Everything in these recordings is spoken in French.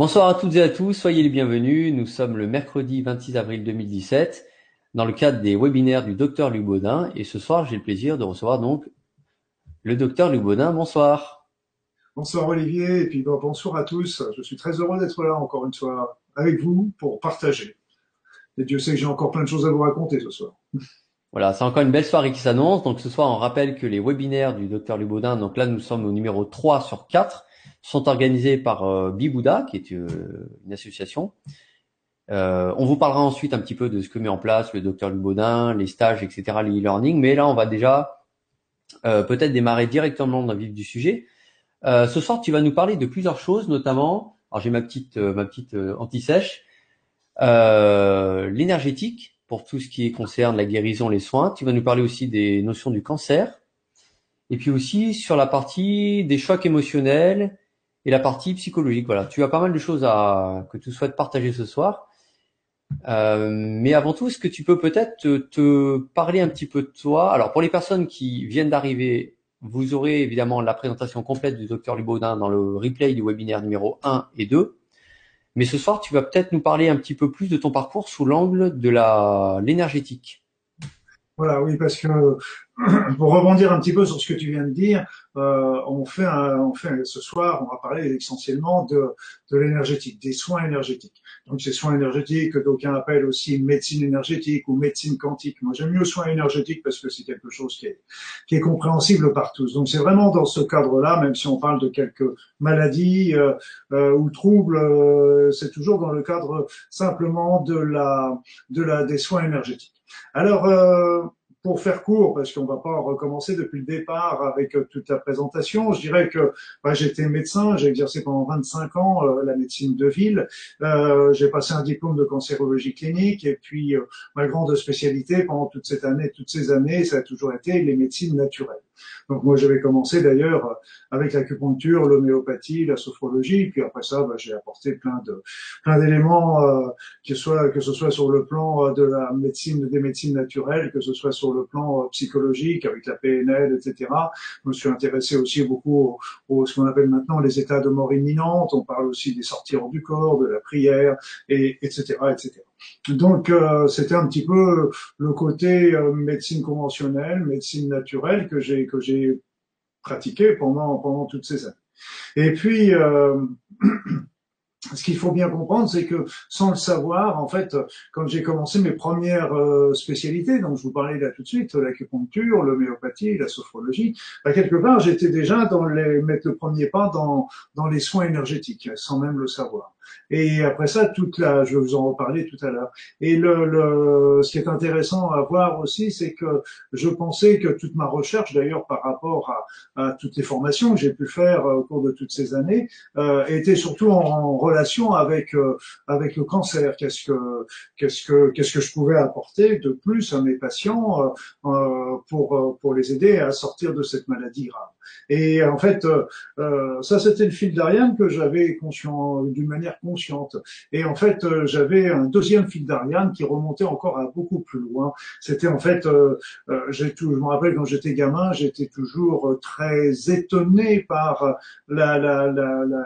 Bonsoir à toutes et à tous, soyez les bienvenus. Nous sommes le mercredi 26 avril 2017 dans le cadre des webinaires du docteur Luc Baudin et ce soir j'ai le plaisir de recevoir donc le docteur Luc Baudin. Bonsoir. Bonsoir Olivier et puis bonsoir à tous. Je suis très heureux d'être là encore une fois avec vous pour partager. Et Dieu sait que j'ai encore plein de choses à vous raconter ce soir. Voilà, c'est encore une belle soirée qui s'annonce. Donc ce soir, on rappelle que les webinaires du docteur Lubaudin, donc là nous sommes au numéro 3 sur 4, sont organisés par euh, Bibouda, qui est euh, une association. Euh, on vous parlera ensuite un petit peu de ce que met en place le docteur Lubaudin, les stages, etc., les e-learning. Mais là, on va déjà euh, peut-être démarrer directement dans le vif du sujet. Euh, ce soir, tu vas nous parler de plusieurs choses, notamment, alors j'ai ma petite ma petite anti-sèche, l'énergétique, pour tout ce qui concerne la guérison, les soins. Tu vas nous parler aussi des notions du cancer. Et puis aussi sur la partie des chocs émotionnels et la partie psychologique. Voilà, tu as pas mal de choses à que tu souhaites partager ce soir. Euh, mais avant tout, est-ce que tu peux peut-être te, parler un petit peu de toi? Alors pour les personnes qui viennent d'arriver, vous aurez évidemment la présentation complète du docteur Lubaudin dans le replay du webinaire numéro 1 et 2. Mais ce soir, tu vas peut-être nous parler un petit peu plus de ton parcours sous l'angle de la l'énergétique. Voilà, oui, parce que pour rebondir un petit peu sur ce que tu viens de dire, euh, on fait, on fait ce soir, on va parler essentiellement de, de l'énergétique, des soins énergétiques. Donc ces soins énergétiques que d'aucuns appellent aussi médecine énergétique ou médecine quantique. Moi j'aime mieux soins énergétiques parce que c'est quelque chose qui est, qui est compréhensible par tous. Donc c'est vraiment dans ce cadre-là, même si on parle de quelques maladies euh, euh, ou troubles, euh, c'est toujours dans le cadre simplement de la, de la, des soins énergétiques. Alors, euh, pour faire court, parce qu'on va pas recommencer depuis le départ avec euh, toute la présentation, je dirais que bah, j'étais médecin, j'ai exercé pendant 25 ans euh, la médecine de ville, j'ai passé un diplôme de cancérologie clinique et puis ma grande spécialité pendant toute cette année, toutes ces années, ça a toujours été les médecines naturelles. Donc moi j'avais commencé d'ailleurs avec l'acupuncture, l'homéopathie, la sophrologie, puis après ça bah, j'ai apporté plein de plein d'éléments euh, que soit que ce soit sur le plan euh, de la médecine des médecines naturelles, que ce soit sur le plan euh, psychologique avec la PNL, etc. Je me suis intéressé aussi beaucoup au, ce qu'on appelle maintenant les états de mort imminente. On parle aussi des sorties du corps, de la prière, et etc. etc. Donc euh, c'était un petit peu le côté euh, médecine conventionnelle, médecine naturelle que j'ai que j'ai pratiqué pendant pendant toutes ces années. Et puis euh, ce qu'il faut bien comprendre, c'est que sans le savoir, en fait, quand j'ai commencé mes premières spécialités, donc je vous parlais là tout de suite, l'acupuncture, l'homéopathie, la sophrologie, bah, quelque part, j'étais déjà dans les mettre le premier pas dans dans les soins énergétiques, sans même le savoir. Et après ça, toute la, je vais vous en reparler tout à l'heure. Et le, le, ce qui est intéressant à voir aussi, c'est que je pensais que toute ma recherche, d'ailleurs par rapport à, à, toutes les formations que j'ai pu faire au cours de toutes ces années, euh, était surtout en, relation avec euh, avec le cancer. Qu'est-ce que qu'est-ce que qu'est-ce que je pouvais apporter de plus à mes patients euh, euh pour pour les aider à sortir de cette maladie grave? Et en fait, euh, ça c'était le fil d'Ariane que j'avais conscient d'une manière consciente. Et en fait, euh, j'avais un deuxième fil d'Ariane qui remontait encore à beaucoup plus loin. C'était en fait, euh, euh, j'ai tout, je me rappelle quand j'étais gamin, j'étais toujours très étonné par la, la, la, la,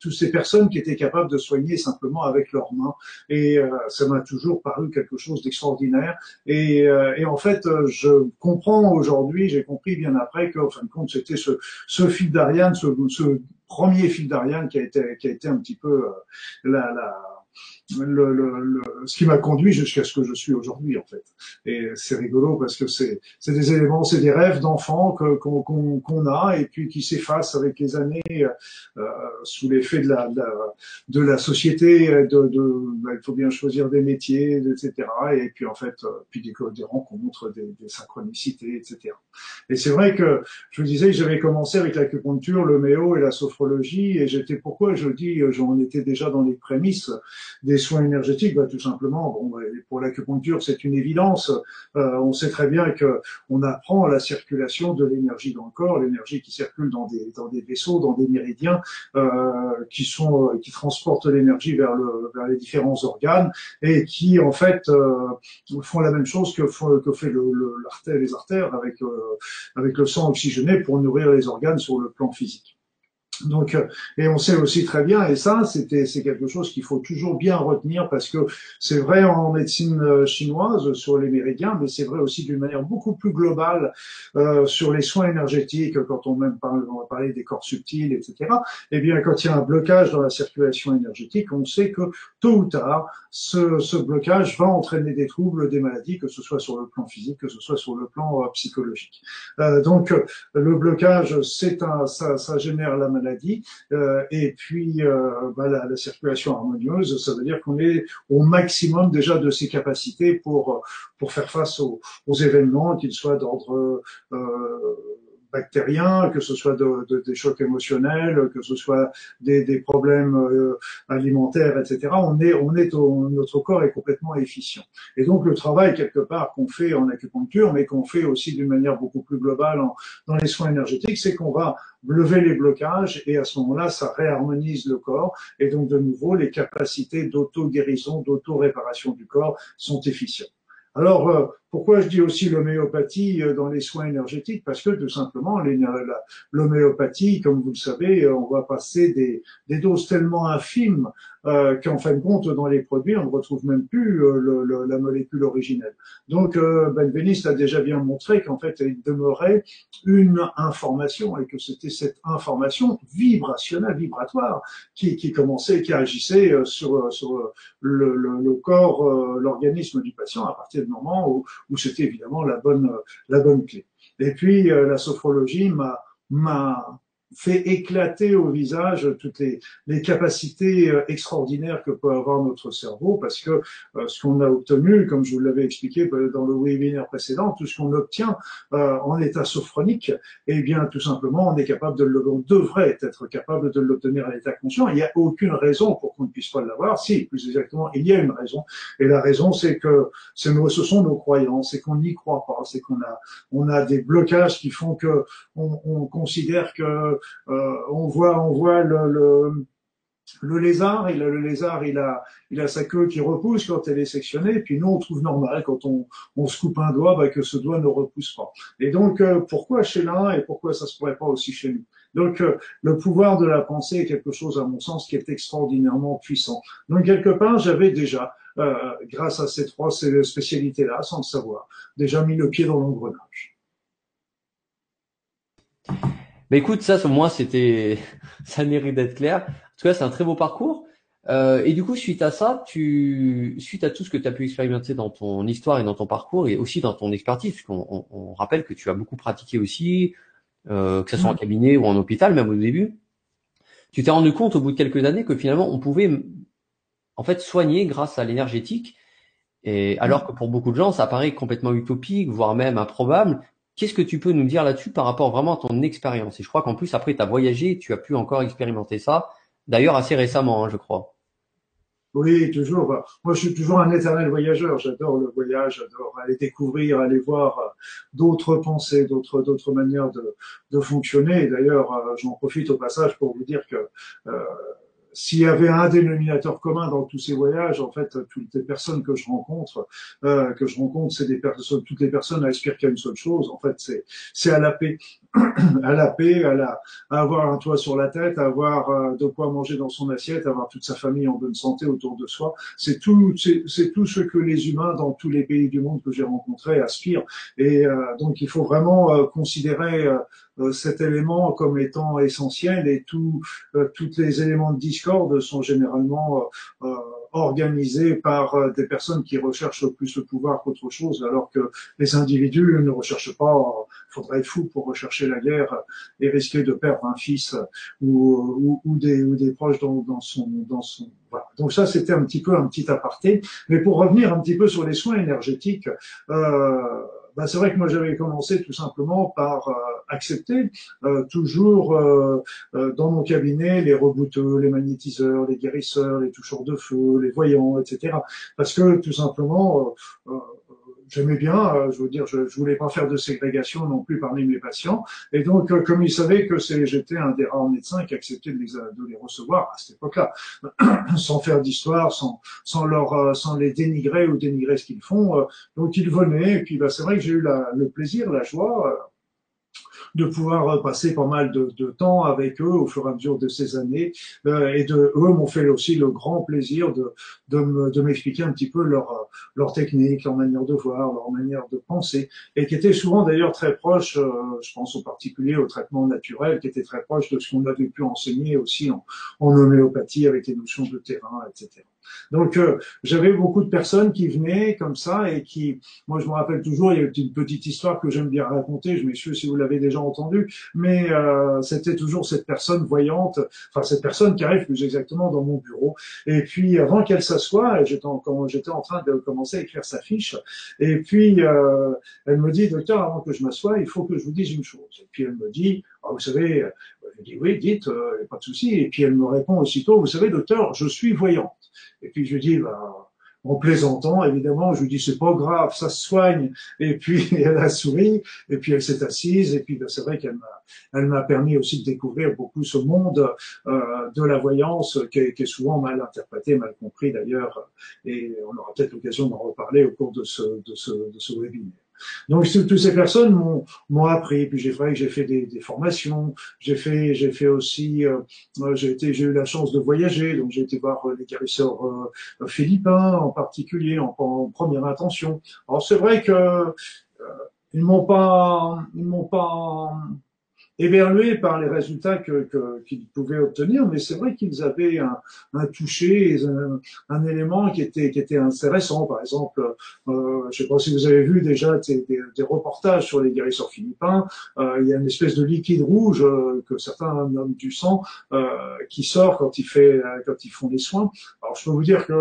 toutes ces personnes qui étaient capables de soigner simplement avec leurs mains. Et ça m'a toujours paru quelque chose d'extraordinaire. Et, et, en fait, je comprends aujourd'hui, j'ai compris bien après qu'en fin de compte, c'était ce, ce fil d'Ariane, ce, ce premier fil d'Ariane qui a été qui a été un petit peu euh, la, la le, le, le, ce qui m'a conduit jusqu'à ce que je suis aujourd'hui en fait. Et c'est rigolo parce que c'est des éléments, c'est des rêves d'enfants qu'on qu'on a et puis qui s'effacent avec les années euh, sous l'effet de la, de la, de la société. De, de bah, il faut bien choisir des métiers, etc. Et puis en fait, euh, puis des, des rencontres, des, des synchronicités, etc. Et c'est vrai que je vous disais j'avais commencé avec l'acupuncture, le méo et la sophrologie et j'étais pourquoi je dis j'en étais déjà dans les prémices des soins énergétiques, bah, tout simplement, bon, bah, pour l'acupuncture, c'est une évidence. Euh, on sait très bien que on apprend la circulation de l'énergie dans le corps, l'énergie qui circule dans des des vaisseaux, dans des méridiens, euh, qui sont euh, qui transportent l'énergie vers le vers les différents organes et qui en fait font la même chose que que fait le, les artères avec le sang oxygéné pour nourrir les organes sur le plan physique. Donc, euh, et on sait aussi très bien, et ça, c'était, c'est quelque chose qu'il faut toujours bien retenir parce que c'est vrai en médecine euh, chinoise sur les méridiens, mais c'est vrai aussi d'une manière beaucoup plus globale euh, sur les soins énergétiques, quand on même parle, on va parler des corps subtils, etc. Eh bien, quand il y a un blocage dans la circulation énergétique, on sait que tôt ou tard, ce, ce blocage va entraîner des troubles, des maladies, que ce soit sur le plan physique, que ce soit sur le plan euh, psychologique. donc, le blocage, c'est un, ça, ça génère la maladie Euh, et puis, euh, bah, la, la, circulation harmonieuse, ça veut dire qu'on est au maximum déjà de ses capacités pour pour faire face aux, aux événements, qu'ils soient d'ordre euh, que ce soit de, de, des chocs émotionnels, que ce soit des, problèmes euh, alimentaires, etc. On est, notre corps est complètement efficient. Et donc le travail quelque part qu'on fait en acupuncture, mais qu'on fait aussi d'une manière beaucoup plus globale dans les soins énergétiques, c'est qu'on va lever les blocages et à ce moment-là, ça réharmonise le corps et donc de nouveau les capacités d'auto-guérison, d'auto-réparation du corps sont efficientes. Alors, euh, pourquoi je dis aussi l'homéopathie euh, dans les soins énergétiques? Parce que tout simplement, l'homéopathie, comme vous le savez, euh, on va passer des, doses tellement infimes euh, qu'en fin de compte, dans les produits, on ne retrouve même plus la molécule originelle. Donc, euh, Benveniste a déjà bien montré qu'en fait, il demeurait une information et que c'était cette information vibrationnelle, vibratoire, qui, qui commençait, qui agissait sur, sur le, le corps, l'organisme du patient à partir du moment où où c'était évidemment la bonne, la bonne clé. Et puis euh, la sophrologie m'a m'a fait éclater au visage toutes les, les, capacités euh, extraordinaires que peut avoir notre cerveau, parce que euh, ce qu'on a obtenu, comme je vous l'avais expliqué euh, dans le webinaire précédent, tout ce qu'on obtient euh, en état sophronique, eh bien, tout simplement, on est capable de le, on devrait être capable de l'obtenir à l'état conscient. Il n'y a aucune raison pour qu'on ne puisse pas l'avoir. Si, plus exactement, il y a une raison. Et la raison, c'est que ce sont nos croyances, c'est qu'on n'y croit pas, c'est qu'on a, on a des blocages qui font que on, on considère que on voit, on voit le, lézard, il a, le lézard, il a, sa queue qui repousse quand elle est sectionnée, puis nous on trouve normal quand on, se coupe un doigt bah, que ce doigt ne repousse pas. Et donc euh, pourquoi chez l'un et pourquoi ça se pourrait pas aussi chez nous? Donc euh, le pouvoir de la pensée est quelque chose à mon sens qui est extraordinairement puissant. Donc quelque part j'avais déjà, euh, grâce à ces trois spécialités-là, sans le savoir, déjà mis le pied dans l'engrenage. Mais écoute, ça, moi, c'était, ça mérite d'être clair. En tout cas, c'est un très beau parcours. Euh, et du coup, suite à ça, tu, suite à tout ce que tu as pu expérimenter dans ton histoire et dans ton parcours, et aussi dans ton expertise, puisqu'on on, on rappelle que tu as beaucoup pratiqué aussi, euh, que ce soit en mmh. cabinet ou en hôpital, même au début, tu t'es rendu compte au bout de quelques années que finalement, on pouvait en fait soigner grâce à l'énergétique. Et alors mmh. que pour beaucoup de gens, ça paraît complètement utopique, voire même improbable. Qu'est-ce que tu peux nous dire là-dessus par rapport vraiment à ton expérience? Et je crois qu'en plus, après, tu as voyagé, tu as pu encore expérimenter ça, d'ailleurs assez récemment, hein, je crois. Oui, toujours. Moi, je suis toujours un éternel voyageur. J'adore le voyage, j'adore aller découvrir, aller voir euh, d'autres pensées, d'autres d'autres manières de, de fonctionner. D'ailleurs, euh, j'en profite au passage pour vous dire que euh, s'il y avait un dénominateur commun dans tous ces voyages, en fait, toutes les personnes que je rencontre, euh, que je rencontre, c'est des personnes, toutes les personnes aspirent qu'à une seule chose. En fait, c'est c'est à la paix, à la paix, à, la, à avoir un toit sur la tête, à avoir euh, de quoi manger dans son assiette, à avoir toute sa famille en bonne santé autour de soi. C'est tout, c'est tout ce que les humains dans tous les pays du monde que j'ai rencontrés aspirent. Et euh, donc, il faut vraiment euh, considérer euh, cet élément comme étant essentiel et tous euh, tous les éléments de discorde sont généralement euh, organisés par des personnes qui recherchent plus le pouvoir qu'autre chose, alors que les individus ne recherchent pas. Il faudrait être fou pour rechercher la guerre et risquer de perdre un fils ou, ou, ou des, ou des proches dans, dans son dans son voilà. Donc ça, c'était un petit peu un petit aparté. Mais pour revenir un petit peu sur les soins énergétiques, euh, bah, c'est vrai que moi j'avais commencé tout simplement par euh, accepter euh, toujours euh, dans mon cabinet les rebouteux, les magnétiseurs, les guérisseurs, les toucheurs de feu, les voyants, etc. Parce que tout simplement j'aimais bien, euh, je veux dire, je, je voulais pas faire de ségrégation non plus parmi mes patients. Et donc, euh, comme ils savaient que j'étais un des rares médecins qui acceptait de les, de les recevoir à cette époque-là, sans faire d'histoire, sans, sans leur, euh, sans les dénigrer ou dénigrer ce qu'ils font. donc, ils venaient. Et puis, bah, c'est vrai que j'ai eu la, le plaisir, la joie de pouvoir passer pas mal de, temps avec eux au fur et à mesure de ces années. Euh, et de, eux m'ont fait aussi le grand plaisir de, de m'expliquer un petit peu leur, leur technique, leur manière de voir, leur manière de penser, et qui était souvent d'ailleurs très proche, euh, je pense en particulier au traitement naturel, qui était très proche de ce qu'on avait pu enseigner aussi en, en homéopathie avec les notions de terrain, etc. Donc euh, j'avais beaucoup de personnes qui venaient comme ça et qui, moi je me rappelle toujours, il y a une petite histoire que j'aime bien raconter, je m'excuse si vous l'avez déjà entendu, mais euh, c'était toujours cette personne voyante, enfin cette personne qui arrive plus exactement dans mon bureau. Et puis avant qu'elle s'assoie, j'étais en, en train de commencer à écrire sa fiche, et puis euh, elle me dit, docteur, avant que je m'assoie, il faut que je vous dise une chose. Et puis elle me dit, ah, vous savez, je dis oui, dites, euh, pas de souci. Et puis elle me répond aussitôt, vous savez, docteur, je suis voyante. Et puis je dis, bah, en plaisantant, évidemment, je lui dis c'est pas grave, ça se soigne. Et puis elle a souri, et puis elle s'est assise, et puis ben, c'est vrai qu'elle m'a, elle m'a permis aussi de découvrir beaucoup ce monde euh, de la voyance qui est, qui est, souvent mal interprété, mal compris d'ailleurs, et on aura peut-être l'occasion d'en reparler au cours de ce, de ce, de ce webinaire. Donc toutes ces personnes m'ont appris. Puis j'ai fait, j'ai fait des, des, formations. J'ai fait, j'ai fait aussi, euh, j'ai été, j'ai eu la chance de voyager. Donc j'ai été voir euh, les guérisseurs euh, philippins en particulier en, en, première intention. Alors c'est vrai que euh, ils m'ont pas, ils m'ont pas éberlués par les résultats que, qu'ils pouvaient obtenir, mais c'est vrai qu'ils avaient un, un toucher, un, élément qui était, qui était intéressant. Par exemple, euh, je ne sais pas si vous avez vu déjà des, des, reportages sur les guérisseurs philippins, euh, il y a une espèce de liquide rouge euh, que certains nomment du sang euh, qui sort quand, il fait, quand ils font les soins. Alors je peux vous dire que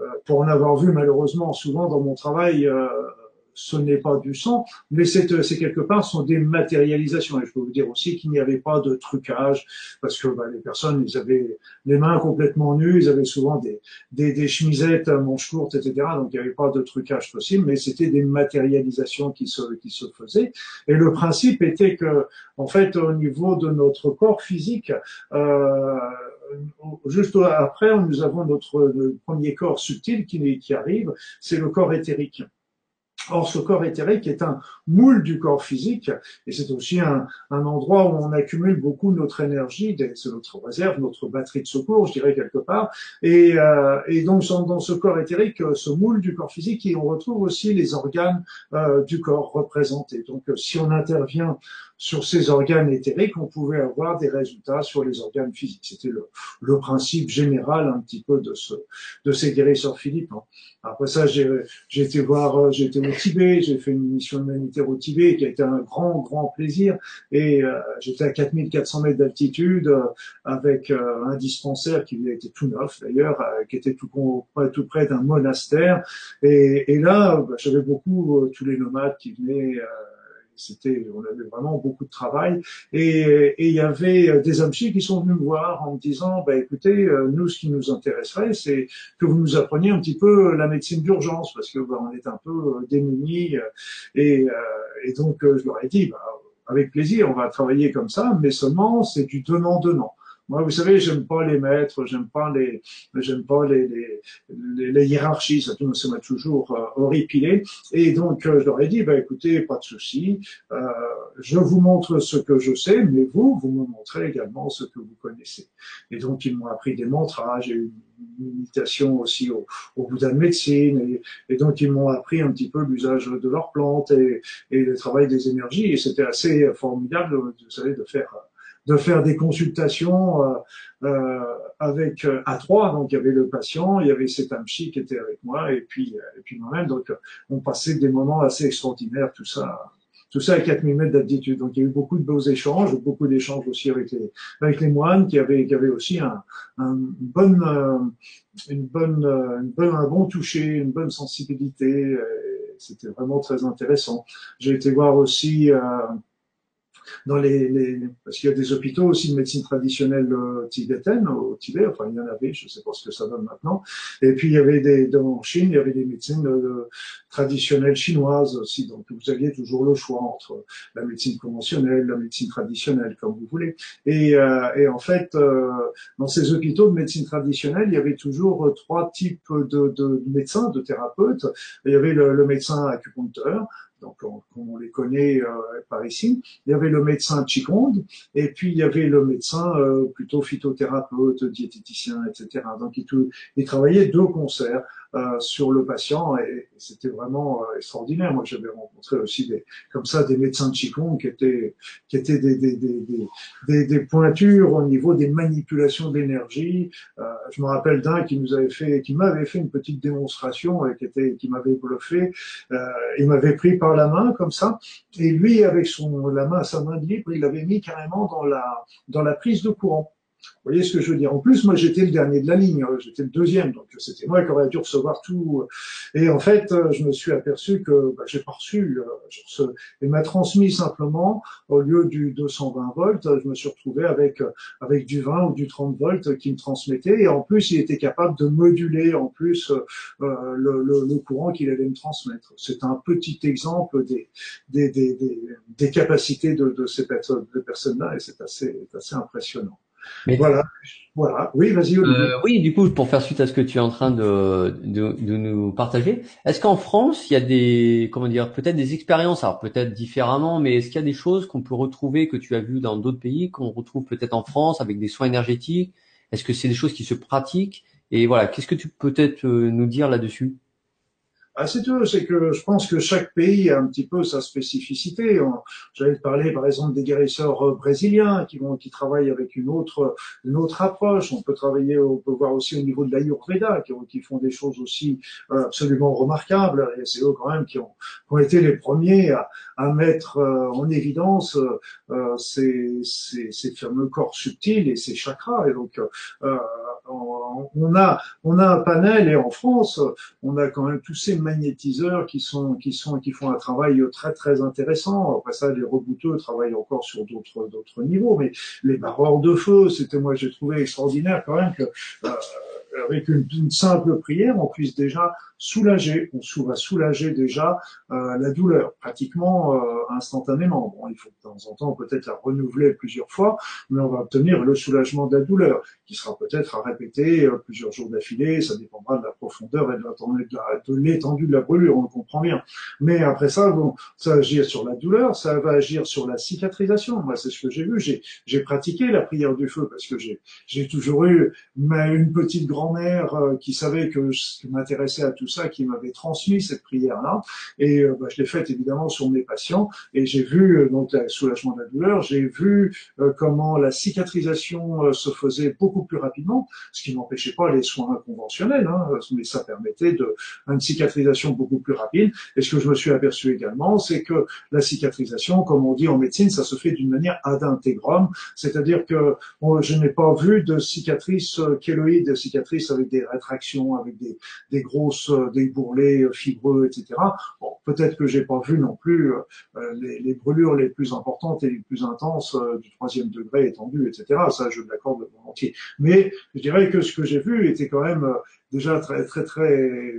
euh, pour en avoir vu malheureusement souvent dans mon travail, ce n'est pas du sang, mais c'est quelque part sont des matérialisations. Et je peux vous dire aussi qu'il n'y avait pas de trucage, parce que bah, les personnes, ils avaient les mains complètement nues, ils avaient souvent des, des, des chemisettes à manches courtes, etc. Donc il n'y avait pas de trucage possible, mais c'était des matérialisations qui se, qui se faisaient. Et le principe était que, en fait, au niveau de notre corps physique, euh, juste après, nous avons notre, notre premier corps subtil qui, qui arrive, c'est le corps éthérique. Or, ce corps éthérique est un moule du corps physique, et c'est aussi un, un, endroit où on accumule beaucoup notre énergie, c'est notre réserve, notre batterie de secours, je dirais quelque part. Et, euh, et donc, dans ce corps éthérique, ce moule du corps physique, et on retrouve aussi les organes euh, du corps représentés. Donc, si on intervient sur ces organes éthériques, on pouvait avoir des résultats sur les organes physiques. C'était le, le, principe général un petit peu de, ce, de ces guérisseurs Philippe. Hein. Après ça, j'ai été voir, j'ai été Tibet, j'ai fait une mission humanitaire au Tibet qui a été un grand, grand plaisir. Et euh, j'étais à 4400 mètres d'altitude euh, avec euh, un dispensaire qui était tout neuf d'ailleurs, euh, qui était tout, tout près d'un monastère. Et, et là, bah, j'avais beaucoup tous les nomades qui venaient c'était, on avait vraiment beaucoup de travail. Et, il y avait des amchis qui sont venus me voir en me disant, bah, écoutez, euh, nous, ce qui nous intéresserait, c'est que vous nous appreniez un petit peu la médecine d'urgence, parce que bah, on est un peu euh, démunis. Euh, et, et donc, je leur ai dit, bah, avec plaisir, on va travailler comme ça, mais seulement c'est du donnant-donnant. Moi, vous savez, j'aime pas les maîtres, j'aime pas les, j'aime pas les, les, les, hiérarchies, ça, ça m'a toujours euh, horripilé. Et donc, euh, je leur ai dit, bah, écoutez, pas de souci, euh, je vous montre ce que je sais, mais vous, vous me montrez également ce que vous connaissez. Et donc, ils m'ont appris des mantras, j'ai une imitation aussi au, au Bouddha de médecine, et, et donc ils m'ont appris un petit peu l'usage de leurs plantes et, et le travail des énergies, et c'était assez formidable, vous savez, de faire de faire des consultations euh, euh, avec euh, à trois. Donc il y avait le patient, il y avait cet amchi qui était avec moi et puis et puis moi-même. Donc on passait des moments assez extraordinaires, tout ça. Tout ça à 4000 mètres d'altitude. Donc il y a eu beaucoup de beaux échanges, beaucoup d'échanges aussi avec les avec les moines qui avaient qui avaient aussi un, un bonne une bonne une bonne un bon toucher, une bonne sensibilité. C'était vraiment très intéressant. J'ai été voir aussi euh, dans les, les parce qu'il y a des hôpitaux aussi de médecine traditionnelle euh, tibétaine au Tibet, enfin il y en avait, je ne sais pas ce que ça donne maintenant. Et puis il y avait des dans Chine, il y avait des médecines euh, traditionnelles chinoises aussi, donc vous aviez toujours le choix entre la médecine conventionnelle, la médecine traditionnelle, comme vous voulez. Et, euh, et en fait, dans ces hôpitaux de médecine traditionnelle, il y avait toujours trois types de, de médecins, de thérapeutes. Il y avait le, le médecin acupuncteur, donc comme on les connaît euh, par ici. Il y avait le médecin Qigong, et puis il y avait le médecin euh, plutôt phytothérapeute, diététicien, etc. Donc ils, ils travaillaient deux concerts sur le patient et c'était vraiment euh, extraordinaire. Moi, j'avais rencontré aussi des, comme ça des médecins de Qigong qui étaient, qui étaient des, des, des, des, des pointures au niveau des manipulations d'énergie. Euh, je me rappelle d'un qui nous avait fait, qui m'avait fait une petite démonstration et qui était, qui m'avait bluffé. Euh, il m'avait pris par la main comme ça et lui, avec son la main, sa main libre, il l'avait mis carrément dans la dans la prise de courant. Vous voyez ce que je veux dire En plus, moi, j'étais le dernier de la ligne, hein. j'étais le deuxième, donc c'était moi qui aurais dû recevoir tout. Et en fait, je me suis aperçu que bah, j'ai pas reçu. Euh, il m'a transmis simplement, au lieu du 220 volts, je me suis retrouvé avec avec du 20 ou du 30 volts qui me transmettait. Et en plus, il était capable de moduler en plus euh, le, le, le, courant qu'il allait me transmettre. C'est un petit exemple des des, des, des, des capacités de, de ces personnes-là, et c'est assez, assez impressionnant. Mais voilà, voilà. Oui, vas-y. Euh, oui, du coup, pour faire suite à ce que tu es en train de, de, de nous partager, est-ce qu'en France, il y a des, comment dire, peut-être des expériences, alors peut-être différemment, mais est-ce qu'il y a des choses qu'on peut retrouver que tu as vues dans d'autres pays, qu'on retrouve peut-être en France avec des soins énergétiques? Est-ce que c'est des choses qui se pratiquent? Et voilà, qu'est-ce que tu peux peut-être euh, nous dire là-dessus? Ah, c'est tout, c'est que je pense que chaque pays a un petit peu sa spécificité. J'avais parlé par exemple des guérisseurs euh, brésiliens qui vont, qui travaillent avec une autre, une autre approche. On peut travailler, on peut voir aussi au niveau de l'Ayurveda qui, qui font des choses aussi euh, absolument remarquables. Et c'est eux quand même qui ont, qui ont été les premiers à, à mettre euh, en évidence ces, ces, ces, fameux corps subtils et ces chakras. Et donc, on a, on a un panel et en France, on a quand même tous ces magnétiseurs qui sont, qui sont, qui font un travail très très intéressant. Après ça, les rebouteux travaillent encore sur d'autres d'autres niveaux, mais les barreurs de feu, c'était moi j'ai trouvé extraordinaire quand même que euh, avec une, une, simple prière, on puisse déjà soulager, on va soulager déjà euh, la douleur pratiquement euh, instantanément. Bon, il faut de temps en temps peut-être la renouveler plusieurs fois, mais on va obtenir le soulagement de la douleur, qui sera peut-être à répéter euh, plusieurs jours d'affilée. Ça dépendra de la profondeur et de l'étendue de, la brûlure, on le comprend bien. Mais après ça, bon, ça va agir sur la douleur, ça va agir sur la cicatrisation. Moi, c'est ce que j'ai vu. J'ai pratiqué la prière du feu parce que j'ai toujours eu une petite grand-mère qui savait que ce qui m'intéressait à tout ça qui m'avait transmis cette prière-là. Et euh, bah, je l'ai faite évidemment sur mes patients. Et j'ai vu euh, donc le soulagement de la douleur. J'ai vu euh, comment la cicatrisation se faisait beaucoup plus rapidement, ce qui n'empêchait pas les soins conventionnels, hein, mais ça permettait de une cicatrisation beaucoup plus rapide. Et ce que je me suis aperçu également, c'est que la cicatrisation, comme on dit en médecine, ça se fait d'une manière ad integrum, c'est-à-dire que je n'ai pas vu de cicatrices kéloïdes, de cicatrices avec des rétractions, avec des, des grosses des bourrelets euh, fibreux, etc. Bon, peut-être que j'ai pas vu non plus euh, les, brûlures les plus importantes et les plus intenses euh, du troisième degré étendu, etc. Ça, je l'accorde volontiers. Mais je dirais que ce que j'ai vu était quand même déjà très très très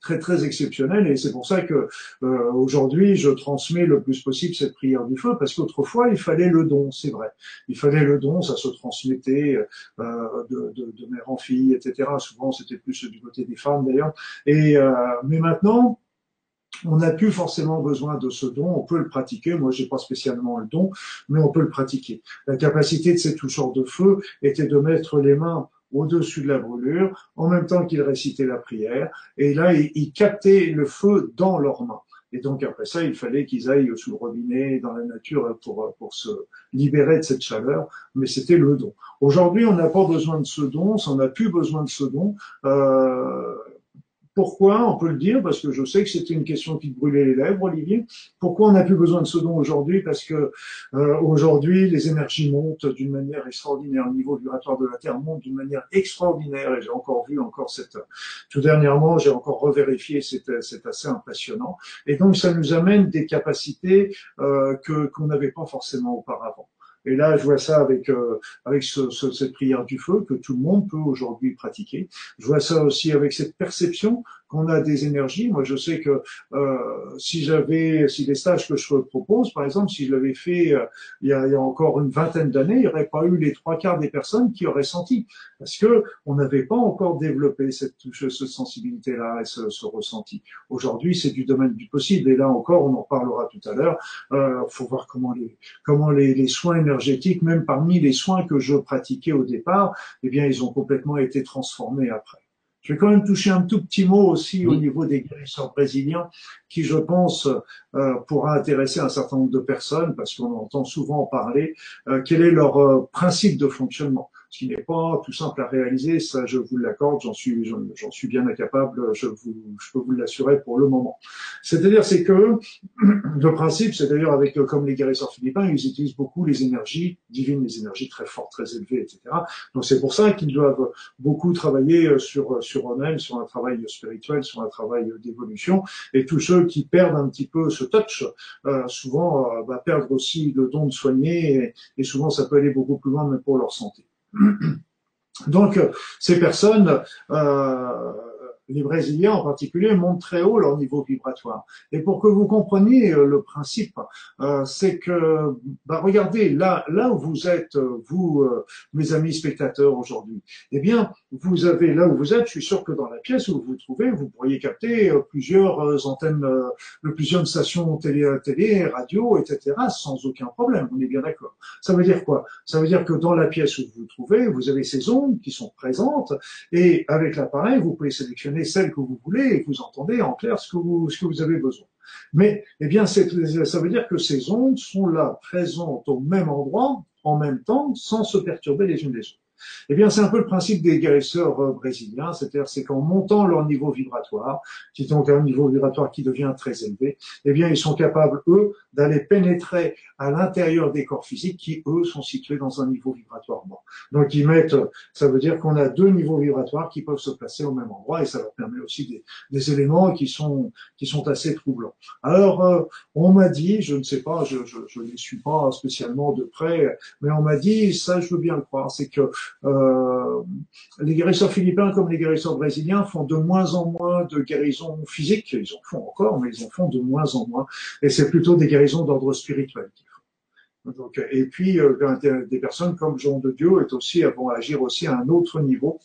très très exceptionnel et c'est pour ça que euh, aujourd'hui je transmets le plus possible cette prière du feu parce qu'autrefois il fallait le don, c'est vrai. Il fallait le don, ça se transmettait euh, de, de, de, mère en fille, etc. Souvent c'était plus du côté des femmes d'ailleurs. Et euh, mais maintenant on n'a plus forcément besoin de ce don, on peut le pratiquer. Moi, j'ai pas spécialement le don, mais on peut le pratiquer. La capacité de ces toucheurs de feu était de mettre les mains au-dessus de la brûlure, en même temps qu'ils récitaient la prière. Et là, ils, captaient le feu dans leurs mains. Et donc après ça, il fallait qu'ils aillent sous le robinet, dans la nature, pour, pour se libérer de cette chaleur. Mais c'était le don. Aujourd'hui, on n'a pas besoin de ce don, on n'a plus besoin de ce don. Euh, pourquoi On peut le dire parce que je sais que c'était une question qui brûlait les lèvres, Olivier. Pourquoi on n'a plus besoin de ce don aujourd'hui Parce que euh, aujourd'hui, les énergies montent d'une manière extraordinaire. Le niveau vibratoire de la Terre monte d'une manière extraordinaire. Et j'ai encore vu encore cette. Tout dernièrement, j'ai encore revérifié. C'est assez impressionnant. Et donc, ça nous amène des capacités euh, que qu'on n'avait pas forcément auparavant. Et là, je vois ça avec euh, avec ce, cette prière du feu que tout le monde peut aujourd'hui pratiquer. Je vois ça aussi avec cette perception qu'on a des énergies. Moi, je sais que euh, si j'avais, si les stages que je propose, par exemple, si je l'avais fait euh, il, y a, il, encore une vingtaine d'années, il n'y aurait pas eu les trois quarts des personnes qui auraient senti, parce que on n'avait pas encore développé cette, cette sensibilité-là et ce, ce ressenti. Aujourd'hui, c'est du domaine du possible, et là encore, on en parlera tout à l'heure. Euh, faut voir comment les comment les soins énergétiques, même parmi les soins que je pratiquais au départ, eh bien, ils ont complètement été transformés après. Je vais quand même toucher un tout petit mot aussi au niveau des guérisseurs brésiliens, qui, je pense, euh, pourra intéresser un certain nombre de personnes, parce qu'on entend souvent parler, euh, quel est leur euh, principe de fonctionnement qui n'est pas tout simple à réaliser, ça je vous l'accorde, j'en suis, j'en suis bien incapable, je, vous, je peux vous l'assurer pour le moment. C'est-à-dire, c'est que le principe, c'est d'ailleurs avec comme les guérisseurs philippins, ils utilisent beaucoup les énergies divines, les énergies très fortes, très élevées, etc. Donc c'est pour ça qu'ils doivent beaucoup travailler sur sur eux-mêmes, sur un travail spirituel, sur un travail d'évolution. Et tous ceux qui perdent un petit peu ce touch, euh, souvent euh, bah, perdre aussi le don de soigner, et, et souvent ça peut aller beaucoup plus loin même pour leur santé. Donc, ces personnes, euh, les Brésiliens en particulier, montent très haut leur niveau vibratoire. Et pour que vous compreniez euh, le principe, euh, c'est que, bah, regardez, là, là où vous êtes, vous, mes amis spectateurs aujourd'hui, eh bien, vous avez là où vous êtes, je suis sûr que dans la pièce où vous vous trouvez, vous pourriez capter plusieurs antennes, plusieurs stations télé, télé, radio, etc., sans aucun problème. On est bien d'accord. Ça veut dire quoi? Ça veut dire que dans la pièce où vous vous trouvez, vous avez ces ondes qui sont présentes, et avec l'appareil, vous pouvez sélectionner celle que vous voulez et vous entendez en clair ce que vous, ce que vous avez besoin. Mais, eh bien, ça veut dire que ces ondes sont là, présentes au même endroit, en même temps, sans se perturber les unes les autres. Eh bien, c'est un peu le principe des guérisseurs euh, brésiliens, c'est-à-dire c'est qu'en montant leur niveau vibratoire, qui donc un niveau vibratoire qui devient très élevé, eh bien, ils sont capables, eux, d'aller pénétrer à l'intérieur des corps physiques qui, eux, sont situés dans un niveau vibratoire bas. Donc, ils mettent, ça veut dire qu'on a deux niveaux vibratoires qui peuvent se placer au même endroit et ça leur permet aussi des, des éléments qui sont, qui sont assez troublants. Alors, euh, on m'a dit, je ne sais pas, je, je les suis pas spécialement de près, mais on m'a dit, ça, je veux bien le croire, c'est que les guérisseurs philippins comme les guérisseurs brésiliens font de moins en moins de guérisons physiques. Ils en font encore, mais ils en font de moins en moins. Et c'est plutôt des guérisons d'ordre spirituel qu'ils font. Et puis, euh, des personnes comme Jean de Dieu est aussi, vont agir aussi à un autre niveau.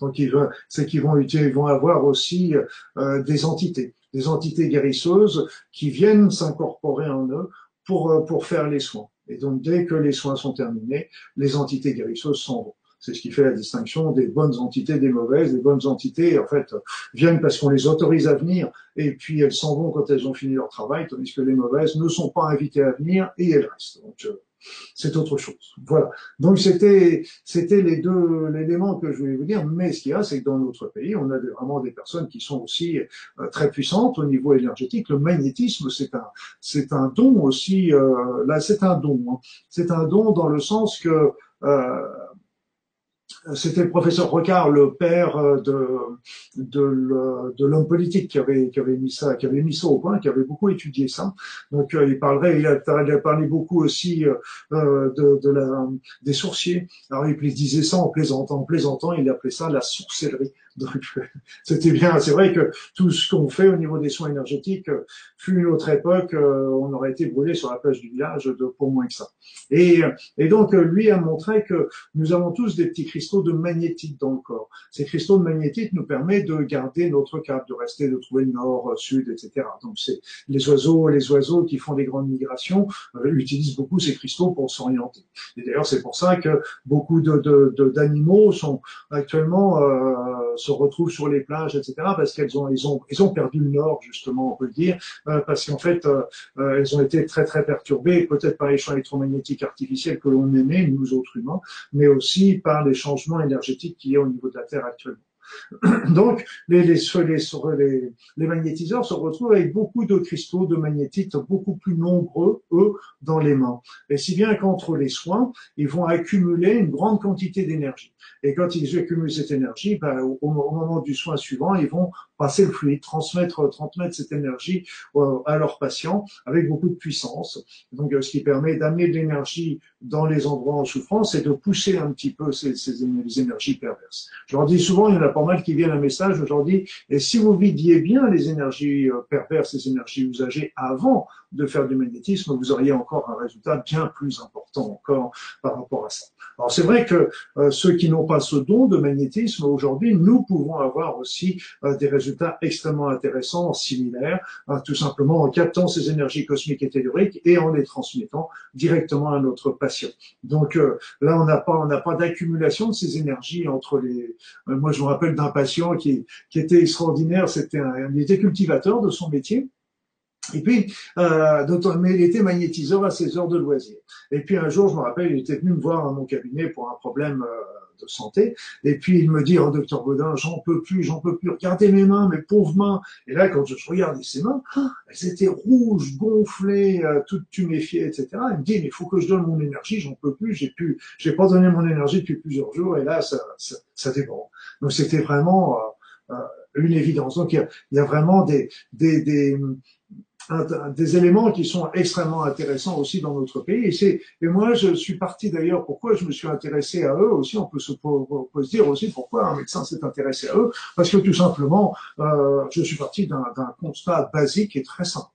Donc, c'est qu'ils vont, avoir aussi euh, des entités, des entités guérisseuses qui viennent s'incorporer en eux euh, pour faire les soins. Et donc, dès que les soins sont terminés, les entités guérisseuses s'en vont. C'est ce qui fait la distinction des bonnes entités des mauvaises. Les bonnes entités, en fait, viennent parce qu'on les autorise à venir et puis elles s'en vont quand elles ont fini leur travail, tandis que les mauvaises ne sont pas invitées à venir et elles restent. Euh, c'est autre chose. Voilà. Donc c'était c'était les deux éléments que je voulais vous dire. Mais ce qu'il y a, c'est que dans notre pays, on a vraiment des personnes qui sont aussi euh, très puissantes au niveau énergétique. Le magnétisme, c'est un c'est un don aussi. Euh, là, c'est un don. Hein. C'est un don dans le sens que euh, c'était le professeur Rocard, le père euh, de, de, de l'homme politique qui avait, qui avait mis ça, qui avait mis ça au point, qui avait beaucoup étudié ça. Donc euh, il parlerait, il a, il a, parlé beaucoup aussi euh, de, de la, des sourciers. Alors il disait ça en plaisantant, en plaisantant, il appelait ça la sorcellerie. Donc c'était bien. C'est vrai que tout ce qu'on fait au niveau des soins énergétiques fut une autre époque, on aurait été brûlé sur la plage du village de pour moins que ça. Et, et donc lui a montré que nous avons tous des petits cristaux de magnétite dans le corps. Ces cristaux de magnétite nous permettent de garder notre cap, de rester, de trouver le nord, sud, etc. Donc c'est les oiseaux, les oiseaux qui font des grandes migrations euh, utilisent beaucoup ces cristaux pour s'orienter. Et d'ailleurs c'est pour ça que beaucoup de d'animaux sont actuellement euh, se retrouvent sur les plages, etc. Parce qu'elles ont ils ont ont perdu le nord justement on peut le dire euh, parce qu'en fait euh, euh, elles ont été très très perturbées peut-être par les champs électromagnétiques artificiels que l'on émet nous autres humains, mais aussi par les changements énergétique qui est au niveau de la Terre actuellement. Donc, les, les, les, les, magnétiseurs se retrouvent avec beaucoup de cristaux de magnétite beaucoup plus nombreux, eux, dans les mains. Et si bien qu'entre les soins, ils vont accumuler une grande quantité d'énergie. Et quand ils accumulent cette énergie, ben, au, moment du soin suivant, ils vont passer le fluide, transmettre, transmettre cette énergie euh, à leurs patients avec beaucoup de puissance. Donc, euh, ce qui permet d'amener de l'énergie dans les endroits en souffrance et de pousser un petit peu ces, ces, énergies perverses. Je leur dis souvent, il n'y pas mal qui viennent un message aujourd'hui. Et si vous vidiez bien les énergies euh, perverses, les énergies usagées avant de faire du magnétisme, vous auriez encore un résultat bien plus important encore par rapport à ça. Alors c'est vrai que euh, ceux qui n'ont pas ce don de magnétisme aujourd'hui, nous pouvons avoir aussi euh, des résultats extrêmement intéressants, similaires, hein, tout simplement en captant ces énergies cosmiques et telluriques et en les transmettant directement à notre patient. Donc là, on n'a pas, pas d'accumulation de ces énergies entre les. moi, je me rappelle d'un patient qui, qui était extraordinaire. C'était un, il était cultivateur de son métier. Et puis, euh, mais il était magnétiseur à ses heures de loisirs. Et puis un jour, je me rappelle, il était venu me voir à mon cabinet pour un problème euh, de santé. Et puis il me dit, oh docteur Baudin, j'en peux plus, j'en peux plus. Regardez mes mains, mes pauvres mains. Et là, quand je regardais ses mains, ah, elles étaient rouges, gonflées, euh, toutes tuméfiées, etc. Il me dit, mais il faut que je donne mon énergie, j'en peux plus. J'ai pu, j'ai pas donné mon énergie depuis plusieurs jours. Et là, ça, ça, ça déborde. Donc c'était vraiment euh, euh, une évidence. Donc il y a, il y a vraiment des, des, des des éléments qui sont extrêmement intéressants aussi dans notre pays. Et, moi, je suis parti d'ailleurs, pourquoi je me suis intéressé à eux aussi, on peut se, dire aussi pourquoi un médecin s'est intéressé à eux, parce que tout simplement, euh, je suis parti d'un, d'un constat basique et très simple.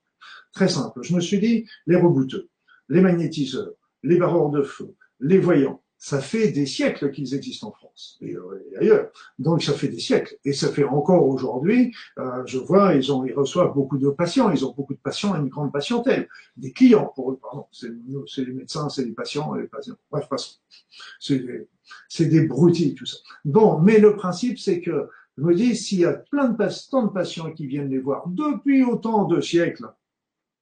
Très simple. Je me suis dit, les rebouteux, les magnétiseurs, les barreurs de feu, les voyants, ça fait des siècles qu'ils existent en France et, ailleurs. Donc ça fait des siècles et ça fait encore aujourd'hui. Euh, je vois, ils ont, ils reçoivent beaucoup de patients. Ils ont beaucoup de patients une grande patientèle, des clients pour eux. Pardon, c'est les médecins, c'est les patients, les patients. Bref, c'est des broutilles tout ça. Bon, mais le principe c'est que je me dis s'il y a plein de tant de patients qui viennent les voir depuis autant de siècles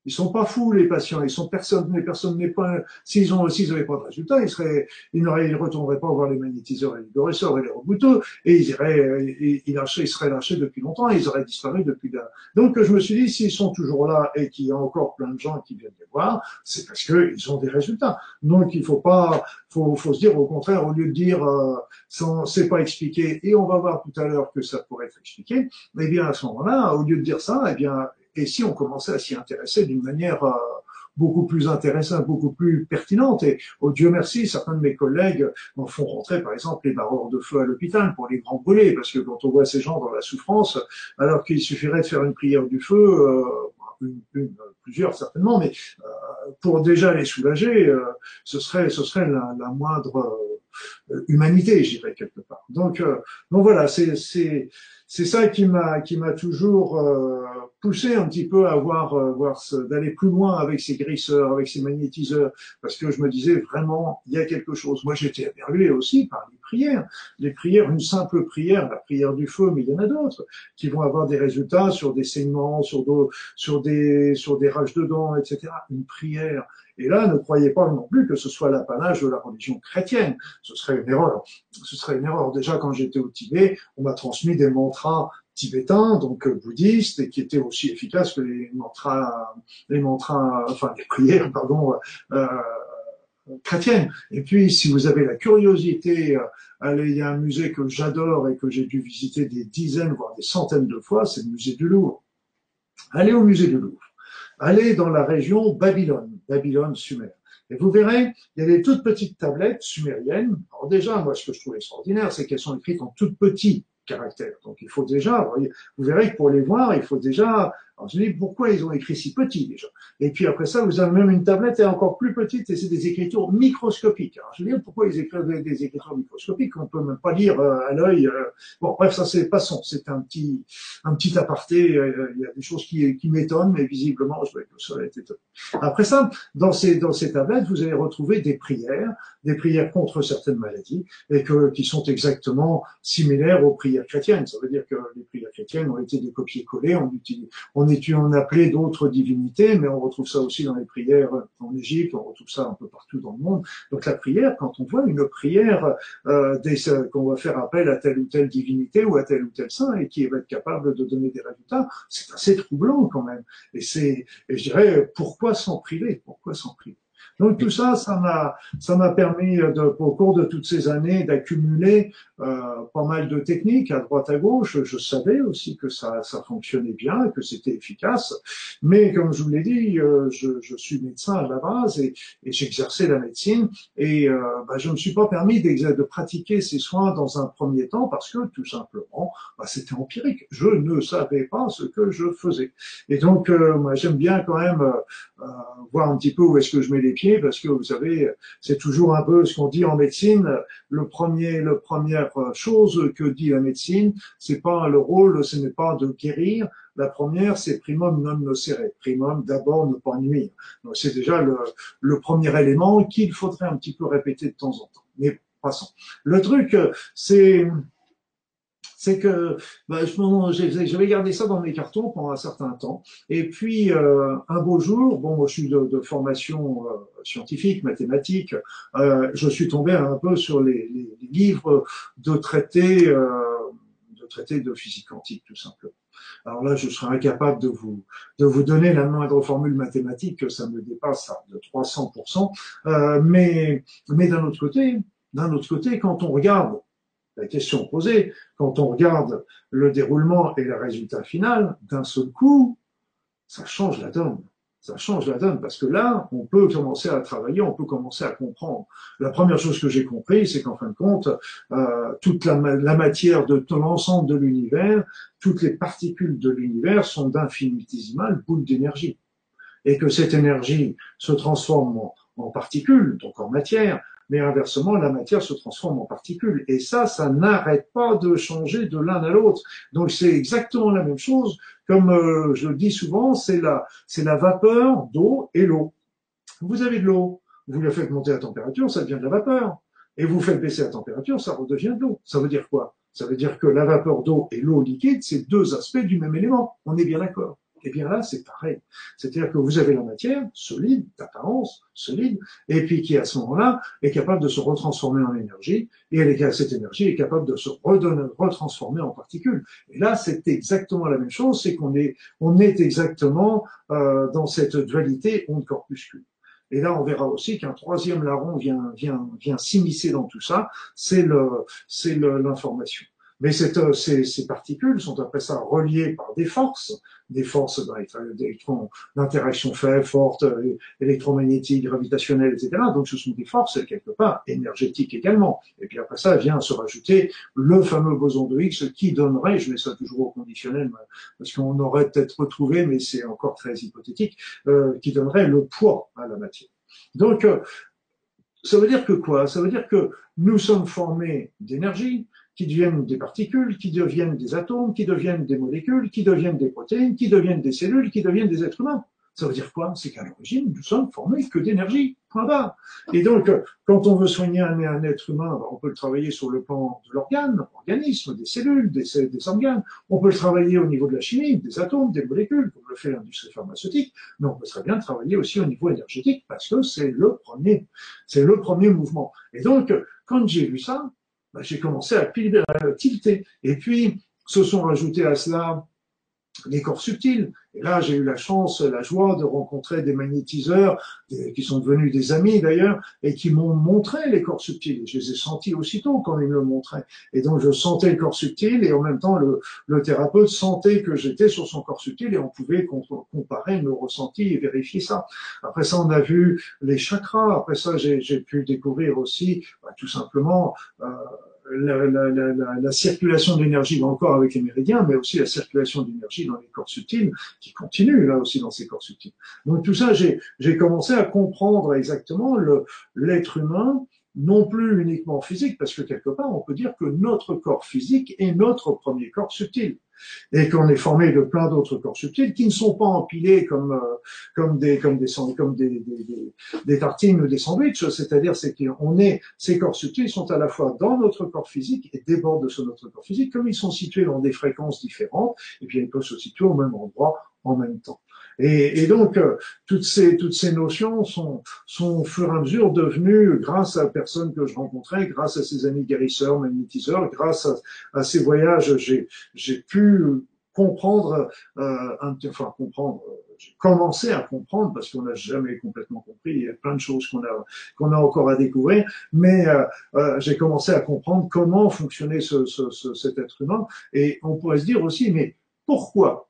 ils sont pas fous, les patients. Ils sont personne, les personnes n'est pas, s'ils ont, s'ils n'avaient pas de résultat, ils seraient, ils n'auraient, ils retourneraient pas voir les magnétiseurs et les gorisseurs et les rebouteux, et ils iraient, ils, ils, seraient lâchés depuis longtemps, et ils auraient disparu depuis là. Donc, je me suis dit, s'ils sont toujours là et qu'il y a encore plein de gens qui viennent les voir, c'est parce qu'ils ont des résultats. Donc, il faut pas, faut, faut se dire au contraire, au lieu de dire, euh, c'est pas expliqué, et on va voir tout à l'heure que ça pourrait être expliqué, eh bien, à ce moment-là, au lieu de dire ça, eh bien, et si on commençait à s'y intéresser d'une manière euh, beaucoup plus intéressante, beaucoup plus pertinente. Et oh Dieu merci, certains de mes collègues en font rentrer, par exemple, les barreurs de feu à l'hôpital pour les grands brûlés, parce que quand on voit ces gens dans la souffrance, alors qu'il suffirait de faire une prière du feu, euh, une, plusieurs certainement, mais euh, pour déjà les soulager, euh, ce serait, ce serait la, moindre humanité, j'irais quelque part. Donc, donc voilà, c'est c'est ça qui m'a qui m'a toujours euh, poussé un petit peu à voir euh, voir d'aller plus loin avec ces grisseurs, avec ces magnétiseurs, parce que je me disais vraiment il y a quelque chose. Moi j'étais émerveillé aussi par les prières, les prières, une simple prière, la prière du feu, mais il y en a d'autres qui vont avoir des résultats sur des saignements, sur des sur des Une prière et là, ne croyez pas non plus que ce soit l'apanage de la religion chrétienne. Ce serait une erreur. Ce serait une erreur. Déjà, quand j'étais au Tibet, on m'a transmis des mantras tibétains, donc euh, bouddhistes, et qui étaient aussi efficaces que les mantras, les mantras, enfin les prières, pardon, euh, chrétiennes. Et puis, si vous avez la curiosité, euh, allez, il y a un musée que j'adore et que j'ai dû visiter des dizaines, voire des centaines de fois, c'est le musée du Louvre. Allez au musée du Louvre allez dans la région Babylone, Babylone Sumer. Et vous verrez, il y a des toutes petites tablettes sumériennes. Alors déjà, moi, ce que je trouve extraordinaire, c'est qu'elles sont écrites en tout petit caractère. Donc il faut déjà, vous verrez que pour les voir, il faut déjà alors je dis pourquoi ils ont écrit si petit déjà? Et puis après ça, vous avez même une tablette est encore plus petite et c'est des écritures microscopiques. Alors je dis pourquoi ils écrivent des, écritures microscopiques? Qu'on peut même pas lire euh, à l'œil. Euh. Bon bref, ça c'est passons, c'est un petit un petit aparté. Euh, il y a des choses qui, m'étonnent, mais visiblement je vois que ça est étonné. Après ça, dans ces dans ces tablettes, vous allez retrouver des prières, des prières contre certaines maladies et que qui sont exactement similaires aux prières chrétiennes. Ça veut dire que les prières chrétiennes ont été des copier-coller, on on on appelait d'autres divinités, mais on retrouve ça aussi dans les prières en Égypte, on retrouve ça un peu partout dans le monde. Donc la prière, quand on voit une prière euh, qu'on va faire appel à telle ou telle divinité ou à tel ou tel saint et qui va être capable de donner des résultats, c'est assez troublant quand même. Et c'est, je dirais, pourquoi s'en priver? Pourquoi s'en priver? Donc tout ça, ça m'a, ça m'a permis de, au cours de toutes ces années d'accumuler euh, pas mal de techniques à droite à gauche. Je savais aussi que ça, ça fonctionnait bien, que c'était efficace. Mais comme je vous l'ai dit, euh, je, je, suis médecin à la base et, et j'exerçais la médecine et euh, bah, je ne me suis pas permis de pratiquer ces soins dans un premier temps parce que tout simplement, bah, c'était empirique. Je ne savais pas ce que je faisais. Et donc, euh, moi, j'aime bien quand même euh, voir un petit peu où est-ce que je mets les pieds, parce que vous savez, c'est toujours un peu ce qu'on dit en médecine. Le premier, la première chose que dit la médecine, c'est pas le rôle, ce n'est pas de guérir, la première, c'est primum non nocere. Primum, d'abord, ne pas nuire. Donc, c'est déjà le, le, premier élément qu'il faudrait un petit peu répéter de temps en temps. Mais passons. Le truc, c'est, c'est que bah, j'avais gardé ça dans mes cartons pendant un certain temps. Et puis, euh, un beau jour, bon, moi, je suis de, formation euh, scientifique, mathématique, euh, je suis tombé un peu sur les, les, livres de traités, euh, de traités de physique quantique, tout simplement. Alors là, je serais incapable de vous, de vous donner la moindre formule mathématique, que ça me dépasse ça, de 300%. Euh, mais mais d'un autre côté, d'un autre côté, quand on regarde la question posée, quand on regarde le déroulement et le résultat final, d'un seul coup, ça change la donne ça change la donne parce que là, on peut commencer à travailler, on peut commencer à comprendre. La première chose que j'ai compris, c'est qu'en fin de compte, euh, toute la, matière de l'ensemble de l'univers, toutes les particules de l'univers sont d'infinitésimales boules d'énergie. Et que cette énergie se transforme en particules, donc en matière, mais inversement, la matière se transforme en particules. Et ça, ça n'arrête pas de changer de l'un à l'autre. Donc c'est exactement la même chose, comme euh, je le dis souvent, c'est la, c'est la vapeur d'eau et l'eau. Vous avez de l'eau, vous la faites monter à température, ça devient de la vapeur. Et vous faites baisser la température, ça redevient de l'eau. Ça veut dire quoi? Ça veut dire que la vapeur d'eau et l'eau liquide, c'est deux aspects du même élément. On est bien d'accord. Eh bien là, c'est pareil. C'est-à-dire que vous avez la matière solide, d'apparence solide, et puis qui à ce moment-là est capable de se retransformer en énergie, et elle est, cette énergie est capable de se retransformer en particules. Et là, c'est exactement la même chose, c'est qu'on est, on est exactement euh, dans cette dualité onde-corpuscule. Et là, on verra aussi qu'un troisième larron vient, vient, vient s'immiscer dans tout ça, c'est l'information. Mais cette, euh, ces, ces, particules sont après ça reliées par des forces, des forces d'interaction faible, fortes, euh, électromagnétiques, gravitationnelles, etc. Donc ce sont des forces quelque part énergétiques également. Et puis après ça vient se rajouter le fameux boson de Higgs qui donnerait, je mets ça toujours au conditionnel parce qu'on aurait peut-être retrouvé, mais c'est encore très hypothétique, euh, qui donnerait le poids à la matière. Donc euh, ça veut dire que quoi? Ça veut dire que nous sommes formés d'énergie, qui deviennent des particules, qui deviennent des atomes, qui deviennent des molécules, qui deviennent des protéines, qui deviennent des cellules, qui deviennent des êtres humains. Ça veut dire quoi? C'est qu'à l'origine, nous sommes formés que d'énergie. Point barre. Et donc, quand on veut soigner un, être humain, on peut le travailler sur le plan de l'organe, l'organisme, des cellules, des, des organes. On peut le travailler au niveau de la chimie, des atomes, des molécules, comme le fait l'industrie pharmaceutique. Mais on peut très bien travailler aussi au niveau énergétique parce que c'est le premier, c'est le premier mouvement. Et donc, quand j'ai vu ça, bah, j'ai commencé à, à tilter. Et puis, se sont rajoutés à cela les corps subtils. Et là, j'ai eu la chance, la joie de rencontrer des magnétiseurs qui sont devenus des amis d'ailleurs et qui m'ont montré les corps subtils. Je les ai sentis aussitôt quand ils me le montraient. Et donc, je sentais le corps subtil et en même temps, le, le thérapeute sentait que j'étais sur son corps subtil et on pouvait comparer nos ressentis et vérifier ça. Après ça, on a vu les chakras. Après ça, j'ai pu découvrir aussi bah, tout simplement euh, la, la, la, la, circulation d'énergie dans le corps avec les méridiens, mais aussi la circulation d'énergie dans les corps subtils, qui continue là aussi dans ces corps subtils. Donc tout ça, j'ai commencé à comprendre exactement l'être humain, non plus uniquement physique, parce que quelque part, on peut dire que notre corps physique est notre premier corps subtil et qu'on est formé de plein d'autres corps subtils qui ne sont pas empilés comme euh, comme des comme des comme des, tartines ou des sandwichs, c'est-à-dire c'est qu'on est ces corps subtils sont à la fois dans notre corps physique et débordent de notre corps physique, comme ils sont situés dans des fréquences différentes, et puis ils peuvent se situer au même endroit en même temps. Et, et, donc, euh, toutes ces, toutes ces notions sont, sont au fur et à mesure devenues, grâce à personnes que je rencontrais, grâce à ces amis guérisseurs, magnétiseurs, grâce à, à ces voyages, j'ai, pu comprendre, euh, enfin comprendre, j'ai commencé à comprendre parce qu'on n'a jamais complètement compris. Il y a plein de choses qu'on a qu'on a encore à découvrir, mais euh, euh, j'ai commencé à comprendre comment fonctionnait ce, ce, cet être humain. Et on pourrait se dire aussi, mais pourquoi,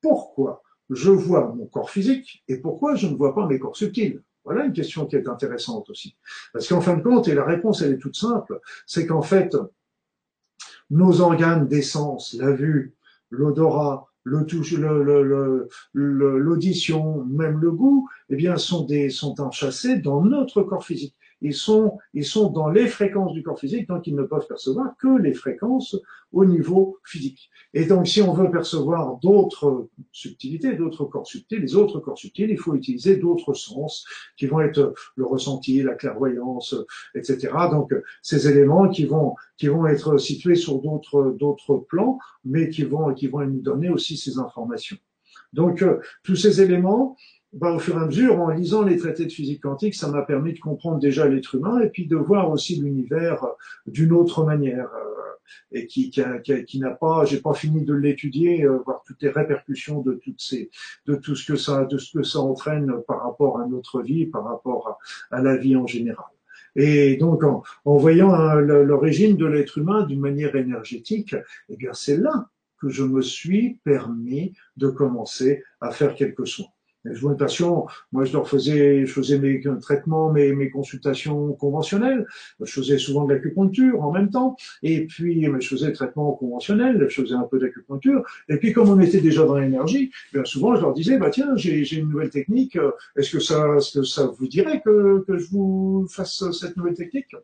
pourquoi? Je vois mon corps physique et pourquoi je ne vois pas mes corps subtils Voilà une question qui est intéressante aussi. Parce qu'en fin de compte, et la réponse elle est toute simple, c'est qu'en fait, nos organes d'essence, la vue, l'odorat, l'audition, même le goût, eh bien, sont des, sont enchâssés dans notre corps physique ils sont, ils sont dans les fréquences du corps physique, donc ils ne peuvent percevoir que les fréquences au niveau physique. Et donc, si on veut percevoir d'autres subtilités, d'autres corps subtils, les autres corps subtils, il faut utiliser d'autres sens qui vont être le ressenti, la clairvoyance, etc. Donc, ces éléments qui vont, qui vont être situés sur d'autres, d'autres plans, mais qui vont, qui vont nous donner aussi ces informations. Donc, tous ces éléments, bah, au fur et à mesure, en lisant les traités de physique quantique, ça m'a permis de comprendre déjà l'être humain et puis de voir aussi l'univers d'une autre manière euh, et qui, qui, qui n'a pas, j'ai pas fini de l'étudier, euh, voir toutes les répercussions de toutes ces, de tout ce que ça, de ce que ça entraîne par rapport à notre vie, par rapport à, la vie en général. Et donc, en, en voyant hein, l'origine de l'être humain d'une manière énergétique, eh bien, c'est là que je me suis permis de commencer à faire quelque chose. Je une patient, moi je leur faisais, je faisais mes traitements, mes, mes consultations conventionnelles, je faisais souvent de l'acupuncture en même temps, et puis je faisais le traitement conventionnel, je faisais un peu d'acupuncture, et puis comme on était déjà dans l'énergie, bien souvent je leur disais, bah tiens, j'ai une nouvelle technique, est-ce que ça, est-ce que ça vous dirait que, que je vous fasse cette nouvelle technique?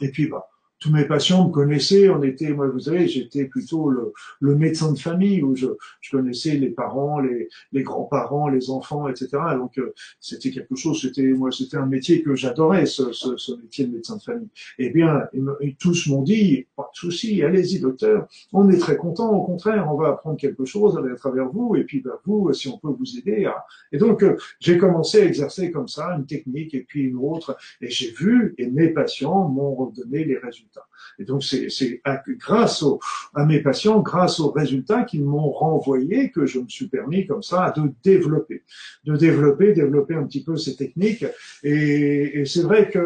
Et puis bah tous mes patients me connaissaient. On était, moi, vous savez, j'étais plutôt le, le, médecin de famille où je, je connaissais les parents, les, les grands-parents, les enfants, etc. Donc euh, c'était quelque chose. C'était moi, c'était un métier que j'adorais, ce, ce, ce, métier de médecin de famille. Eh bien, ils, tous m'ont dit, pas de souci, allez-y, docteur. On est très content. Au contraire, on va apprendre quelque chose à travers vous. Et puis, ben, vous, si on peut vous aider. Et donc, euh, j'ai commencé à exercer comme ça une technique et puis une autre. Et j'ai vu, et mes patients m'ont redonné les résultats et donc c'est grâce à mes patients, grâce aux résultats qu'ils m'ont renvoyé que je me suis permis comme ça de développer, de développer, développer un petit peu ces techniques. Et, et c'est vrai que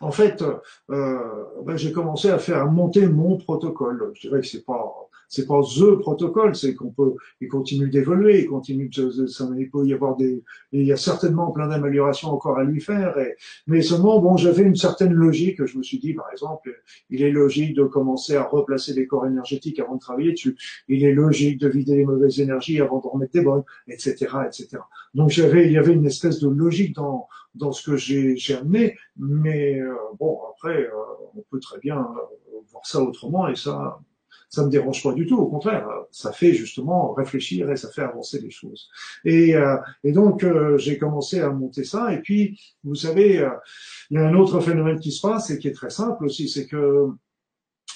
en fait, euh, ben j'ai commencé à faire monter mon protocole. Je dirais que c'est pas c'est pas the protocole, c'est qu'on peut, il continue d'évoluer, il continue de, il peut y avoir des, il y a certainement plein d'améliorations encore à lui faire. Et, mais seulement, bon, j'avais une certaine logique. Je me suis dit, par exemple, il est logique de commencer à replacer les corps énergétiques avant de travailler dessus. Il est logique de vider les mauvaises énergies avant de remettre des bonnes, etc., etc. Donc j'avais, il y avait une espèce de logique dans dans ce que j'ai amené, mais euh, bon, après, euh, on peut très bien euh, voir ça autrement et ça, ça me dérange pas du tout. Au contraire, ça fait justement réfléchir et ça fait avancer les choses. Et, euh, et donc euh, j'ai commencé à monter ça. Et puis, vous savez, euh, il y a un autre phénomène qui se passe et qui est très simple aussi, c'est que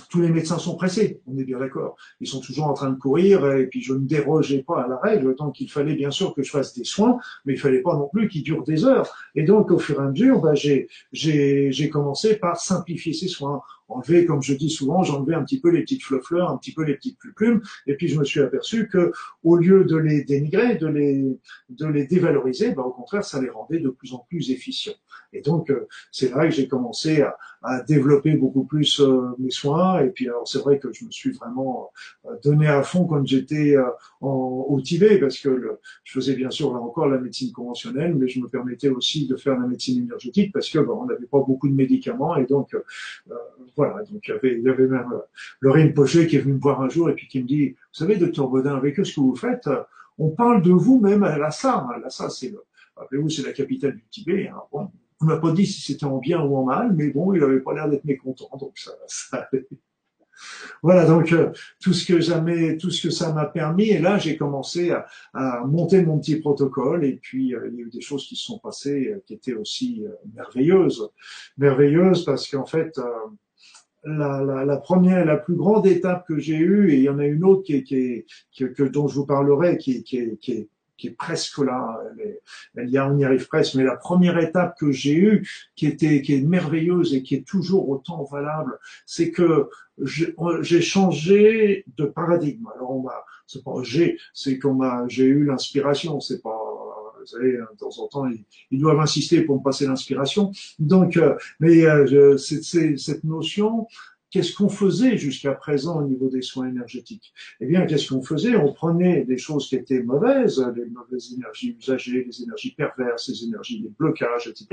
tous les médecins sont pressés, on est bien d'accord. Ils sont toujours en train de courir et puis je ne dérogeais pas à la règle tant qu'il fallait bien sûr que je fasse des soins, mais il fallait pas non plus qu'ils durent des heures. Et donc au fur et à mesure, bah, j'ai commencé par simplifier ces soins enlever, comme je dis souvent, j'enlevais un petit peu les petites fleurs, un petit peu les petites plumes, et puis je me suis aperçu que au lieu de les dénigrer, de les, de les dévaloriser, bah, au contraire, ça les rendait de plus en plus efficients. Et donc, euh, c'est là que j'ai commencé à, à, développer beaucoup plus euh, mes soins. Et puis, alors, c'est vrai que je me suis vraiment euh, donné à fond quand j'étais au Tibet, parce que le, je faisais bien sûr là encore la médecine conventionnelle, mais je me permettais aussi de faire la médecine énergétique parce que bah, on n'avait pas beaucoup de médicaments et donc voilà, donc il y avait, il y avait même euh, le Rinpoché qui est venu me voir un jour et puis qui me dit, vous savez, docteur Baudin, avec ce que vous faites, euh, on parle de vous même à Lhasa. Lhasa, c'est le, rappelez-vous, c'est la capitale du Tibet. Hein. Bon, on m'a pas dit si c'était en bien ou en mal, mais bon, il avait pas l'air d'être mécontent, donc ça, ça voilà donc euh, tout ce que jamais, tout ce que ça m'a permis. Et là, j'ai commencé à, à, monter mon petit protocole. Et puis euh, il y a eu des choses qui se sont passées euh, qui étaient aussi merveilleuses, merveilleuses parce qu'en fait. La, la, la, première, la plus grande étape que j'ai eue, et il y en a une autre qui est, qui est, que, dont je vous parlerai, qui, qui, est, qui est qui est presque là. Elle, y a, on y arrive presque. Mais la première étape que j'ai eue, qui était, qui est merveilleuse et qui est toujours autant valable, c'est que j'ai changé de paradigme. Alors on c'est pas j'ai, c'est qu'on m'a, j'ai eu l'inspiration. C'est pas, vous savez, de temps en temps, ils, doivent insister pour me passer l'inspiration. Donc, euh, mais euh, cette notion Qu'est-ce qu'on faisait jusqu'à présent au niveau des soins énergétiques? Eh bien, qu'est-ce qu'on faisait? On prenait des choses qui étaient mauvaises, les mauvaises énergies usagées, les énergies perverses, les énergies, les blocages, etc.,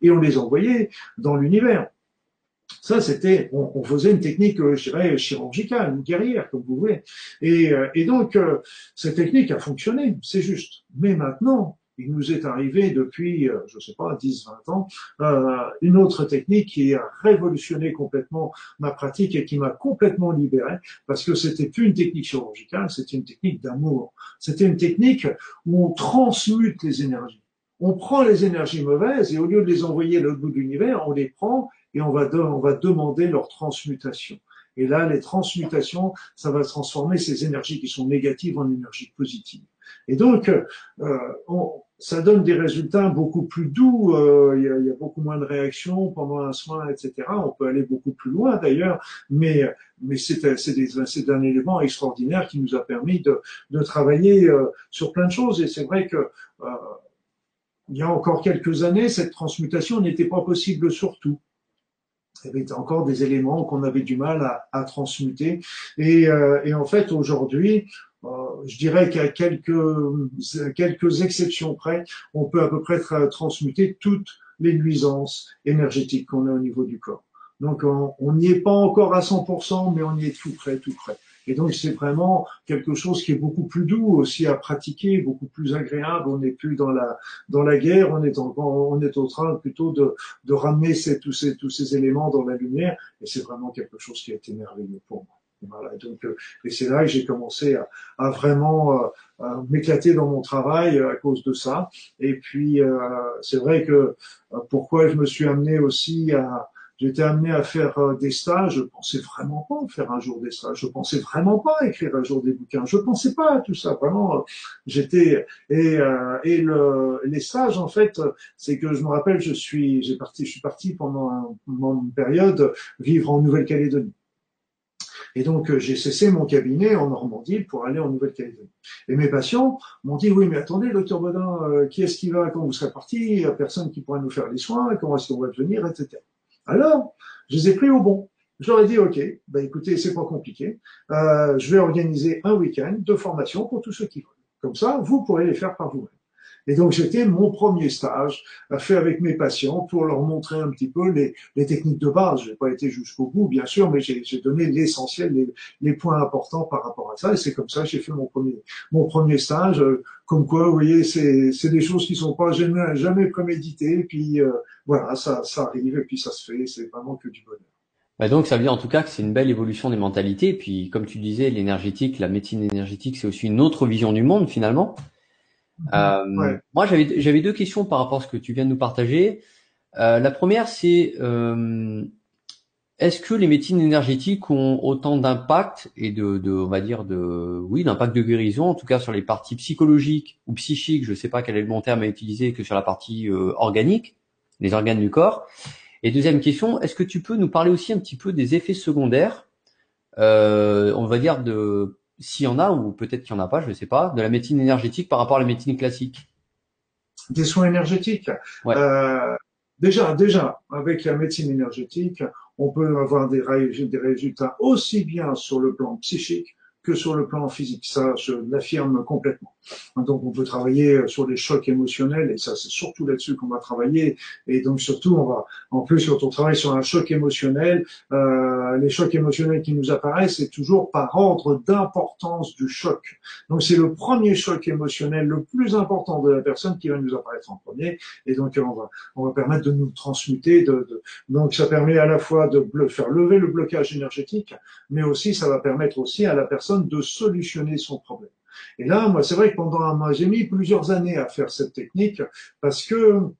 et on les envoyait dans l'univers. Ça, c'était, on, faisait une technique, euh, je dirais, chirurgicale, une guerrière, comme vous voulez. Et, donc, cette technique a fonctionné, c'est juste. Mais maintenant, il nous est arrivé depuis, je ne sais pas, 10, 20 ans, euh, une autre technique qui a révolutionné complètement ma pratique et qui m'a complètement libéré parce que c'était plus une technique chirurgicale, c'était une technique d'amour. C'était une technique où on transmute les énergies. On prend les énergies mauvaises et au lieu de les envoyer à l'autre bout de l'univers, on les prend et on va, on va demander leur transmutation. Et là, les transmutations, ça va transformer ces énergies qui sont négatives en énergies positives. Et donc, euh, on, ça donne des résultats beaucoup plus doux. Euh, il, y a, beaucoup moins de réactions pendant un soin, etc. On peut aller beaucoup plus loin d'ailleurs, mais c'est un élément extraordinaire qui nous a permis de, travailler euh, sur plein de choses. Et c'est vrai que euh, il y a encore quelques années, cette transmutation n'était pas possible sur tout il y avait encore des éléments qu'on avait du mal à, transmuter. Et, euh, en fait, aujourd'hui, euh, je dirais qu'à quelques, quelques exceptions près, on peut à peu près transmuter toutes les nuisances énergétiques qu'on a au niveau du corps. Donc on n'y est pas encore à 100%, mais on y est tout près, tout près. Et donc c'est vraiment quelque chose qui est beaucoup plus doux aussi à pratiquer, beaucoup plus agréable. On n'est plus dans la dans la guerre, on est en, on est au train plutôt de de ramener tous ces tous ces éléments dans la lumière. Et c'est vraiment quelque chose qui été merveilleux pour moi. Voilà, donc, euh, et c'est là que j'ai commencé à, à vraiment euh, m'éclater dans mon travail à cause de ça. Et puis, euh, c'est vrai que pourquoi je me suis amené aussi à, J'étais amené à faire euh, des stages. Je pensais vraiment pas faire un jour des stages. Je pensais vraiment pas écrire un jour des bouquins. Je pensais pas à tout ça. Vraiment, euh, j'étais et euh, et le, les stages en fait, c'est que je me rappelle, je suis j'ai parti, je suis parti pendant, pendant une période vivre en Nouvelle-Calédonie. Et donc, j'ai cessé mon cabinet en Normandie pour aller en Nouvelle-Calédonie. Et mes patients m'ont dit, oui, mais attendez, docteur Bodin, qui est-ce qui va? Quand vous serez parti? Il n'y a personne qui pourra nous faire les soins, comment est-ce qu'on va devenir, etc. Alors, je les ai pris au bon. Je leur ai dit, OK, bah écoutez, c'est pas compliqué. Euh, je vais organiser un week-end de formation pour tous ceux qui veulent. Comme ça, vous pourrez les faire par vous-même. Et donc, c'était mon premier stage fait avec mes patients pour leur montrer un petit peu les, les techniques de base. Je n'ai pas été jusqu'au bout, bien sûr, mais j'ai donné l'essentiel, les, les, points importants par rapport à ça. Et c'est comme ça que j'ai fait mon premier, mon premier stage. Comme quoi, vous voyez, c'est des choses qui sont pas jamais, jamais préméditées. Et puis, euh, voilà, ça, ça arrive et puis ça se fait. C'est vraiment que du bonheur. Bah donc ça veut dire en tout cas que c'est une belle évolution des mentalités. Et puis comme tu disais, l'énergétique, la médecine énergétique, c'est aussi une autre vision du monde finalement. Euh, Moi, j'avais j'avais deux questions par rapport à ce que tu viens de nous partager. Euh, la première, c'est euh, est-ce que les médecines énergétiques ont autant d'impact et de, de, on va dire de, oui, d'impact de guérison, en tout cas sur les parties psychologiques ou psychiques, je ne sais pas quel est le bon terme à utiliser, que sur la partie euh, organique, les organes du corps. Et deuxième question, est-ce que tu peux nous parler aussi un petit peu des effets secondaires, euh, on va dire de s'il y en a, ou peut-être qu'il n'y en a pas, je ne sais pas, de la médecine énergétique par rapport à la médecine classique Des soins énergétiques euh, Déjà, déjà, avec la médecine énergétique, on peut avoir des, des résultats aussi bien sur le plan psychique que sur le plan physique. Ça, je l'affirme complètement. Donc, on peut travailler sur les chocs émotionnels, et ça, c'est surtout là-dessus qu'on va travailler. Et donc, surtout, on va, en plus, quand on travaille sur un choc émotionnel, euh, les chocs émotionnels qui nous apparaissent, c'est toujours par ordre d'importance du choc. Donc, c'est le premier choc émotionnel le plus important de la personne qui va nous apparaître en premier. Et donc, on va, on va permettre de nous transmuter. De, de, donc, ça permet à la fois de faire lever le blocage énergétique, mais aussi, ça va permettre aussi à la personne de solutionner son problème. Et là, moi, c'est vrai que pendant un mois, j'ai mis plusieurs années à faire cette technique parce que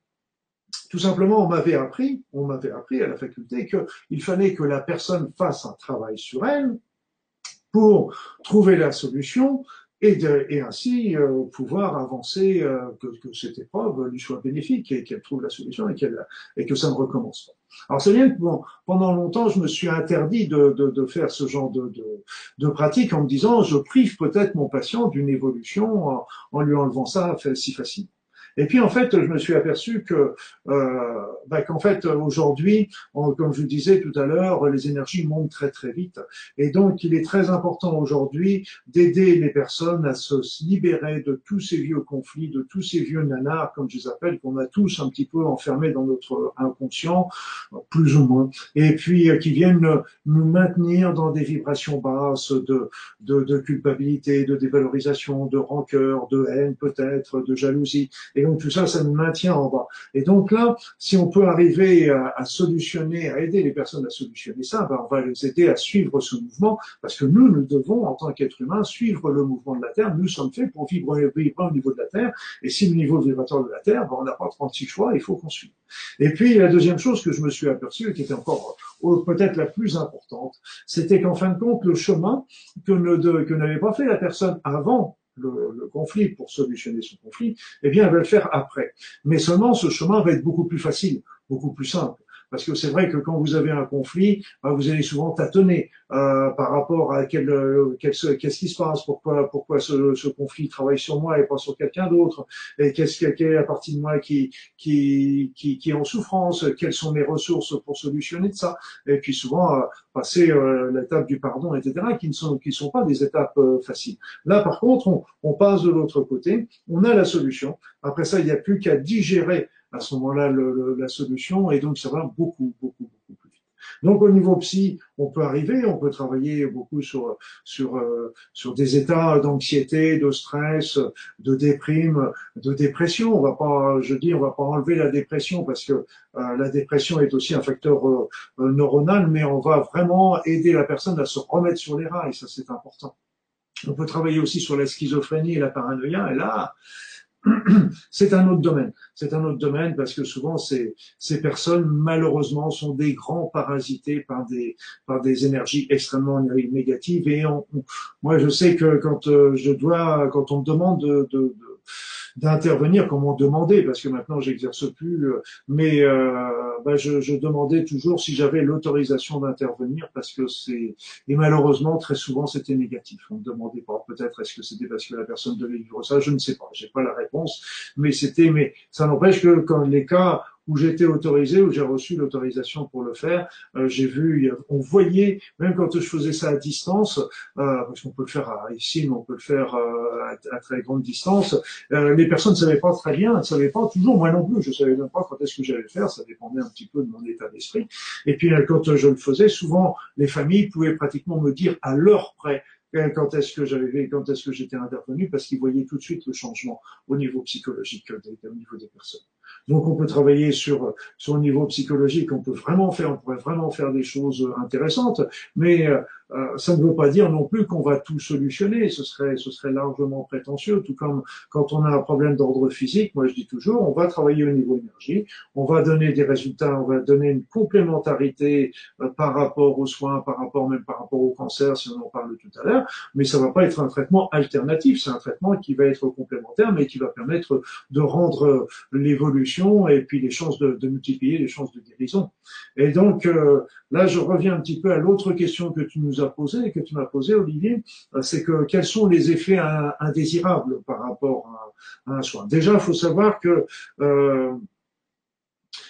tout simplement, on m'avait appris, on m'avait appris à la faculté qu'il fallait que la personne fasse un travail sur elle pour trouver la solution et, et ainsi euh, pouvoir avancer, euh, que, que, cette épreuve lui soit bénéfique et qu'elle trouve la solution et, qu'elle et que ça ne recommence pas. Alors c'est bien que bon, pendant longtemps, je me suis interdit de, de, de faire ce genre de, de, de, pratique en me disant je prive peut-être mon patient d'une évolution en, en, lui enlevant ça si facilement. Et puis en fait, je me suis aperçu que euh, bah, qu'en fait aujourd'hui, comme je vous disais tout à l'heure, les énergies montent très très vite, et donc il est très important aujourd'hui d'aider les personnes à se libérer de tous ces vieux conflits, de tous ces vieux nanars, comme je les appelle, qu'on a tous un petit peu enfermés dans notre inconscient, plus ou moins, et puis euh, qui viennent nous maintenir dans des vibrations basses de, de, culpabilité, de dévalorisation, de rancœur, de haine peut-être, de jalousie. Donc tout ça, ça nous maintient en bas. Et donc là, si on peut arriver à, solutionner, à aider les personnes à solutionner ça, ben on va les aider à suivre ce mouvement, parce que nous, nous devons, en tant qu'être humain, suivre le mouvement de la Terre. Nous sommes faits pour vivre, vivre au niveau de la Terre. Et si le niveau vibratoire de la Terre, ben on n'a pas 36 choix, il faut qu'on suive. Et puis la deuxième chose que je me suis aperçu, et qui était encore euh, peut-être la plus importante, c'était qu'en fin de compte, le chemin que n'avait pas fait la personne avant le, conflit, pour solutionner ce conflit, eh bien, elle va le faire après. Mais seulement, ce chemin va être beaucoup plus facile, beaucoup plus simple. Parce que c'est vrai que quand vous avez un conflit, bah, vous allez souvent tâtonner euh, par rapport à quel, euh, qu'est-ce qui se passe, pourquoi, pourquoi ce, ce, conflit travaille sur moi et pas sur quelqu'un d'autre, et qu'est-ce qu'il y a la partie de moi qui, qui, qui, qui, est en souffrance, quelles sont mes ressources pour solutionner de ça, et puis souvent euh, passer euh, l'étape du pardon, etc., qui ne sont, qui sont pas des étapes faciles. Là, par contre, on, on passe de l'autre côté, on a la solution. Après ça, il n'y a plus qu'à digérer à ce moment-là la solution et donc ça va beaucoup, beaucoup, beaucoup plus vite. Donc au niveau psy, on peut arriver, on peut travailler beaucoup sur sur euh, sur des états d'anxiété, de stress, de déprime, de dépression. On va pas, je dis, on va pas enlever la dépression parce que euh, la dépression est aussi un facteur euh, neuronal, mais on va vraiment aider la personne à se remettre sur les rails. Ça c'est important. On peut travailler aussi sur la schizophrénie et la paranoïa. Et là, c'est un autre domaine. C'est un autre domaine parce que souvent ces, ces personnes malheureusement sont des grands parasités par des par des énergies extrêmement négatives et moi je sais que quand euh, je dois quand on me demande de, de d'intervenir comme on demandait, parce que maintenant j'exerce plus, mais euh, bah, je, je, demandais toujours si j'avais l'autorisation d'intervenir, parce que c'est et malheureusement très souvent c'était négatif. On me demandait pas, peut-être est-ce que c'était parce que la personne devait vivre ça, je ne sais pas, j'ai pas la réponse, mais c'était, mais ça n'empêche que quand les cas où j'étais autorisé, où j'ai reçu l'autorisation pour le faire. Euh, j'ai vu, on voyait, même quand je faisais ça à distance, euh, parce qu'on peut le faire ici, mais on peut le faire euh, à, très grande distance, les personnes ne savaient pas très bien, ne savaient pas toujours, moi non plus, je savais même pas quand est-ce que j'allais le faire, ça dépendait un petit peu de mon état d'esprit. Et puis quand je le faisais, souvent les familles pouvaient pratiquement me dire à l'heure près quand est-ce que j'avais, quand est-ce que j'étais intervenu, parce qu'ils voyaient tout de suite le changement au niveau psychologique, au niveau des personnes. Donc on peut travailler sur le niveau psychologique, on peut vraiment faire, on pourrait vraiment faire des choses intéressantes, mais euh, euh, ça ne veut pas dire non plus qu'on va tout solutionner. Ce serait ce serait largement prétentieux. Tout comme quand on a un problème d'ordre physique, moi je dis toujours, on va travailler au niveau énergie, on va donner des résultats, on va donner une complémentarité euh, par rapport aux soins, par rapport même par rapport au cancer, si on en parle tout à l'heure, mais ça va pas être un traitement alternatif. C'est un traitement qui va être complémentaire, mais qui va permettre de rendre l'évolution et puis les chances de, multiplier les chances de guérison. Et donc euh, là, je reviens un petit peu à l'autre question que tu nous as posée, que tu m'as posée, Olivier, euh, c'est que quels sont les effets indésirables par rapport à, un soin? Déjà, il faut savoir que euh,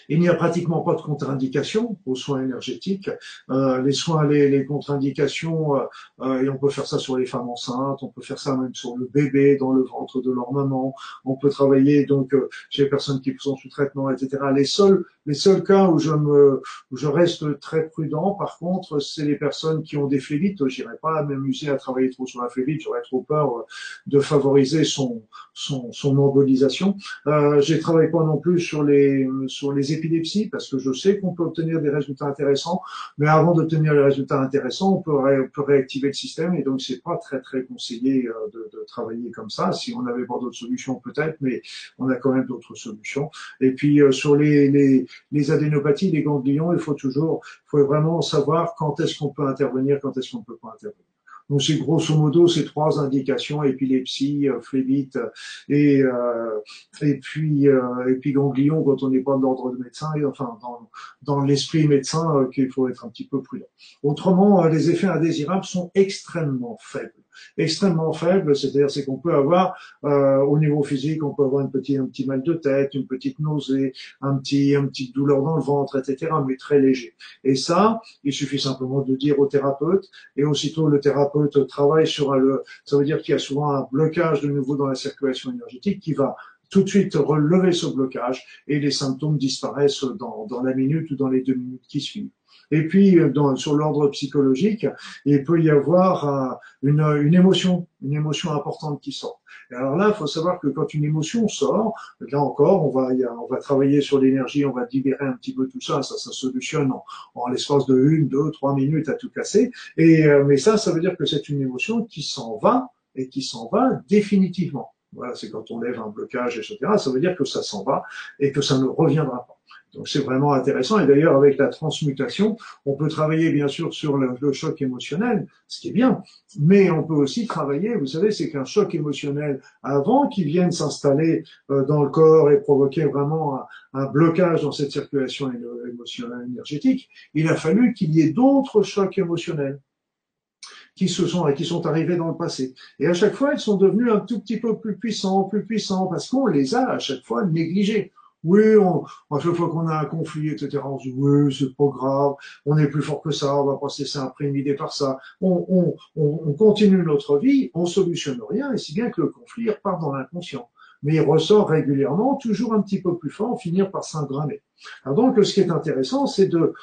il n'y a pratiquement pas de contre-indications aux soins énergétiques. Euh, les soins, les, les contre-indications, euh, euh, et on peut faire ça sur les femmes enceintes, on peut faire ça même sur le bébé dans le ventre de leur maman. On peut travailler donc chez les personnes qui sont sous traitement, etc. Les seuls, les seuls cas où je me, où je reste très prudent, par contre, c'est les personnes qui ont des phlébites. J'irai pas m'amuser à travailler trop sur la phlébite, j'aurais trop peur de favoriser son, son, son embolisation. Euh, je travaille pas non plus sur les, sur les parce que je sais qu'on peut obtenir des résultats intéressants, mais avant d'obtenir les résultats intéressants, on peut, réactiver le système et donc c'est pas très très conseillé euh, de, travailler comme ça. Si on n'avait pas d'autres solutions peut-être, mais on a quand même d'autres solutions. Et puis euh, sur les, les, les adénopathies, les ganglions, il faut toujours, il faut vraiment savoir quand est-ce qu'on peut intervenir, quand est-ce qu'on peut pas intervenir. Donc c'est grosso modo ces trois indications épilepsie, euh, phlébite et euh, et puis euh, et puis ganglion quand on n'est pas d'ordre de médecin et enfin dans dans l'esprit médecin qu'il faut être un petit peu prudent. Autrement, les effets indésirables sont extrêmement faibles Extrêmement faible, c'est-à-dire c'est qu'on peut avoir euh, au niveau physique, on peut avoir une petite, un petit mal de tête, une petite nausée, un petit, un petit douleur dans le ventre, etc., mais très léger. Et ça, il suffit simplement de dire au thérapeute, et aussitôt le thérapeute travaille sur le, ça veut dire qu'il y a souvent un blocage de nouveau dans la circulation énergétique qui va tout de suite relever ce blocage et les symptômes disparaissent dans, dans la minute ou dans les deux minutes qui suivent. Et puis, euh, dans, sur l'ordre psychologique, il peut y avoir euh, une, une, émotion, une émotion importante qui sort. Et alors là, il faut savoir que quand une émotion sort, là encore, on va, on va travailler sur l'énergie, on va libérer un petit peu tout ça, ça, ça solutionne en, en l'espace de une, deux, trois minutes à tout casser. Et euh, mais ça, ça veut dire que c'est une émotion qui s'en va et qui s'en va définitivement. Voilà, c'est quand on lève un blocage, etc. Ça veut dire que ça s'en va et que ça ne reviendra pas. Donc c'est vraiment intéressant. Et d'ailleurs, avec la transmutation, on peut travailler bien sûr sur le, choc émotionnel, ce qui est bien, mais on peut aussi travailler, vous savez, c'est qu'un choc émotionnel, avant qu'il vienne s'installer euh, dans le corps et provoquer vraiment un, un blocage dans cette circulation émotionnelle énergétique, il a fallu qu'il y ait d'autres chocs émotionnels qui se sont qui sont arrivés dans le passé. Et à chaque fois, ils sont devenus un tout petit peu plus puissants, plus puissants, parce qu'on les a à chaque fois négligés. Oui, on, à chaque fois qu'on a un conflit, etc., on se dit, oui, c'est pas grave, on est plus fort que ça, on va pas se laisser imprimer par ça. On, on, on, continue notre vie, on solutionne rien, et si bien que le conflit repart dans l'inconscient. Mais il ressort régulièrement, toujours un petit peu plus fort, finir par s'engrammer. Alors donc, ce qui est intéressant, c'est de,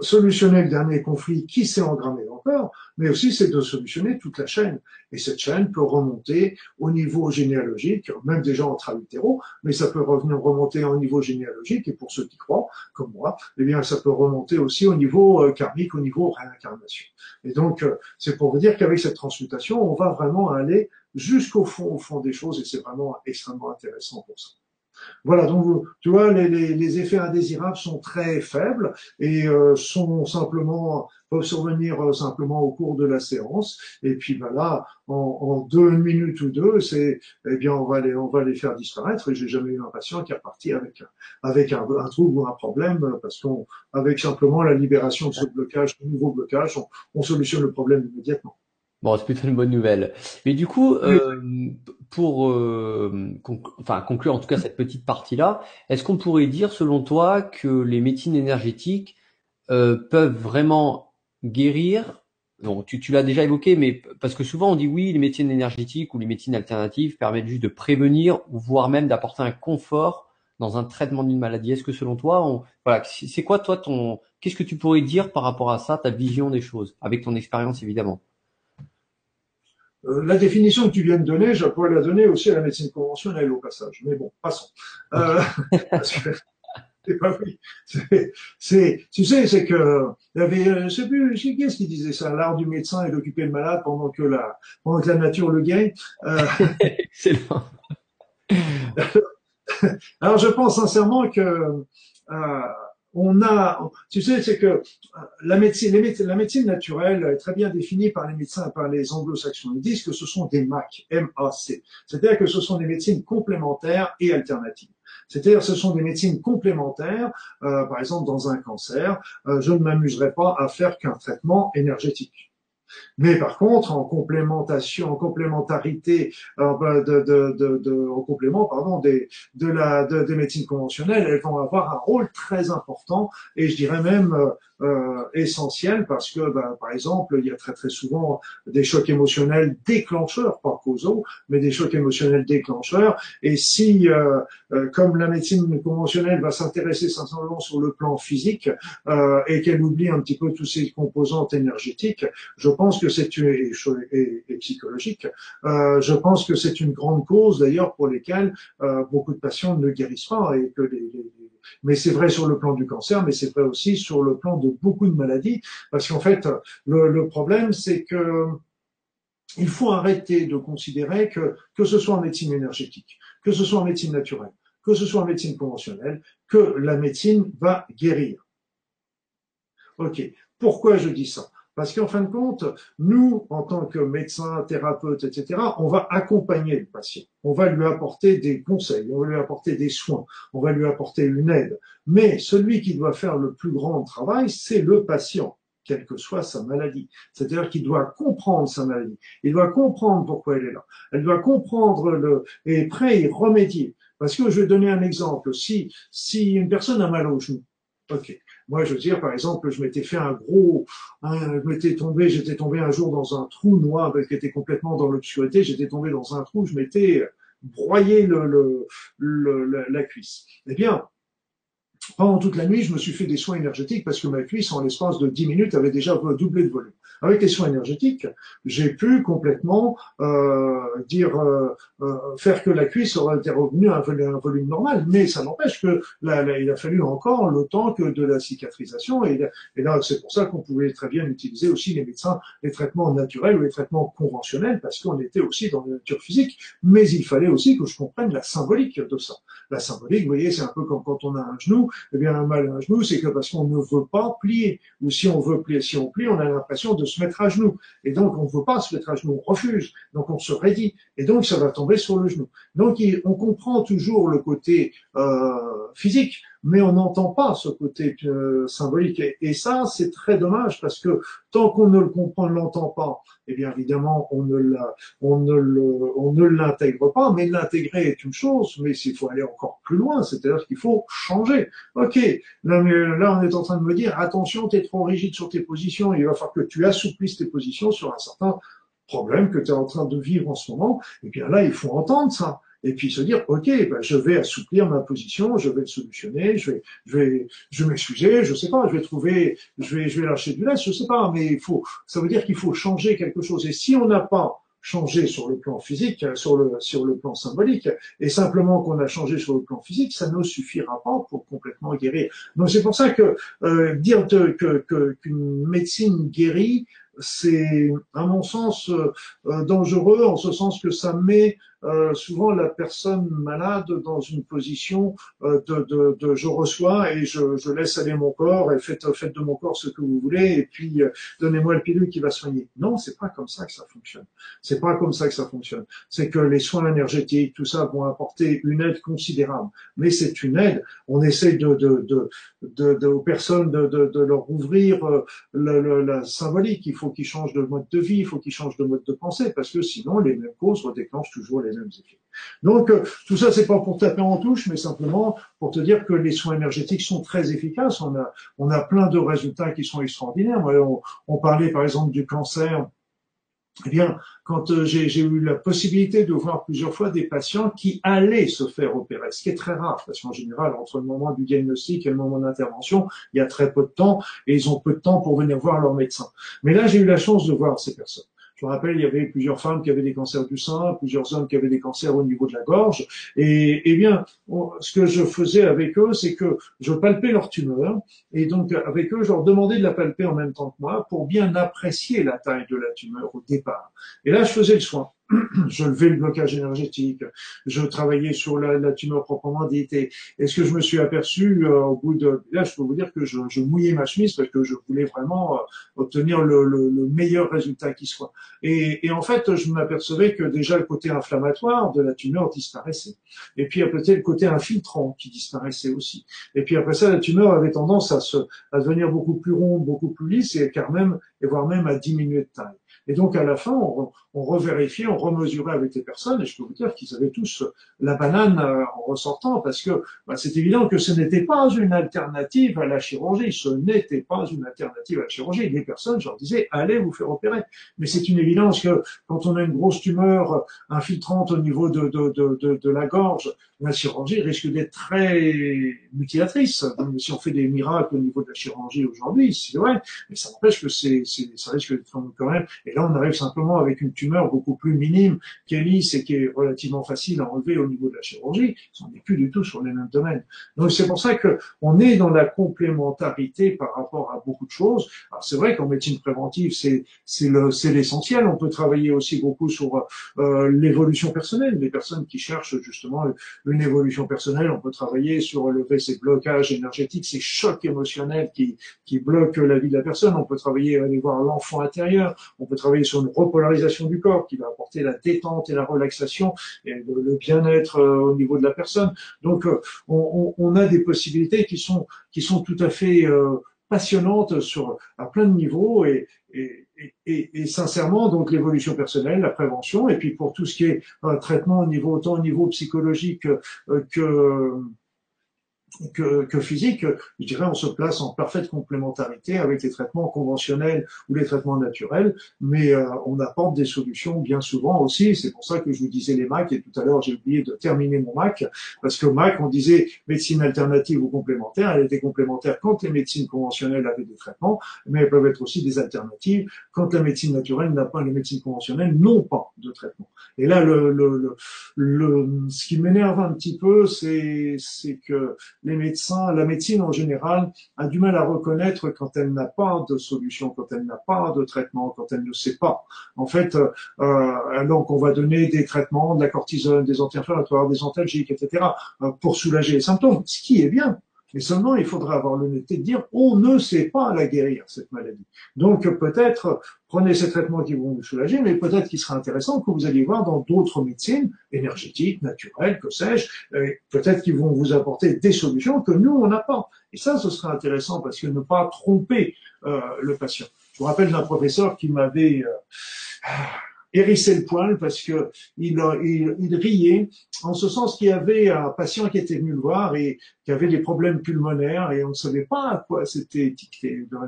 solutionner le dernier conflit qui s'est engrammé encore, mais aussi c'est de solutionner toute la chaîne. Et cette chaîne peut remonter au niveau généalogique, même déjà en littéraux, mais ça peut revenir remonter au niveau généalogique, et pour ceux qui croient, comme moi, eh bien ça peut remonter aussi au niveau euh, karmique, au niveau réincarnation. Et donc, euh, c'est pour vous dire qu'avec cette transmutation, on va vraiment aller jusqu'au fond, au fond des choses, et c'est vraiment extrêmement intéressant pour ça. Voilà, donc tu vois, les, les, les, effets indésirables sont très faibles et euh, sont simplement peuvent survenir euh, simplement au cours de la séance. Et puis voilà, en, en deux minutes ou deux, c'est eh bien on va les on va les faire disparaître. Et j'ai jamais eu un patient qui est reparti avec avec un, un trouble ou un problème parce qu'on avec simplement la libération de ce blocage, de nouveau blocage, on, on solutionne le problème immédiatement. Bon, c'est plutôt une bonne nouvelle. Mais du coup, euh, pour euh, enfin, conclure en tout cas cette petite partie-là, est-ce qu'on pourrait dire, selon toi, que les médecines énergétiques euh, peuvent vraiment guérir? Bon, tu, tu l'as déjà évoqué, mais parce que souvent on dit oui, les médecines énergétiques ou les médecines alternatives permettent juste de prévenir ou voire même d'apporter un confort dans un traitement d'une maladie. Est-ce que selon toi, on, voilà, c'est quoi toi ton, qu'est-ce que tu pourrais dire par rapport à ça, ta vision des choses, avec ton expérience évidemment? Euh, la définition que tu viens de donner, je pourrais la donner aussi à la médecine conventionnelle au passage. Mais bon, passons. Euh, c'est pas oui. C'est, tu sais, c'est que il y avait, euh, je sais plus, je sais qui est-ce qui disait ça, l'art du médecin est d'occuper le malade pendant que la, pendant que la nature le gagne. Euh, Excellent. alors, je pense sincèrement que euh, on a, tu sais, c'est que euh, la médecine, la médecine naturelle est très bien définie par les médecins, par les anglo-saxons. Ils disent que ce sont des MAC, M-A-C. C'est-à-dire que ce sont des médecines complémentaires et alternatives. C'est-à-dire ce sont des médecines complémentaires. Euh, par exemple, dans un cancer, euh, je ne m'amuserai pas à faire qu'un traitement énergétique. Mais par contre, en complémentation, en complémentarité, euh, de, de, en complément, pardon, de la, des médecines conventionnelles, elles vont avoir un rôle très important et je dirais même euh, euh, essentiel parce que, ben, par exemple, il y a très très souvent des chocs émotionnels déclencheurs, pas causaux, mais des chocs émotionnels déclencheurs. Et si, euh, euh, comme la médecine conventionnelle va s'intéresser simplement sur le plan physique et qu'elle oublie un petit peu tous ces composantes énergétiques, je pense que c'est une et, et, psychologique. je pense que c'est une grande cause d'ailleurs pour lesquelles beaucoup de patients ne guérissent pas et que les, les mais c'est vrai sur le plan du cancer, mais c'est vrai aussi sur le plan de beaucoup de maladies, parce qu'en fait, le, problème, c'est que il faut arrêter de considérer que, que ce soit en médecine énergétique, que ce soit en médecine naturelle, que ce soit en médecine conventionnelle, que la médecine va guérir. Ok. Pourquoi je dis ça? Parce qu'en fin de compte, nous, en tant que médecins, thérapeutes, etc., on va accompagner le patient. On va lui apporter des conseils, on va lui apporter des soins, on va lui apporter une aide. Mais celui qui doit faire le plus grand travail, c'est le patient. quelle que soit sa maladie. C'est-à-dire qu'il doit comprendre sa maladie. Il doit comprendre pourquoi elle est là. Elle doit comprendre le, et prêt y remédier. Parce que je vais donner un exemple. Si, si une personne a mal au genou, ok. Moi, je veux dire, par exemple, je m'étais fait un gros, je m'étais tombé, j'étais tombé un jour dans un trou noir qui était complètement dans l'obscurité. J'étais tombé dans un trou, je m'étais broyé la cuisse. Eh bien, pendant toute la nuit, je me suis fait des soins énergétiques parce que ma cuisse, en l'espace de 10 minutes, avait déjà doublé de volume. Avec les soins énergétiques, j'ai pu complètement euh, dire euh, euh, faire que la cuisse aurait été revenue à un volume, normal, mais ça n'empêche que là, il a fallu encore le temps que de la cicatrisation, et, et là c'est pour ça qu'on pouvait très bien utiliser aussi les médecins, les traitements naturels ou les traitements conventionnels, parce qu'on était aussi dans la nature physique, mais il fallait aussi que je comprenne la symbolique de ça. La symbolique, vous voyez, c'est un peu comme quand on a un genou, eh bien un mal à un genou, c'est que parce qu'on ne veut pas plier, ou si on veut plier, si on plie, on a l'impression de se mettre à genoux. Et donc, on ne veut pas se mettre à genoux, on refuse. Donc, on se raidit. Et donc, ça va tomber sur le genou. Donc, on comprend toujours le côté euh, physique, mais on n'entend pas ce côté euh, symbolique. Et, ça, c'est très dommage parce que tant qu'on ne le comprend, ne l'entend pas, eh bien évidemment, on ne l'intègre pas. Mais l'intégrer est une chose, mais il faut aller encore plus loin, c'est-à-dire qu'il faut changer. Ok, là, on est en train de me dire attention, tu es trop rigide sur tes positions. Il va falloir que tu assouplisses tes positions sur un certain problème que tu es en train de vivre en ce moment. Et bien là, il faut entendre ça et puis se dire ok ben, je vais assouplir ma position je vais le solutionner je vais je vais je vais m'excuser je sais pas je vais trouver je vais je vais lâcher du lest je sais pas mais il faut ça veut dire qu'il faut changer quelque chose et si on n'a pas changé sur le plan physique, sur le, sur le plan symbolique, et simplement qu'on a changé sur le plan physique, ça ne suffira pas pour complètement guérir. Donc c'est pour ça que euh, dire que qu'une médecine guérit, c'est à mon sens euh, dangereux en ce sens que ça met euh, souvent la personne malade dans une position euh, de, de, de, je reçois et je, je, laisse aller mon corps et faites, faites de mon corps ce que vous voulez et puis euh, donnez-moi le pilule qui va soigner. Non, c'est pas comme ça que ça fonctionne. C'est pas comme ça que ça fonctionne. C'est que les soins énergétiques, tout ça vont apporter une aide considérable. Mais c'est une aide. On essaie de, de, de, aux personnes de, leur ouvrir le, la symbolique. Il faut qu'ils changent de mode de vie, il faut qu'ils changent de mode de pensée parce que sinon les mêmes causes redéclenchent toujours les donc euh, tout ça, c'est pas pour taper en touche, mais simplement pour te dire que les soins énergétiques sont très efficaces. On a, on a plein de résultats qui sont extraordinaires. on, parlait par exemple du cancer. Eh bien, quand euh, j'ai eu la possibilité de voir plusieurs fois des patients qui allaient se faire opérer, ce qui est très rare, parce qu'en général, entre le moment du diagnostic et le moment d'intervention, il y a très peu de temps, et ils ont peu de temps pour venir voir leur médecin. Mais là, j'ai eu la chance de voir ces personnes. Je me rappelle, il y avait plusieurs femmes qui avaient des cancers du sein, plusieurs hommes qui avaient des cancers au niveau de la gorge. Et, eh bien, ce que je faisais avec eux, c'est que je palpais leur tumeur. Et donc, avec eux, je leur demandais de la palper en même temps que moi pour bien apprécier la taille de la tumeur au départ. Et là, je faisais le soin. je levais le blocage énergétique, je travaillais sur la, la tumeur proprement dite. Et, ce que je me suis aperçu euh, au bout de là, je peux vous dire que je, je mouillais ma chemise parce que je voulais vraiment euh, obtenir le, le, le, meilleur résultat qui soit. Et, et en fait, je m'apercevais que déjà le côté inflammatoire de la tumeur disparaissait. Et puis après le côté infiltrant qui disparaissait aussi. Et puis après ça, la tumeur avait tendance à se à devenir beaucoup plus ronde, beaucoup plus lisse et car même et voire même à diminuer de taille. Et donc à la fin, on, on revérifiait, on remesurait avec les personnes, et je peux vous dire qu'ils avaient tous la banane euh, en ressortant, parce que bah, c'est évident que ce n'était pas une alternative à la chirurgie, ce n'était pas une alternative à la chirurgie. Les personnes, je leur disais, allez vous faire opérer. Mais c'est une évidence que quand on a une grosse tumeur infiltrante au niveau de, de, de, de la gorge, la chirurgie risque d'être très mutilatrice. si on fait des miracles au niveau de la chirurgie aujourd'hui, c'est vrai, mais ça n'empêche que c'est, ça risque d'être quand même. Et là, on arrive simplement avec une tumeur beaucoup plus minime, qui est lisse et qui est relativement facile à enlever au niveau de la chirurgie. On n'est plus du tout sur les mêmes domaines. Donc c'est pour ça que on est dans la complémentarité par rapport à beaucoup de choses. Alors c'est vrai qu'en médecine préventive, c'est c'est le c'est l'essentiel. On peut travailler aussi beaucoup sur euh, l'évolution personnelle, des personnes qui cherchent justement une évolution personnelle. On peut travailler sur lever ces blocages énergétiques, ces chocs émotionnels qui qui bloquent la vie de la personne. On peut travailler aller voir l'enfant intérieur. Travailler sur une repolarisation du corps qui va apporter la détente et la relaxation et le, bien-être euh, au niveau de la personne. Donc, euh, on, on, a des possibilités qui sont qui sont tout à fait euh, passionnante sur à plein de niveaux et, et, et, et sincèrement donc l'évolution personnelle, la prévention et puis pour tout ce qui est euh, traitement au niveau autant au niveau psychologique que que, que, physique, je dirais, on se place en parfaite complémentarité avec les traitements conventionnels ou les traitements naturels, mais euh, on apporte des solutions bien souvent aussi. C'est pour ça que je vous disais les MAC, et tout à l'heure j'ai oublié de terminer mon MAC, parce que MAC, on disait médecine alternative ou complémentaire, elle était complémentaire quand les médecines conventionnelles avaient des traitements, mais elles peuvent être aussi des alternatives quand la médecine naturelle n'a pas, les médecines conventionnelles n'ont pas de traitement. Et là, le, le, le, ce qui m'énerve un petit peu, c'est que les médecins, la médecine en général, a du mal à reconnaître quand elle n'a pas de solution, quand elle n'a pas de traitement, quand elle ne sait pas. En fait, euh, donc on va donner des traitements, de la cortisone, des anti-inflammatoires, des antalgiques, etc., euh, pour soulager les symptômes, ce qui est bien. Mais seulement, il faudra avoir l'honnêteté de dire, on ne sait pas la guérir, cette maladie. Donc, peut-être, prenez ces traitements qui vont vous soulager, mais peut-être qu'il sera intéressant que vous alliez voir dans d'autres médecines, énergétiques, naturelles, que sais-je, peut-être qu'ils vont vous apporter des solutions que nous, on n'a pas. Et ça, ce serait intéressant parce que ne pas tromper euh, le patient. Je vous rappelle d'un professeur qui m'avait... Euh, hérissait le poil parce que il, il, il, riait en ce sens qu'il y avait un patient qui était venu le voir et qui avait des problèmes pulmonaires et on ne savait pas à quoi c'était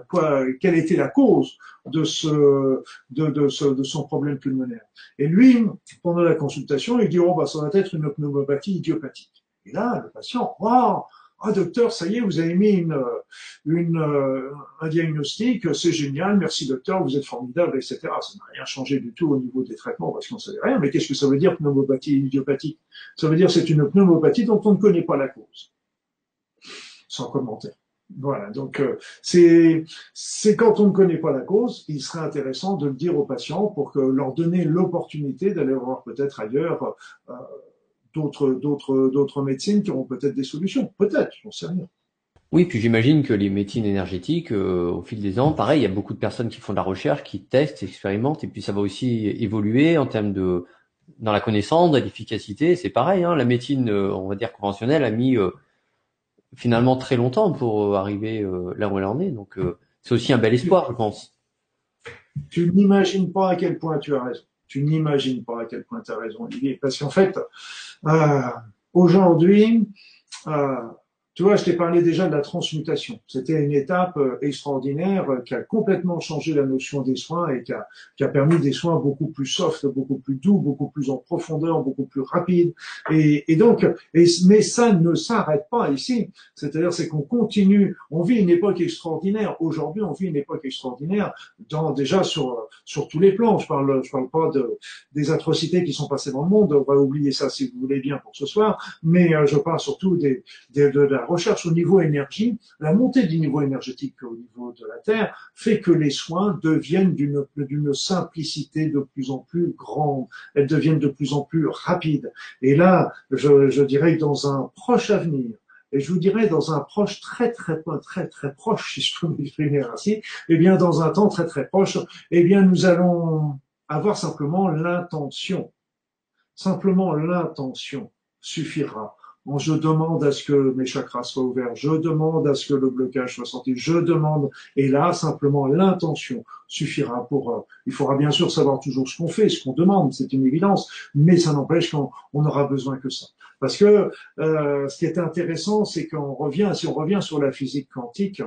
quoi quelle était la cause de ce de, de, ce, de son problème pulmonaire. Et lui pendant la consultation il dit oh bah ça va être une pneumopathie idiopathique. Et là le patient waouh ah docteur, ça y est, vous avez mis une, une, euh, un diagnostic, c'est génial, merci docteur, vous êtes formidable, etc. Ça n'a rien changé du tout au niveau des traitements parce qu'on ne savait rien. Mais qu'est-ce que ça veut dire pneumopathie idiopathique? Ça veut dire c'est une pneumopathie dont on ne connaît pas la cause. Sans commentaire. Voilà, donc euh, c'est c'est quand on ne connaît pas la cause, il serait intéressant de le dire aux patients pour que leur donner l'opportunité d'aller voir peut-être ailleurs. Euh, d'autres, d'autres, d'autres médecines qui auront peut-être des solutions. Peut-être, j'en sais rien. Oui, puis j'imagine que les médecines énergétiques, euh, au fil des ans, pareil, il y a beaucoup de personnes qui font de la recherche, qui testent, expérimentent, et puis ça va aussi évoluer en termes de dans la connaissance, de l'efficacité. C'est pareil, hein, la médecine, euh, on va dire conventionnelle, a mis euh, finalement très longtemps pour arriver là où elle en est. Donc c'est aussi un bel espoir, je pense. Tu n'imagines pas à quel point tu as raison. Tu n'imagines pas à quel point tu as raison, Olivier. Parce qu'en fait, euh, aujourd'hui, euh, tu vois, je t'ai parlé déjà de la transmutation. C'était une étape euh, extraordinaire euh, qui a complètement changé la notion des soins et qui a, permis des soins beaucoup plus soft, beaucoup plus doux, beaucoup plus en profondeur, beaucoup plus rapides. Et, donc, mais ça ne s'arrête pas ici. C'est-à-dire, c'est qu'on continue. On vit une époque extraordinaire. Aujourd'hui, on vit une époque extraordinaire dans, déjà sur, sur tous les plans. Je parle, je parle pas de, des atrocités qui sont passées dans le monde. On va oublier ça si vous voulez bien pour ce soir. Mais euh, je parle surtout des, des de la recherche au niveau énergie, la montée du niveau énergétique au niveau de la Terre fait que les soins deviennent d'une simplicité de plus en plus grande, elles deviennent de plus en plus rapides. Et là, je, dirais que dans un proche avenir, et je vous dirais dans un proche très très très très proche, si je peux m'exprimer ainsi, eh bien dans un temps très très proche, eh bien nous allons avoir simplement l'intention. Simplement l'intention suffira je demande à ce que mes chakras soient ouverts, je demande à ce que le blocage soit sorti, je demande, et là, simplement l'intention suffira pour, euh, il faudra bien sûr savoir toujours ce qu'on fait, ce qu'on demande, c'est une évidence, mais ça n'empêche qu'on n'aura besoin que ça. Parce que euh, ce qui est intéressant, c'est qu'on revient, si on revient sur la physique quantique,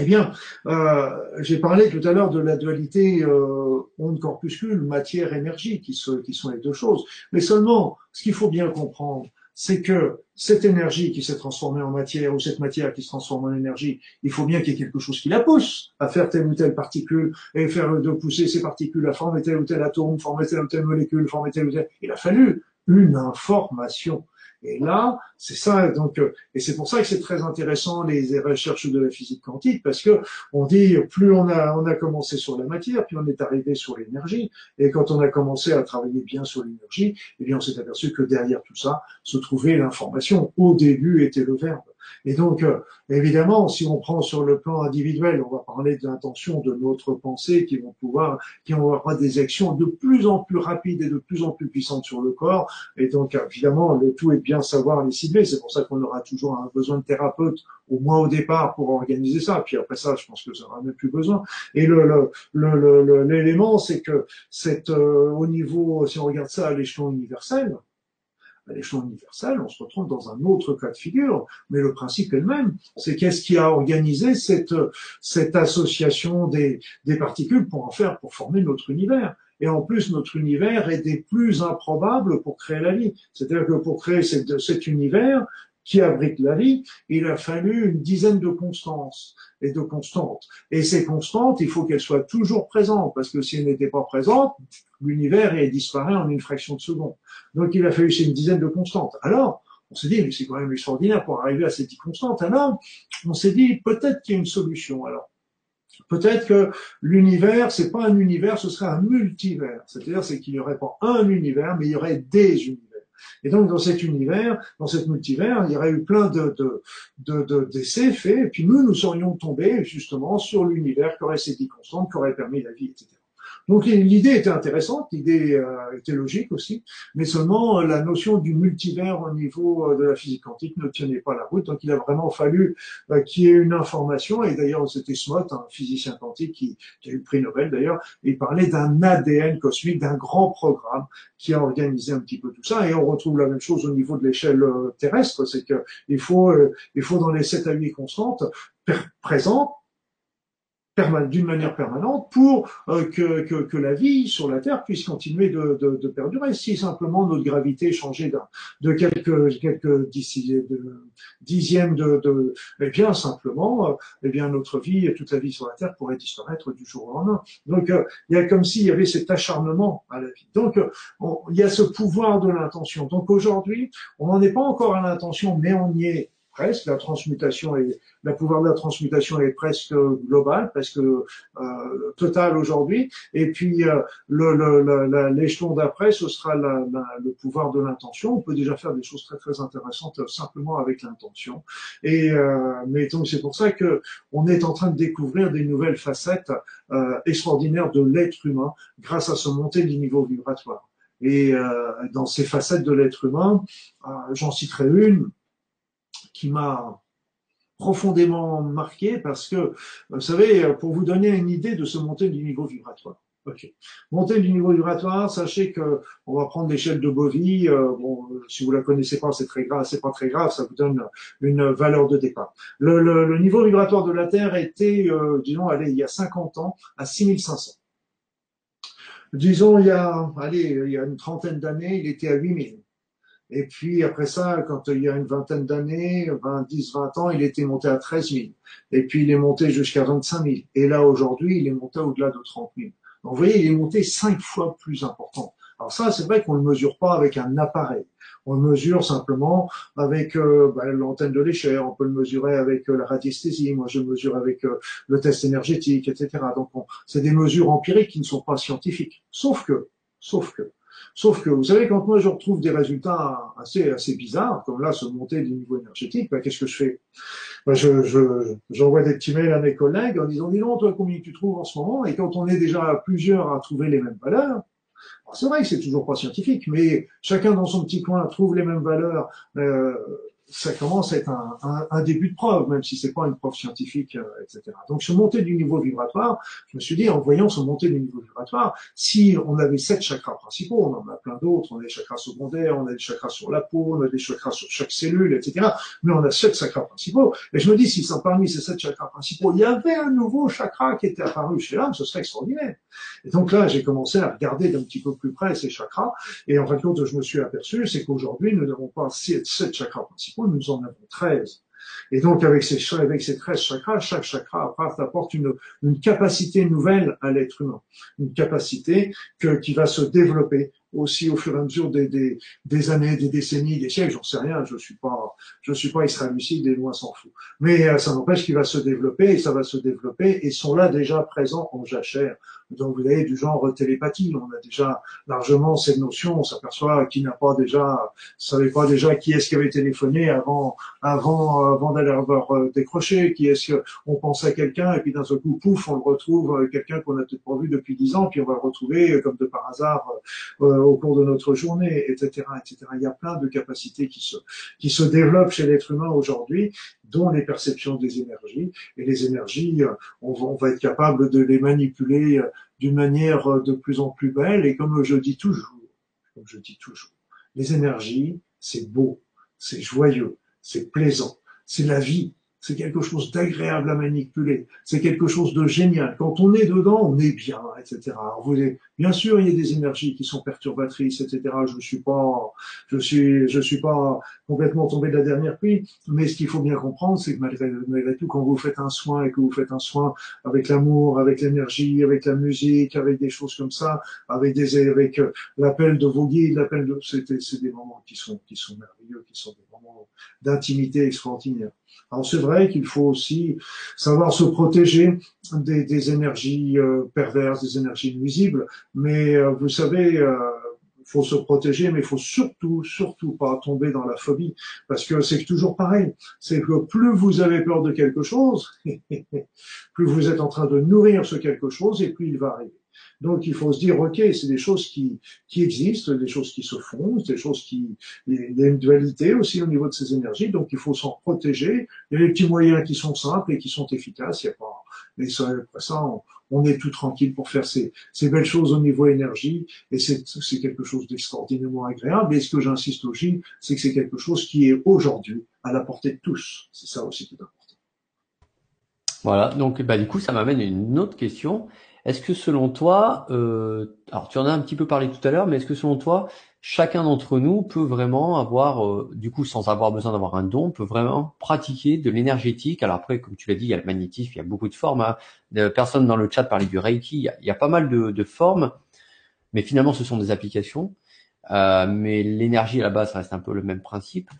eh bien, euh, j'ai parlé tout à l'heure de la dualité euh, onde-corpuscule, matière-énergie, qui, qui sont les deux choses. Mais seulement, ce qu'il faut bien comprendre, c'est que cette énergie qui s'est transformée en matière ou cette matière qui se transforme en énergie, il faut bien qu'il y ait quelque chose qui la pousse à faire telle ou telle particule et faire de pousser ces particules à former tel ou tel atome, former telle ou telle molécule, former telle ou telle. Il a fallu une information. Et là, c'est ça. Donc, euh, et c'est pour ça que c'est très intéressant les recherches de la physique quantique, parce que on dit plus on a on a commencé sur la matière, puis on est arrivé sur l'énergie. Et quand on a commencé à travailler bien sur l'énergie, eh bien, on s'est aperçu que derrière tout ça se trouvait l'information. Au début était le verbe. Et donc, euh, évidemment, si on prend sur le plan individuel, on va parler de l'intention de notre pensée qui vont pouvoir, qui vont avoir des actions de plus en plus rapides et de plus en plus puissantes sur le corps. Et donc, évidemment, le tout est bien savoir les cibler. C'est pour ça qu'on aura toujours un besoin de thérapeute, au moins au départ, pour organiser ça. Puis après ça, je pense que ça n'aura même plus besoin. Et le, l'élément, c'est que cette, euh, au niveau, si on regarde ça à l'échelon universel, à l'échelon universel, on se retrouve dans un autre cas de figure, mais le principe est le même. C'est qu'est-ce qui a organisé cette, cette association des, des particules pour en faire, pour former notre univers? Et en plus, notre univers est des plus improbables pour créer la vie. C'est-à-dire que pour créer cet, cet univers, qui abrite la vie, il a fallu une dizaine de constances et de constantes. Et ces constantes, il faut qu'elles soient toujours présentes, parce que si elles n'étaient pas présentes, l'univers disparaît en une fraction de seconde. Donc il a fallu une dizaine de constantes. Alors, on s'est dit, mais c'est quand même extraordinaire pour arriver à ces dix constantes. Alors, on s'est dit, peut-être qu'il y a une solution. Alors, peut-être que l'univers, c'est pas un univers, ce serait un multivers. C'est-à-dire, c'est qu'il n'y aurait pas un univers, mais il y aurait des univers. Et donc, dans cet univers, dans cet multivers, il y aurait eu plein de, de, d'essais faits, et puis nous, nous serions tombés justement sur l'univers qui aurait ces dix constantes, qui aurait permis la vie, etc. Donc l'idée était intéressante, l'idée euh, était logique aussi, mais seulement euh, la notion du multivers au niveau euh, de la physique quantique ne tenait pas la route. Donc il a vraiment fallu qu'il y ait une information, et d'ailleurs c'était Smot, un physicien quantique qui, qui, a eu le prix Nobel d'ailleurs, il parlait d'un ADN cosmique, d'un grand programme qui a organisé un petit peu tout ça, et on retrouve la même chose au niveau de l'échelle terrestre, c'est qu'il faut, il faut dans les 7 à 8 constantes présentes d'une manière permanente pour euh, que, que, que, la vie sur la Terre puisse continuer de, de, de perdurer. Si simplement notre gravité changeait de quelques, quelques dixièmes de, de, eh bien simplement, eh bien notre vie et toute la vie sur la Terre pourrait disparaître du jour au lendemain. Donc euh, il y a comme s'il y avait cet acharnement à la vie. Donc il y a ce pouvoir de l'intention. Donc aujourd'hui, on n'en est pas encore à l'intention, mais on y est presque. La transmutation est, le pouvoir de la transmutation est presque global, presque euh, total aujourd'hui. Et puis euh, l'échelon le, d'après, ce sera la, le pouvoir de l'intention. On peut déjà faire des choses très très intéressantes euh, simplement avec l'intention. Et euh, mais donc c'est pour ça que on est en train de découvrir des nouvelles facettes euh, extraordinaires de l'être humain grâce à ce montée du niveau vibratoire. Et euh, dans ces facettes de l'être humain, j'en citerai une qui m'a profondément marqué parce que, vous savez, pour vous donner une idée de ce montée du niveau vibratoire. Ok. Montée du niveau vibratoire, sachez que on va prendre l'échelle de Bovie. Euh, bon, si vous la connaissez pas, c'est très grave, c'est pas très grave, ça vous donne une valeur de départ. Le, le, niveau vibratoire de la Terre était, euh, disons, allez, il y a 50 ans, à 6500. Disons, il y a, allez, il y a une trentaine d'années, il était à 8000. Et puis après ça, quand il y a une vingtaine d'années, 20, 10, 20 ans, il était monté à 13 000. Et puis il est monté jusqu'à 25 000. Et là aujourd'hui, il est monté au-delà de 30 000. Donc vous voyez, il est monté cinq fois plus important. Alors ça, c'est vrai qu'on ne le mesure pas avec un appareil. On le mesure simplement avec euh, bah, l'antenne de l'échelle, on peut le mesurer avec euh, la radiesthésie, moi je le mesure avec euh, le test énergétique, etc. Donc c'est des mesures empiriques qui ne sont pas scientifiques. Sauf que, sauf que, Sauf que, vous savez, quand moi je retrouve des résultats assez, assez bizarres, comme là, se monter du niveau énergétique, ben, qu'est-ce que je fais? Je, je, J'envoie des petits mails à mes collègues en disant, dis donc, toi, combien tu trouves en ce moment? Et quand on est déjà plusieurs à trouver les mêmes valeurs, c'est vrai que c'est toujours pas scientifique, mais chacun dans son petit coin trouve les mêmes valeurs. Euh, ça commence à être un, un, un, début de preuve, même si c'est pas une preuve scientifique, euh, etc. Donc, ce montée du niveau vibratoire, je me suis dit, en voyant ce montée du niveau vibratoire, si on avait sept chakras principaux, on en a plein d'autres, on a des chakras secondaires, on a des chakras sur la peau, on a des chakras sur chaque cellule, etc. Mais on a sept chakras principaux. Et je me dis, si parmi ces sept chakras principaux, il y avait un nouveau chakra qui était apparu chez l'homme, ce serait extraordinaire. Et donc là, j'ai commencé à regarder d'un petit peu plus près ces chakras. Et en fin de compte, je me suis aperçu, c'est qu'aujourd'hui, nous n'avons pas sept chakras principaux, nous en avons 13. Et donc, avec ces, avec ces 13 chakras, chaque chakra apporte une, une capacité nouvelle à l'être humain. Une capacité que, qui va se développer aussi au fur et à mesure des, des, des années, des décennies, des siècles, j'en sais rien, je suis pas, je suis pas israélucide et loin s'en fout. Mais euh, ça n'empêche qu'il va se développer et ça va se développer et sont là déjà présents en jachère. Donc vous avez du genre télépathie, on a déjà largement cette notion, on s'aperçoit qui n'a pas déjà, savait pas déjà qui est-ce qui avait téléphoné avant, avant, avant d'aller avoir euh, décroché, qui est-ce qu'on pense à quelqu'un et puis d'un seul coup, pouf, on le retrouve, euh, quelqu'un qu'on a peut-être pas vu depuis dix ans, puis on va le retrouver euh, comme de par hasard au cours de notre journée, etc., etc. Il y a plein de capacités qui se, qui se développent chez l'être humain aujourd'hui, dont les perceptions des énergies. Et les énergies, on va, on va être capable de les manipuler d'une manière de plus en plus belle. Et comme je dis toujours, comme je dis toujours, les énergies, c'est beau, c'est joyeux, c'est plaisant, c'est la vie, c'est quelque chose d'agréable à manipuler, c'est quelque chose de génial. Quand on est dedans, on est bien, etc. Alors vous bien sûr, il y a des énergies qui sont perturbatrices, etc. Je suis pas, je suis, je suis pas complètement tombé de la dernière pluie, mais ce qu'il faut bien comprendre, c'est que malgré, tout, quand vous faites un soin et que vous faites un soin avec l'amour, avec l'énergie, avec la musique, avec des choses comme ça, avec des, avec euh, l'appel de vos guides, l'appel de, c'est des moments qui sont, qui sont merveilleux, qui sont des moments d'intimité extraordinaire. Alors c'est vrai qu'il faut aussi savoir se protéger des, des énergies euh, perverses, des énergies nuisibles, mais euh, vous savez, euh, faut se protéger, mais il faut surtout, surtout pas tomber dans la phobie, parce que c'est toujours pareil. C'est que plus vous avez peur de quelque chose, plus vous êtes en train de nourrir ce quelque chose, et plus il va arriver. Donc il faut se dire, ok, c'est des choses qui, qui existent, des choses qui se font, des choses qui, il y a une dualité aussi au niveau de ces énergies, donc il faut s'en protéger. Il y a des petits moyens qui sont simples et qui sont efficaces. Il y a pas, mais ça, après ça, on, est tout tranquille pour faire ces, ces belles choses au niveau énergie, et c'est quelque chose d'extraordinairement agréable. Et ce que j'insiste aussi, c'est que c'est quelque chose qui est aujourd'hui à la portée de tous. C'est ça aussi qui est important. Voilà, donc bah, du coup, ça m'amène à une autre question. Est-ce que selon toi, euh, alors tu en as un petit peu parlé tout à l'heure, mais est-ce que selon toi, chacun d'entre nous peut vraiment avoir, euh, du coup, sans avoir besoin d'avoir un don, peut vraiment pratiquer de l'énergétique? Alors après, comme tu l'as dit, il y a le magnétisme, il y a beaucoup de formes. Hein. Dans le chat parlaient du Reiki, il y a, pas mal de, formes, mais finalement, ce sont des applications. Euh, mais l'énergie à la base, reste un peu le même principe.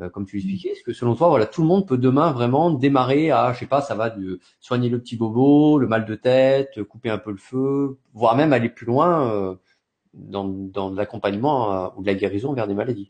Euh, comme tu l'expliquais Est-ce que selon toi, voilà, tout le monde peut demain vraiment démarrer à, je sais pas, ça va de soigner le petit bobo, le mal de tête, couper un peu le feu, voire même aller plus loin euh, dans, dans l'accompagnement euh, ou de la guérison vers des maladies?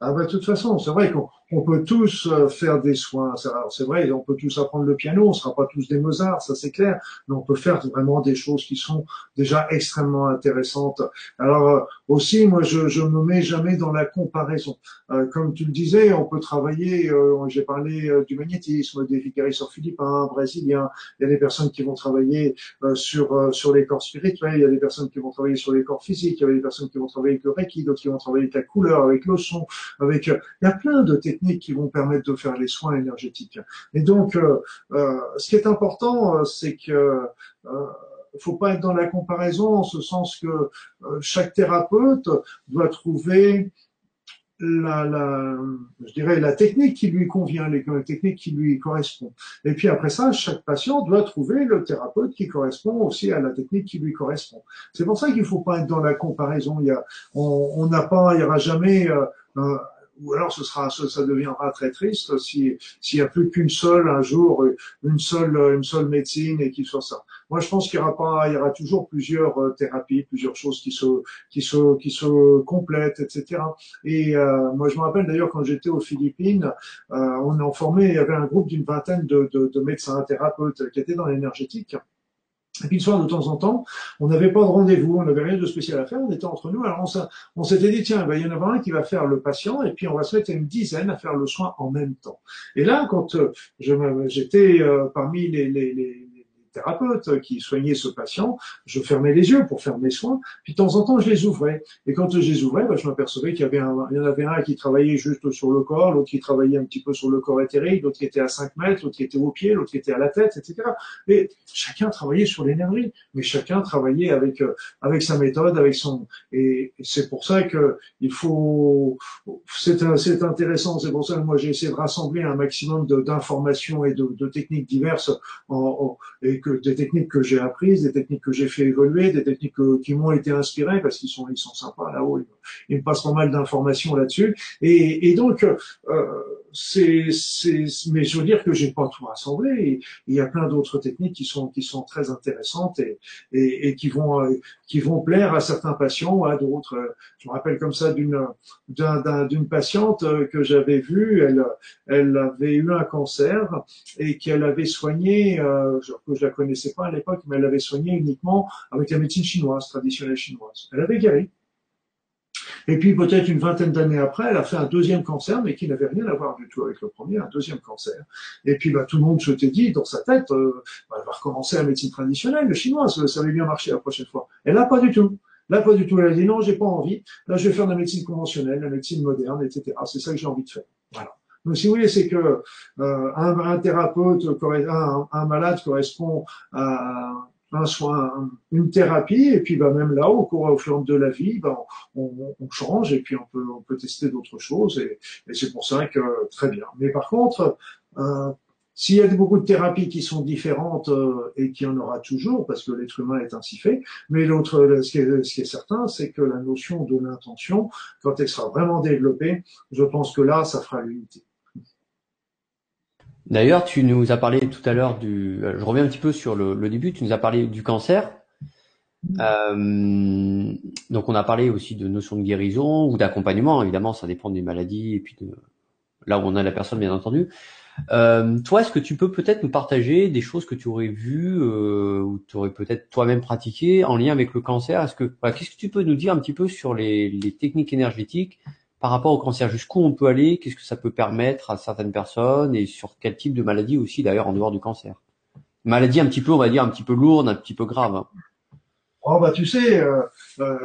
Ah bah, de toute façon, c'est vrai qu'on on peut tous euh, faire des soins. C'est vrai, on peut tous apprendre le piano, on sera pas tous des Mozart, ça c'est clair, mais on peut faire vraiment des choses qui sont déjà extrêmement intéressantes. Alors euh, aussi, moi, je, je me mets jamais dans la comparaison. Euh, comme tu le disais, on peut travailler. J'ai parlé du magnétisme, des vicarisseurs philippins, brésiliens. Il y a des personnes qui vont travailler sur sur les corps spirituels. Il y a des personnes qui vont travailler sur les corps physiques. Il y a des personnes qui vont travailler avec le reiki, d'autres qui vont travailler avec la couleur, avec le son, avec. Il y a plein de techniques qui vont permettre de faire les soins énergétiques. Et donc, euh, euh, ce qui est important, euh, c'est que faut pas être dans la comparaison en ce sens que chaque thérapeute doit trouver la, la, je dirais la technique qui lui convient, les techniques qui lui correspond. Et puis après ça, chaque patient doit trouver le thérapeute qui correspond aussi à la technique qui lui correspond. C'est pour ça qu'il faut pas être dans la comparaison. Il y a, on n'a pas, il y aura jamais euh, ou alors ce sera, ça deviendra très triste si s'il n'y a plus qu'une seule un jour, une seule, une seule médecine et qu'il soit ça. Moi, je pense qu'il y aura pas, il y aura toujours plusieurs euh, thérapies, plusieurs choses qui se, qui se, qui se complètent, etc. Et euh, moi, je me rappelle d'ailleurs quand j'étais aux Philippines, euh, on en formé, il y avait un groupe d'une vingtaine de, de, de médecins thérapeutes qui étaient dans l'énergétique. Et puis le soir, de temps en temps, on n'avait pas de rendez-vous, on n'avait rien de spécial à faire, on était entre nous. Alors on, s'était dit, tiens, ben, il y en a un qui va faire le patient, et puis on va se mettre une dizaine à faire le soin en même temps. Et là, quand euh, j'étais euh, parmi les, les, les thérapeute qui soignait ce patient, je fermais les yeux pour faire mes soins, puis de temps en temps je les ouvrais. Et quand je les ouvrais, ben, je m'apercevais qu'il y avait un, il y en avait un qui travaillait juste sur le corps, l'autre qui travaillait un petit peu sur le corps éthérique, l'autre qui était à 5 mètres, l'autre qui était au pied, l'autre qui était à la tête, etc. Et chacun travaillait sur l'énergie, mais chacun travaillait avec euh, avec sa méthode, avec son. Et c'est pour ça que il faut. C'est c'est intéressant. C'est pour ça que moi j'ai essayé de rassembler un maximum d'informations et de, de, techniques diverses en, en, des techniques que j'ai apprises, des techniques que j'ai fait évoluer, des techniques qui m'ont été inspirées parce qu'ils sont, ils sont sympas là-haut. Ils, me passent pas mal d'informations là-dessus. Et, et, donc, euh, c'est, mais je veux dire que j'ai pas tout rassemblé. il y a plein d'autres techniques qui sont, qui sont très intéressantes et, et, et qui vont, euh, qui vont plaire à certains patients, à d'autres. Je me rappelle comme ça d'une, d'une patiente que j'avais vue. Elle, elle avait eu un cancer et qu'elle avait soigné, euh, je, je la connaissais pas à l'époque, mais elle avait soigné uniquement avec la médecine chinoise, traditionnelle chinoise. Elle avait guéri. Et puis peut-être une vingtaine d'années après, elle a fait un deuxième cancer, mais qui n'avait rien à voir du tout avec le premier, un deuxième cancer. Et puis bah, tout le monde se dit dans sa tête, euh, bah, elle va recommencer la médecine traditionnelle, le chinois, ça, va bien marcher la prochaine fois. Elle n'a pas du tout. Là, pas du tout. Elle a dit non, j'ai pas envie. Là, je vais faire de la médecine conventionnelle, la médecine moderne, etc. C'est ça que j'ai envie de faire. Voilà. Donc, si vous voulez, c'est que euh, un, un, thérapeute, un, un, malade correspond à un soin, une thérapie, et puis bah, même là, au cours au fur de la vie, bah, on, on, change et puis on peut, on peut tester d'autres choses, et, et c'est pour ça que très bien. Mais par contre, euh, s'il y a beaucoup de thérapies qui sont différentes euh, et qu'il y en aura toujours, parce que l'être humain est ainsi fait, mais l'autre, ce, ce qui est certain, c'est que la notion de l'intention, quand elle sera vraiment développée, je pense que là, ça fera l'unité. D'ailleurs, tu nous as parlé tout à l'heure du. Euh, je reviens un petit peu sur le, début. Tu nous as parlé du cancer. Euh, donc, on a parlé aussi de notion de guérison ou d'accompagnement. Évidemment, ça dépend des maladies et puis de là où on a la personne, bien entendu. Euh, toi, est-ce que tu peux peut-être nous partager des choses que tu aurais vues ou tu aurais peut-être toi-même pratiqué en lien avec le cancer? Est-ce que qu'est-ce que tu peux nous dire un petit peu sur les, les techniques énergétiques par rapport au cancer, jusqu'où on peut aller, qu'est-ce que ça peut permettre à certaines personnes? Et sur quel type de maladie aussi d'ailleurs en dehors du cancer? Maladie un petit peu, on va dire, un petit peu lourde, un petit peu grave. Hein. Oh bah tu sais, euh, euh,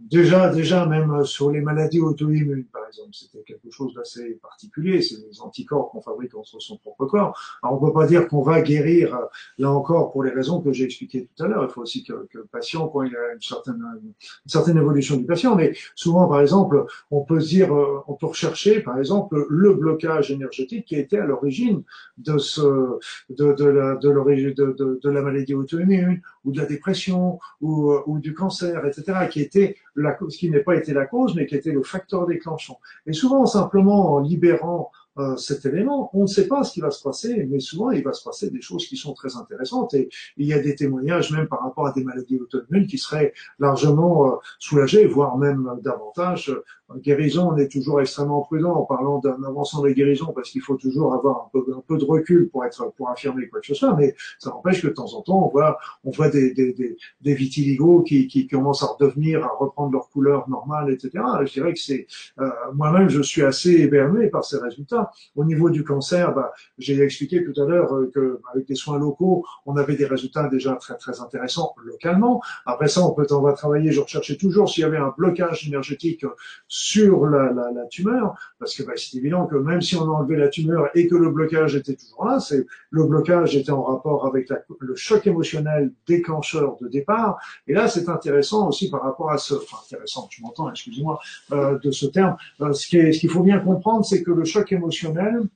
déjà, déjà même sur les maladies auto-immunes, par c'était quelque chose d'assez particulier. C'est les anticorps qu'on fabrique contre son propre corps. Alors, on peut pas dire qu'on va guérir, là encore, pour les raisons que j'ai expliquées tout à l'heure. Il faut aussi que, que, le patient, quand il a une certaine, une certaine évolution du patient, mais souvent, par exemple, on peut dire, euh, on peut rechercher, par exemple, le blocage énergétique qui a été à l'origine de ce, de, la, maladie auto-immune ou de la dépression ou euh, ou, du cancer, etc., qui était la cause, qui n'est pas été la cause, mais qui était le facteur déclenchant. Et souvent, simplement en libérant euh, cet élément, on ne sait pas ce qui va se passer, mais souvent il va se passer des choses qui sont très intéressantes. Et il y a des témoignages même par rapport à des maladies auto-immunes qui seraient largement euh, soulagés, voire même davantage. guérison, on est toujours extrêmement prudent en parlant d'un avancement de guérison parce qu'il faut toujours avoir un peu, de recul pour être pour affirmer quoi que ce soit. Mais ça n'empêche que de temps en temps, on voit on voit des des, des, vitiligos qui, qui commencent à redevenir, à reprendre leur couleur normale, etc. Je dirais que c'est euh, moi-même, je suis assez éberné par ces résultats. Au niveau du cancer, bah, j'ai expliqué tout à l'heure euh, que avec des soins locaux, on avait des résultats déjà très très intéressants localement. Après ça, on peut on va travailler. Je recherchais toujours s'il y avait un blocage énergétique sur la, tumeur, parce que bah, c'est évident que même si on a enlevé la tumeur et que le blocage était toujours là, c'est le blocage était en rapport avec le choc émotionnel déclencheur de départ. Et là, c'est intéressant aussi par rapport à ce, enfin intéressant, tu m'entends, excusez-moi, euh, de ce terme. Euh, ce qu'il faut bien comprendre, c'est que le choc émotionnel émotionnel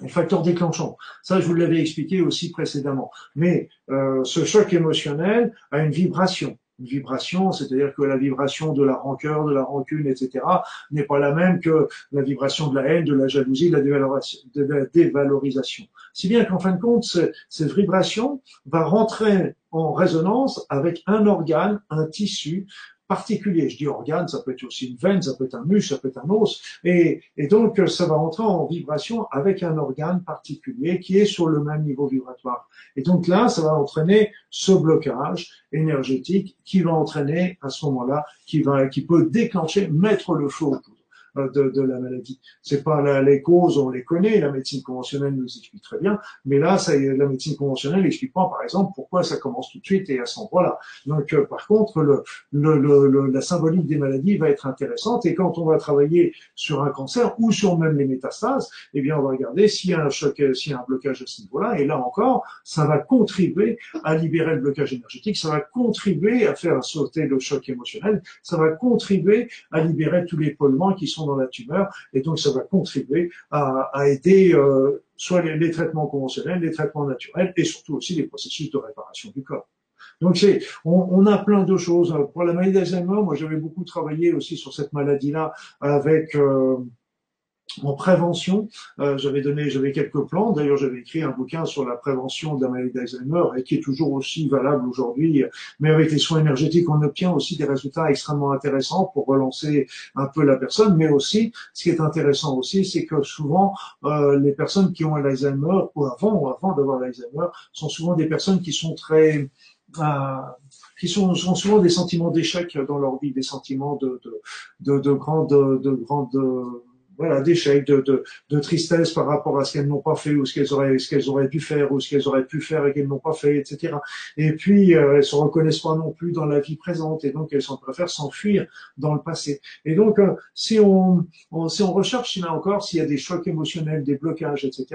le facteur déclenchant. Ça, je vous l'avais expliqué aussi précédemment. Mais euh, ce choc émotionnel a une vibration. Une vibration, c'est-à-dire que la vibration de la rancœur, de la rancune, etc., n'est pas la même que la vibration de la haine, de la jalousie. De la dévalorisation. Si bien qu'en fin de compte, cette vibration va rentrer en résonance avec un organe, un tissu, particulier. Je dis organe, ça peut être aussi une veine, ça peut être un muscle, ça peut être un os. Et, et donc, ça va entrer en vibration avec un organe particulier qui est sur le même niveau vibratoire. Et donc là, ça va entraîner ce blocage énergétique qui va entraîner à ce moment-là, qui va, qui peut déclencher, mettre le feu au euh, de, de la maladie. C'est pas la, les causes, on les connaît, la médecine conventionnelle nous explique très bien, mais là, ça, la médecine conventionnelle n'explique pas, par exemple, pourquoi ça commence tout de suite et à ce endroit-là. Donc, euh, par contre, le, le, le, la symbolique des maladies va être intéressante et quand on va travailler sur un cancer ou sur même les métastases, eh bien, on va regarder s'il y a un choc, s'il y a un blocage à ce niveau-là, et là encore, ça va contribuer à libérer le blocage énergétique, ça va contribuer à faire sauter le choc émotionnel, ça va contribuer à libérer tous les polluants qui sont sont dans la tumeur, et donc ça va contribuer à, aider euh, soit les, traitements conventionnels, les traitements naturels, et surtout aussi les processus de réparation du corps. Donc c'est, on, on, a plein de choses. Pour la maladie d'Alzheimer, moi j'avais beaucoup travaillé aussi sur cette maladie-là avec euh, en prévention. Euh, j'avais donné, j'avais quelques plans. D'ailleurs, j'avais écrit un bouquin sur la prévention de la maladie d'Alzheimer et qui est toujours aussi valable aujourd'hui. Mais avec les soins énergétiques, on obtient aussi des résultats extrêmement intéressants pour relancer un peu la personne. Mais aussi, ce qui est intéressant aussi, c'est que souvent, euh, les personnes qui ont l'Alzheimer ou avant, ou avant d'avoir l'Alzheimer, sont souvent des personnes qui sont très euh, qui sont, sont, souvent des sentiments d'échec dans leur vie, des sentiments de, de, de, de grande, de grande voilà, d'échec, de, de, de, tristesse par rapport à ce qu'elles n'ont pas fait ou ce qu'elles auraient, ce qu'elles auraient dû faire ou ce qu'elles auraient pu faire et qu'elles n'ont pas fait, etc. Et puis, euh, elles se reconnaissent pas non plus dans la vie présente et donc elles sont, préfèrent s'enfuir dans le passé. Et donc, euh, si on, si on recherche là encore s'il y a des chocs émotionnels, des blocages, etc.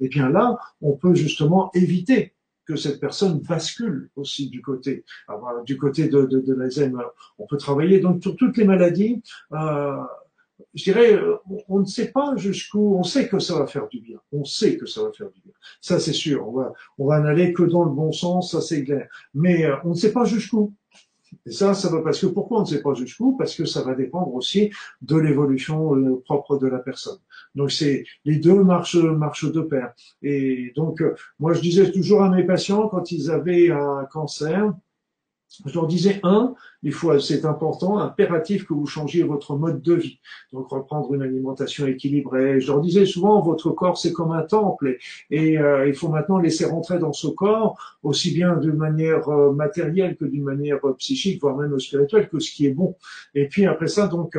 Et eh bien là, on peut justement éviter que cette personne bascule aussi du côté, du côté de, de, de l'Alzheimer. On peut travailler donc sur toutes les maladies. Euh, je dirais, euh, on ne sait pas jusqu'où, on sait que ça va faire du bien. On sait que ça va faire du bien. Ça, c'est sûr. On va, on va n'aller que dans le bon sens, ça c'est clair. Mais euh, on ne sait pas jusqu'où. Et ça, ça va parce que pourquoi on ne sait pas jusqu'où? Parce que ça va dépendre aussi de l'évolution euh, propre de la personne. Donc c'est les deux marchent marchent de pair. Et donc moi je disais toujours à mes patients quand ils avaient un cancer, je leur disais un, il faut, c'est important, impératif que vous changiez votre mode de vie. Donc reprendre une alimentation équilibrée. Je leur disais souvent, votre corps c'est comme un temple et, euh, il faut maintenant laisser rentrer dans ce corps aussi bien d'une manière euh, matérielle que d'une manière euh, psychique, voire même spirituelle, que ce qui est bon. Et puis après ça, donc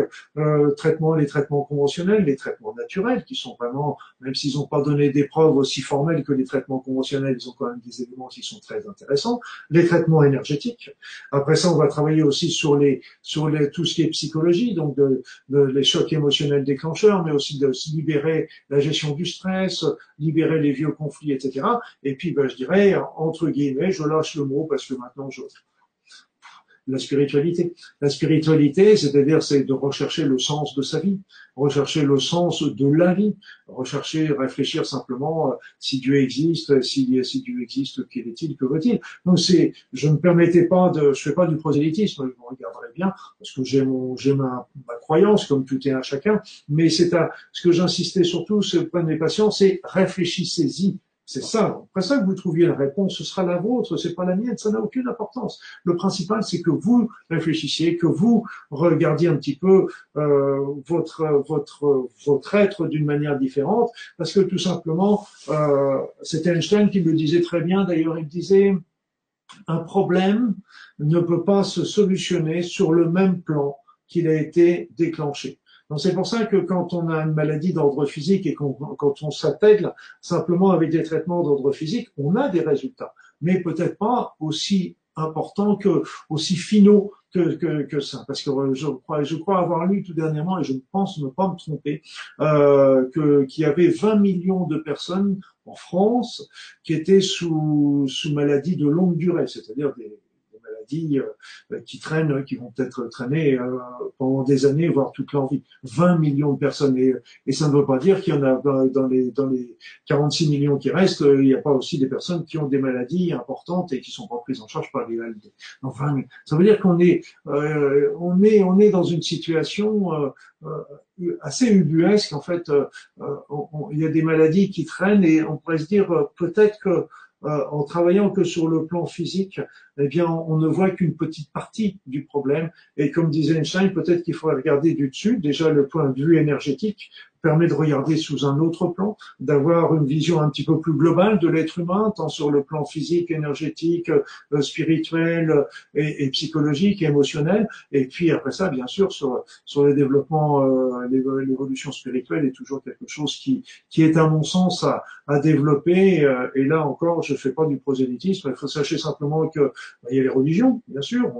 traitement, les traitements conventionnels, les traitements naturels, qui sont vraiment, même s'ils n'ont pas donné des aussi formelles que les traitements conventionnels, ils ont quand même des éléments qui sont très intéressants. Les traitements énergétiques. Après ça, on va travailler aussi sur les sur les, tout ce qui est psychologie, donc de, les chocs émotionnels déclencheurs, mais aussi de libérer la gestion du stress, libérer les vieux conflits, etc. Et puis, ben, je dirais entre guillemets, je lâche le mot parce que maintenant je la spiritualité. La spiritualité, c'est-à-dire, c'est de rechercher le sens de sa vie, rechercher le sens de la vie, rechercher, réfléchir simplement euh, si Dieu existe, si, si Dieu existe, quel est-il, que veut-il. Donc c'est, je ne permettais pas de, je fais pas du prosélytisme, je me regarderai bien parce que j'ai mon, j'ai ma, ma, croyance comme tout est un chacun, mais c'est à, ce que j'insistais surtout, ce point de mes patients, c'est réfléchissez-y c'est ça. Après ça que vous trouviez la réponse, ce sera la vôtre, c'est pas la mienne, ça n'a aucune importance. Le principal, c'est que vous réfléchissiez, que vous regardiez un petit peu euh, votre votre votre être d'une manière différente, parce que tout simplement, euh, c'était Einstein qui le disait très bien. D'ailleurs, il disait un problème ne peut pas se solutionner sur le même plan qu'il a été déclenché. Donc c'est pour ça que quand on a une maladie d'ordre physique et quand on s'attègle simplement avec des traitements d'ordre physique, on a des résultats, mais peut-être pas aussi importants que aussi finaux que, que, que, ça. Parce que je crois, je crois avoir lu tout dernièrement, et je pense ne pas me tromper, euh, qu'il y avait 20 millions de personnes en France qui étaient sous, sous maladie de longue durée, c'est-à-dire des, euh, qui traînent, qui vont peut-être traîner euh, pendant des années, voire toute leur vie. 20 millions de personnes. Et, ça ne veut pas dire qu'il y en a dans les, dans les 46 millions qui restent, euh, il n'y a pas aussi des personnes qui ont des maladies importantes et qui sont pas prises en charge par les maladies. Enfin, ça veut dire qu'on est, on est, on est dans une situation assez ubuesque. En fait, il y a des maladies qui traînent et on pourrait se dire peut-être que en travaillant que sur le plan physique, eh bien, on ne voit qu'une petite partie du problème. Et comme disait Einstein, peut-être qu'il faudrait regarder du dessus. Déjà, le point de vue énergétique permet de regarder sous un autre plan, d'avoir une vision un petit peu plus globale de l'être humain, tant sur le plan physique, énergétique, euh, spirituel euh, et, psychologique et émotionnel. Et puis après ça, bien sûr, sur, sur le développement, euh, l'évolution spirituelle est toujours quelque chose qui, qui est à mon sens à, à développer. Et là encore, je fais pas du prosélytisme. Il faut sachez simplement que il y a les religions, bien sûr,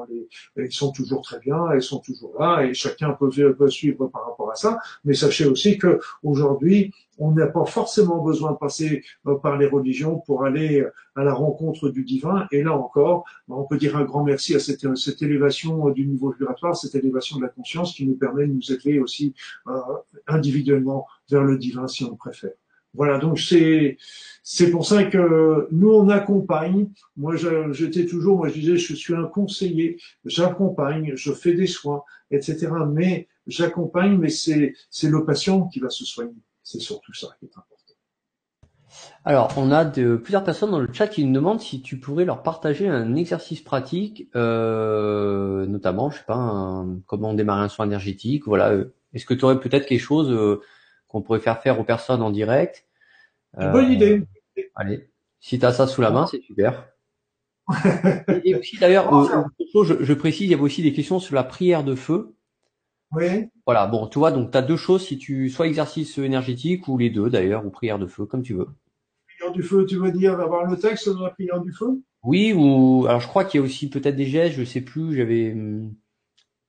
elles sont toujours très bien, elles sont toujours là, et chacun peut, suivre par rapport à ça. Mais sachez aussi que aujourd'hui, on n'a pas forcément besoin de passer euh, par les religions pour aller à la rencontre du divin. Et là encore, on peut dire un grand merci à cette, cette élévation du niveau vibratoire, cette élévation de la conscience qui nous permet de nous élever aussi euh, individuellement vers le divin si on préfère. Voilà, donc c'est c'est pour ça que nous on accompagne. Moi, j'étais toujours, moi je disais, je suis un conseiller, j'accompagne, je fais des soins, etc. Mais j'accompagne, mais c'est c'est le patient qui va se soigner. C'est surtout ça qui est important. Alors, on a de, plusieurs personnes dans le chat qui nous demandent si tu pourrais leur partager un exercice pratique, euh, notamment, je sais pas, comment démarrer un soin énergétique. Voilà. Est-ce que tu aurais peut-être quelque chose euh, qu'on pourrait faire faire aux personnes en direct Bonne idée. Euh, allez, si tu as ça sous la main, c'est super. et aussi d'ailleurs, je, je, précise, il y avait aussi des questions sur la prière de feu. Oui. Voilà, bon, tu vois, donc tu as deux choses, si tu soit exercice énergétique ou les deux d'ailleurs, ou prière de feu, comme tu veux. Prière du feu, tu veux dire avoir le texte de la prière du feu? Oui, ou alors je crois qu'il y a aussi peut-être des gestes, je sais plus, j'avais.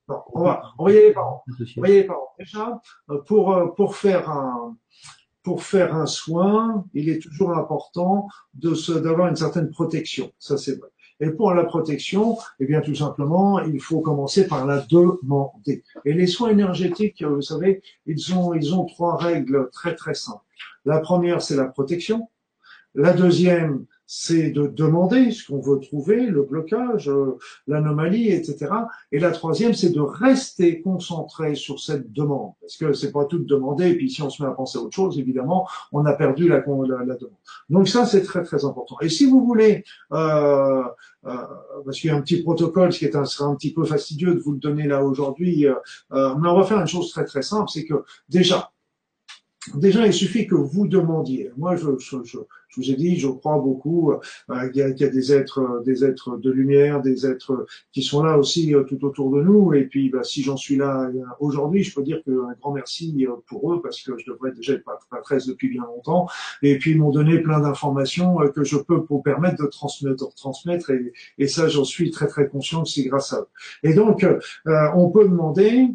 On va, on va y aller par an. On va y aller par an. Déjà, euh, pour euh, pour faire un pour faire un soin, il est toujours important de d'avoir une certaine protection. Ça c'est vrai. Et pour la protection, eh bien tout simplement, il faut commencer par la demander. Et les soins énergétiques, vous savez, ils ont ils ont trois règles très très simples. La première, c'est la protection. La deuxième, c'est de demander ce qu'on veut trouver, le blocage, euh, l'anomalie, etc. Et la troisième, c'est de rester concentré sur cette demande, parce que c'est pas tout de demander. Et puis si on se met à penser à autre chose, évidemment, on a perdu la, la, demande. Donc ça, c'est très très important. Et si vous voulez, euh, euh, parce qu'il y a un petit protocole, ce qui est un, sera un petit peu fastidieux de vous le donner là aujourd'hui, euh, euh, mais on va faire une chose très très simple, c'est que déjà, Déjà, il suffit que vous demandiez. Moi, je, je, je, je vous ai dit, je crois beaucoup euh, qu'il y, a, y, a des êtres, des êtres de lumière, des êtres qui sont là aussi euh, tout autour de nous. Et puis, bah, si j'en suis là euh, aujourd'hui, je peux dire un grand merci euh, pour eux parce que je devrais déjà être prêtre depuis bien longtemps. Et puis, ils m'ont donné plein d'informations que je peux vous permettre de transmettre, de transmettre. Et, et ça, j'en suis très très conscient que c'est grâce à eux. Et donc, on peut demander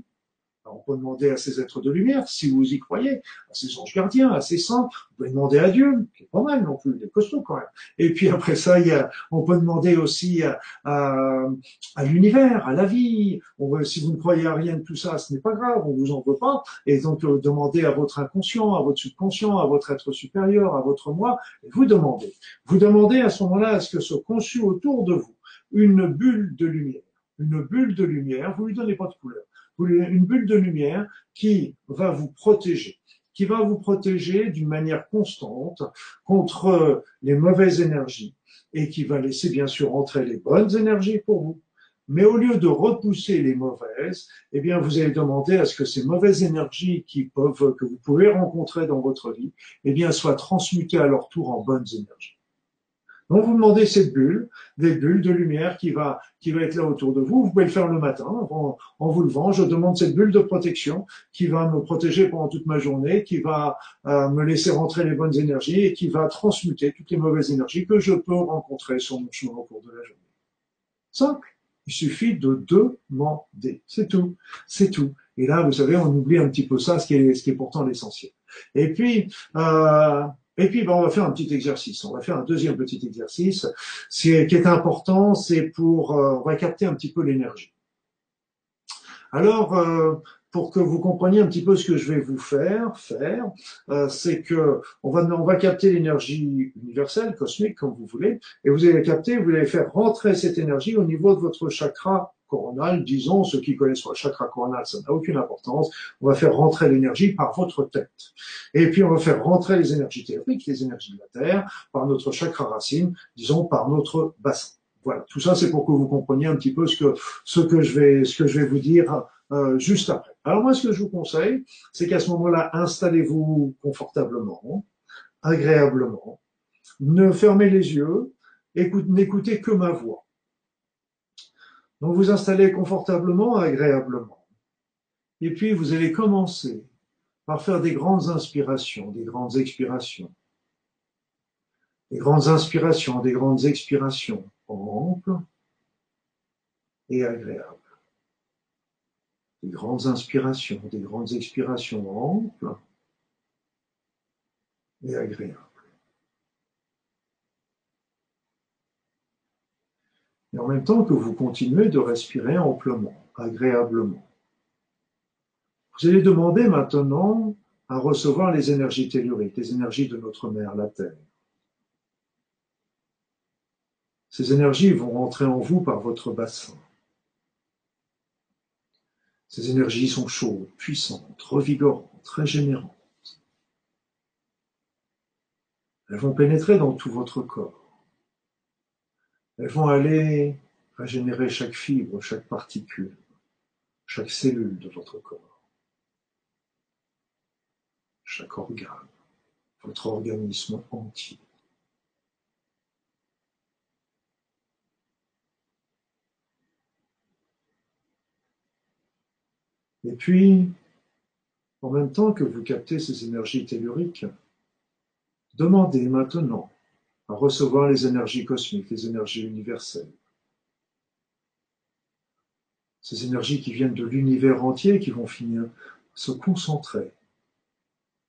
on peut demander à ces êtres de lumière, si vous y croyez, à ces anges gardiens, à ces saints, vous pouvez demander à Dieu, qui est pas mal non plus, il est costaud quand même. Et puis après ça, y a, on peut demander aussi à, à, l'univers, à la vie. On, si vous ne croyez à rien de tout ça, ce n'est pas grave, on vous en veut pas. Et donc euh, demandez à votre inconscient, à votre subconscient, à votre être supérieur, à votre moi, et vous demandez. Vous demandez à ce moment-là à ce que se conçue autour de vous une bulle de lumière. Une bulle de lumière, vous lui donnez pas de couleur une bulle de lumière qui va vous protéger, qui va vous protéger d'une manière constante contre les mauvaises énergies et qui va laisser bien sûr entrer les bonnes énergies pour vous. Mais au lieu de repousser les mauvaises, eh bien, vous allez demander à ce que ces mauvaises énergies que vous pouvez rencontrer dans votre vie, eh soient transmutées à leur tour en bonnes énergies. Donc vous demandez cette bulle, des bulles de lumière qui va, qui va être là autour de vous. Vous pouvez le faire le matin en, vous levant. Je demande cette bulle de protection qui va me protéger pendant toute ma journée, qui va euh, me laisser rentrer les bonnes énergies et qui va transmuter toutes les mauvaises énergies que je peux rencontrer sur mon chemin au cours de la journée. Simple. Il suffit de demander. C'est tout. C'est tout. Et là, vous savez, on oublie un petit peu ça, ce qui est, ce qui est pourtant l'essentiel. Et puis, euh, et puis, ben, on va faire un petit exercice. On va faire un deuxième petit exercice. qui est important, c'est pour, euh, on va capter un petit peu l'énergie. Alors, euh, pour que vous compreniez un petit peu ce que je vais vous faire, faire, euh, c'est que on va, on va capter l'énergie universelle, cosmique, comme vous voulez, et vous allez capter, vous allez faire rentrer cette énergie au niveau de votre chakra coronal, disons, ceux qui connaissent le chakra coronal, ça n'a aucune importance. On va faire rentrer l'énergie par votre tête. Et puis, on va faire rentrer les énergies théoriques, les énergies de la Terre, par notre chakra racine, disons, par notre bassin. Voilà. Tout ça, c'est pour que vous compreniez un petit peu ce que, ce que je vais, ce que je vais vous dire euh, juste après. Alors moi, ce que je vous conseille, c'est qu'à ce moment-là, installez-vous confortablement, agréablement, ne fermez les yeux, n'écoutez que ma voix. Donc vous installez confortablement, agréablement. Et puis vous allez commencer par faire des grandes inspirations, des grandes expirations. Des grandes inspirations, des grandes expirations. Ample et agréable. Des grandes inspirations, des grandes expirations amples et agréables. Et en même temps que vous continuez de respirer amplement, agréablement. Vous allez demander maintenant à recevoir les énergies telluriques, les énergies de notre mère, la Terre. Ces énergies vont rentrer en vous par votre bassin. Ces énergies sont chaudes, puissantes, revigorantes, régénérantes. Elles vont pénétrer dans tout votre corps. Elles vont aller régénérer chaque fibre, chaque particule, chaque cellule de votre corps, chaque organe, votre organisme entier. Et puis, en même temps que vous captez ces énergies telluriques, demandez maintenant à recevoir les énergies cosmiques, les énergies universelles. Ces énergies qui viennent de l'univers entier, qui vont finir se concentrer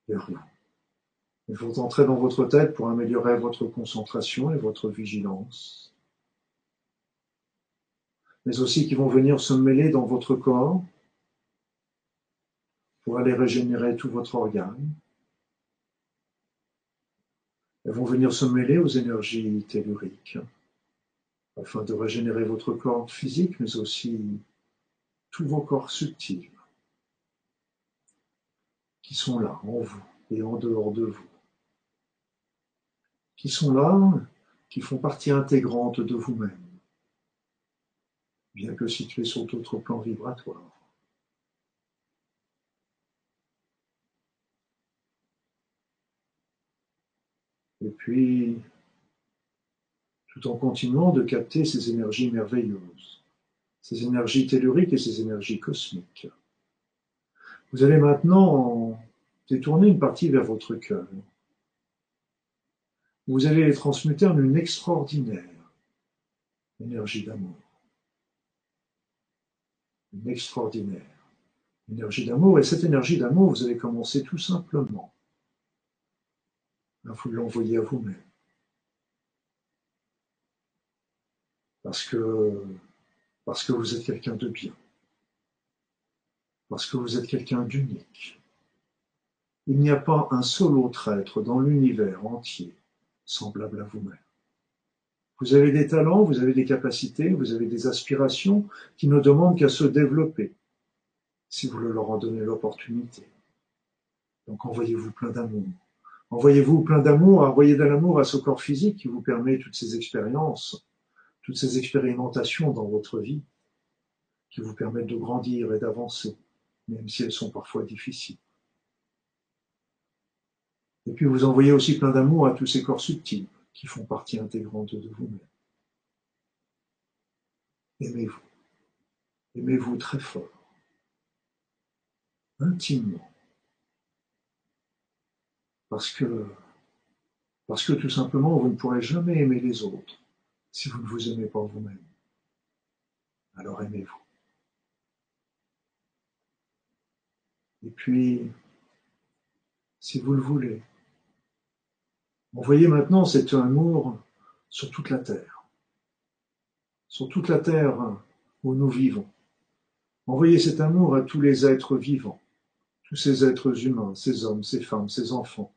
vers vous. Elles vont entrer dans votre tête pour améliorer votre concentration et votre vigilance. Mais aussi qui vont venir se mêler dans votre corps pour aller régénérer tout votre organe. Elles vont venir se mêler aux énergies telluriques afin de régénérer votre corps physique, mais aussi tous vos corps subtils qui sont là, en vous et en dehors de vous, qui sont là, qui font partie intégrante de vous-même, bien que situés sur d'autres plans vibratoires. Et puis, tout en continuant de capter ces énergies merveilleuses, ces énergies telluriques et ces énergies cosmiques. Vous allez maintenant détourner une partie vers votre cœur. Vous allez les transmuter en une extraordinaire énergie d'amour. Une extraordinaire énergie d'amour. Et cette énergie d'amour, vous allez commencer tout simplement vous l'envoyez à vous-même. Parce que, parce que vous êtes quelqu'un de bien. Parce que vous êtes quelqu'un d'unique. Il n'y a pas un seul autre être dans l'univers entier semblable à vous-même. Vous avez des talents, vous avez des capacités, vous avez des aspirations qui ne demandent qu'à se développer si vous leur en donnez l'opportunité. Donc envoyez-vous plein d'amour, Envoyez-vous plein d'amour, envoyez de l'amour à ce corps physique qui vous permet toutes ces expériences, toutes ces expérimentations dans votre vie, qui vous permettent de grandir et d'avancer, même si elles sont parfois difficiles. Et puis vous envoyez aussi plein d'amour à tous ces corps subtils qui font partie intégrante de vous-même. Aimez-vous. Aimez-vous très fort. Intimement. Parce que, tout simplement, vous ne pourrez jamais aimer les autres si vous ne vous aimez pas vous-même. Alors aimez-vous. Et puis, si vous le voulez, envoyez maintenant cet amour sur toute la terre, sur toute la terre où nous vivons. Envoyez cet amour à tous les êtres vivants, tous ces êtres humains, ces hommes, ces femmes, ces enfants,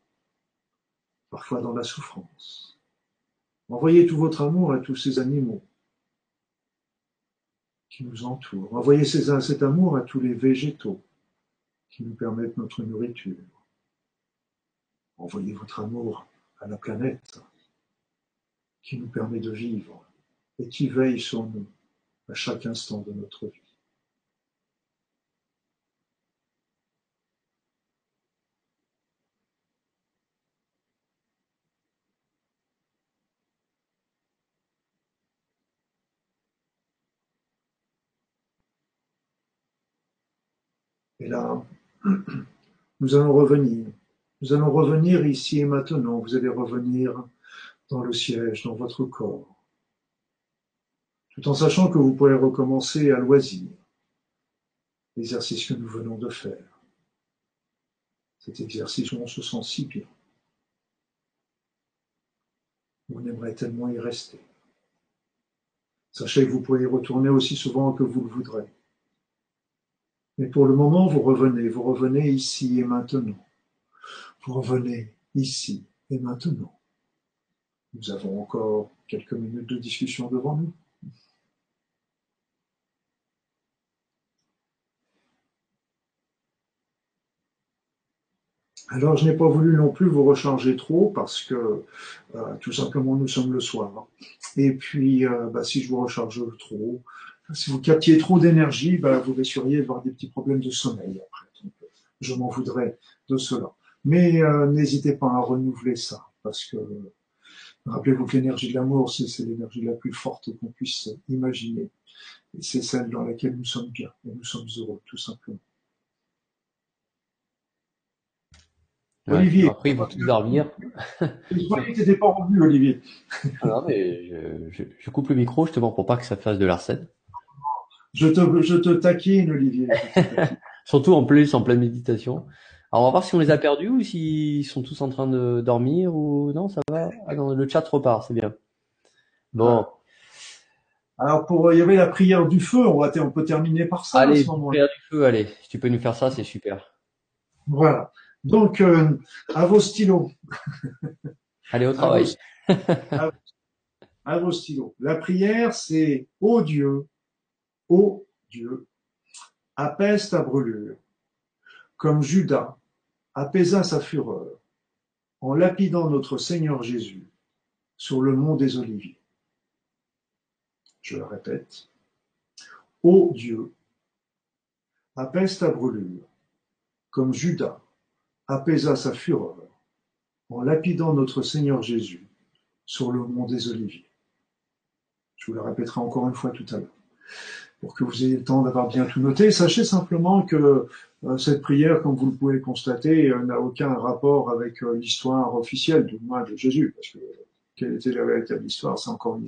parfois dans la souffrance. Envoyez tout votre amour à tous ces animaux qui nous entourent. Envoyez cet amour à tous les végétaux qui nous permettent notre nourriture. Envoyez votre amour à la planète qui nous permet de vivre et qui veille sur nous à chaque instant de notre vie. Et là, nous allons revenir. Nous allons revenir ici et maintenant. Vous allez revenir dans le siège, dans votre corps. tout en sachant que vous pourrez recommencer à loisir l'exercice que nous venons de faire. Cet exercice où on se sent si bien. On aimerait tellement y rester. Sachez que vous pourrez y retourner aussi souvent que vous le voudrez. Mais pour le moment, vous revenez, vous revenez ici et maintenant. Vous revenez ici et maintenant. Nous avons encore quelques minutes de discussion devant nous. Alors, je n'ai pas voulu non plus vous recharger trop parce que euh, tout simplement nous sommes le soir. Et puis, euh, bah, si je vous recharge trop, si vous captiez trop d'énergie, bah, vous risqueriez d'avoir des petits problèmes de sommeil après. je m'en voudrais de cela. Mais euh, n'hésitez pas à renouveler ça parce que rappelez-vous que l'énergie de l'amour, c'est l'énergie la plus forte qu'on puisse imaginer. Et c'est celle dans laquelle nous sommes bien et nous sommes heureux, tout simplement. Olivier. Après, ils vont tous dormir. Je croyais que pas revenu, Olivier. Ah non, mais je, coupe le micro justement pour pas que ça fasse de l'arsène. Je te, je te taquine, Olivier. Surtout en plus, en pleine méditation. Alors, on va voir si on les a perdus ou s'ils sont tous en train de dormir ou non, ça va. Ah non, le chat repart, c'est bien. Bon. Alors, pour, il y avait la prière du feu. On va, on peut terminer par ça. Allez, prière du feu, allez. Si tu peux nous faire ça, c'est super. Voilà. Donc, euh, à vos stylos. Allez au travail. À vos, stylos. La prière, c'est Ô Dieu, ô Dieu, apaise ta brûlure, comme Judas apaisa sa fureur, en lapidant notre Seigneur Jésus sur le mont des Oliviers. Je le répète. Ô Dieu, apaise ta brûlure, comme Judas apaisa sa fureur en lapidant notre Seigneur Jésus sur le mont des Oliviers. Je vous le répéterai encore une fois tout à l'heure, pour que vous ayez le temps d'avoir bien tout noté. Sachez simplement que euh, cette prière, comme vous le pouvez constater, euh, n'a aucun rapport avec euh, l'histoire officielle, du moins de Jésus, parce que quelle était la véritable histoire, c'est encore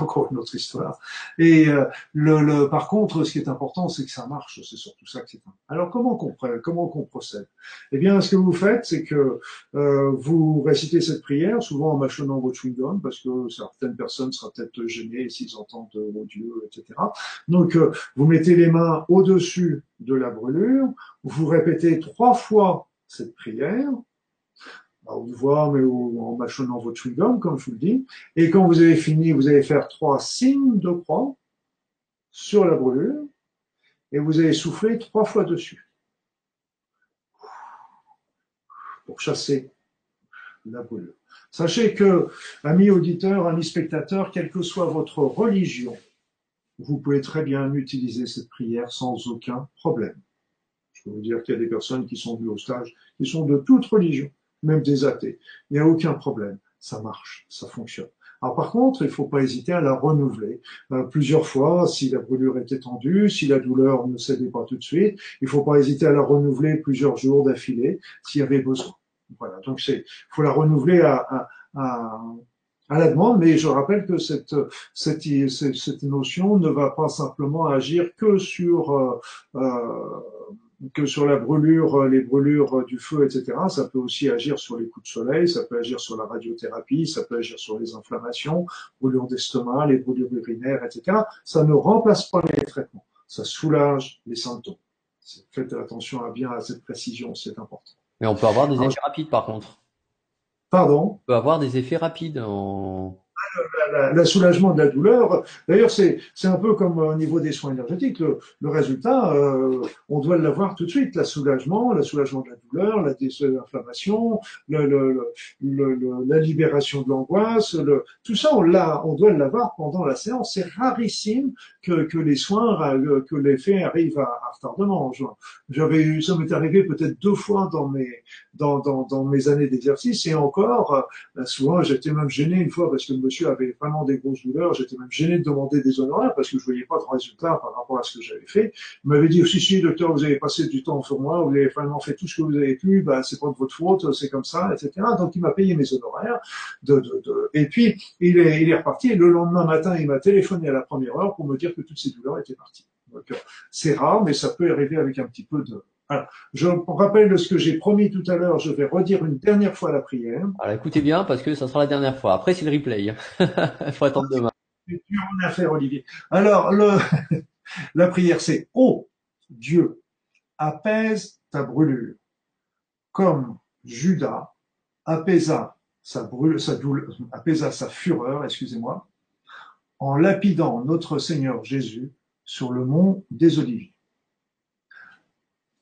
encore une autre histoire. Et euh, le, le, par contre, ce qui est important, c'est que ça marche. C'est surtout ça que c'est. Alors comment qu'on comment qu'on procède Eh bien, ce que vous faites, c'est que euh, vous récitez cette prière, souvent en mâchonnant votre chewing gum, parce que certaines personnes seraient peut-être gênées s'ils entendent oh Dieu, etc. Donc, euh, vous mettez les mains au-dessus de la brûlure, vous répétez trois fois cette prière, à haute voix, mais en mâchonnant votre chewing comme je vous le dis. Et quand vous avez fini, vous allez faire trois signes de croix sur la brûlure et vous allez souffler trois fois dessus pour chasser la brûlure. Sachez que, amis auditeurs, amis spectateurs, quelle que soit votre religion, vous pouvez très bien utiliser cette prière sans aucun problème. Je peux vous dire qu'il y a des personnes qui sont venues au stage, qui sont de toute religion même des athées. Il n'y a aucun problème. Ça marche, ça fonctionne. Alors par contre, il ne faut pas hésiter à la renouveler euh, plusieurs fois si la brûlure est étendue, si la douleur ne cédait pas tout de suite. Il ne faut pas hésiter à la renouveler plusieurs jours d'affilée s'il y avait besoin. Voilà, donc c'est, faut la renouveler à, à, à, à, la demande, mais je rappelle que cette, cette, cette, notion ne va pas simplement agir que sur euh, euh, que sur la brûlure, euh, les brûlures euh, du feu, etc. Ça peut aussi agir sur les coups de soleil, ça peut agir sur la radiothérapie, ça peut agir sur les inflammations, brûlures d'estomac, les brûlures urinaires, etc. Ça ne remplace pas les traitements, ça soulage les symptômes. Faites attention à bien à cette précision, c'est important. Mais on peut avoir des effets rapides par contre. Pardon? On peut avoir des effets rapides en le soulagement de la douleur. D'ailleurs, c'est un peu comme au niveau des soins énergétiques. Le, le résultat, euh, on doit l'avoir tout de suite. Le soulagement, le soulagement de la douleur, la désinflammation, le, le, le, la libération de l'angoisse, tout ça, on l'a, on doit l'avoir pendant la séance. C'est rarissime que, que les soins, que l'effet arrive à, à retardement. J'avais, ça m'est arrivé peut-être deux fois dans mes, dans, dans, dans mes années d'exercice et encore, euh, souvent j'étais même gêné une fois parce que le monsieur avait vraiment des grosses douleurs. J'étais même gêné de demander des honoraires parce que je voyais pas de résultats par rapport à ce que j'avais fait. Il m'avait dit, si, si, docteur, vous avez passé du temps sur moi, vous avez vraiment fait tout ce que vous avez pu, bah, c'est pas de votre faute, c'est comme ça, etc. Donc, il m'a payé mes honoraires. De, de, de... Et puis, il est, il est reparti. Et le lendemain matin, il m'a téléphoné à la première heure pour me dire que toutes ces douleurs étaient parties. Donc, c'est rare, mais ça peut arriver avec un petit peu de, alors, je rappelle ce que j'ai promis tout à l'heure, je vais redire une dernière fois la prière. Alors écoutez bien parce que ça sera la dernière fois. Après c'est le replay. Il faut attendre demain. C'est dur en affaire, Olivier. Alors, le, la prière c'est Ô Dieu, apaise ta brûlure, comme Judas apaisa sa brûle, sa douleur, apaisa sa fureur, excusez-moi, en lapidant notre Seigneur Jésus sur le mont des Oliviers.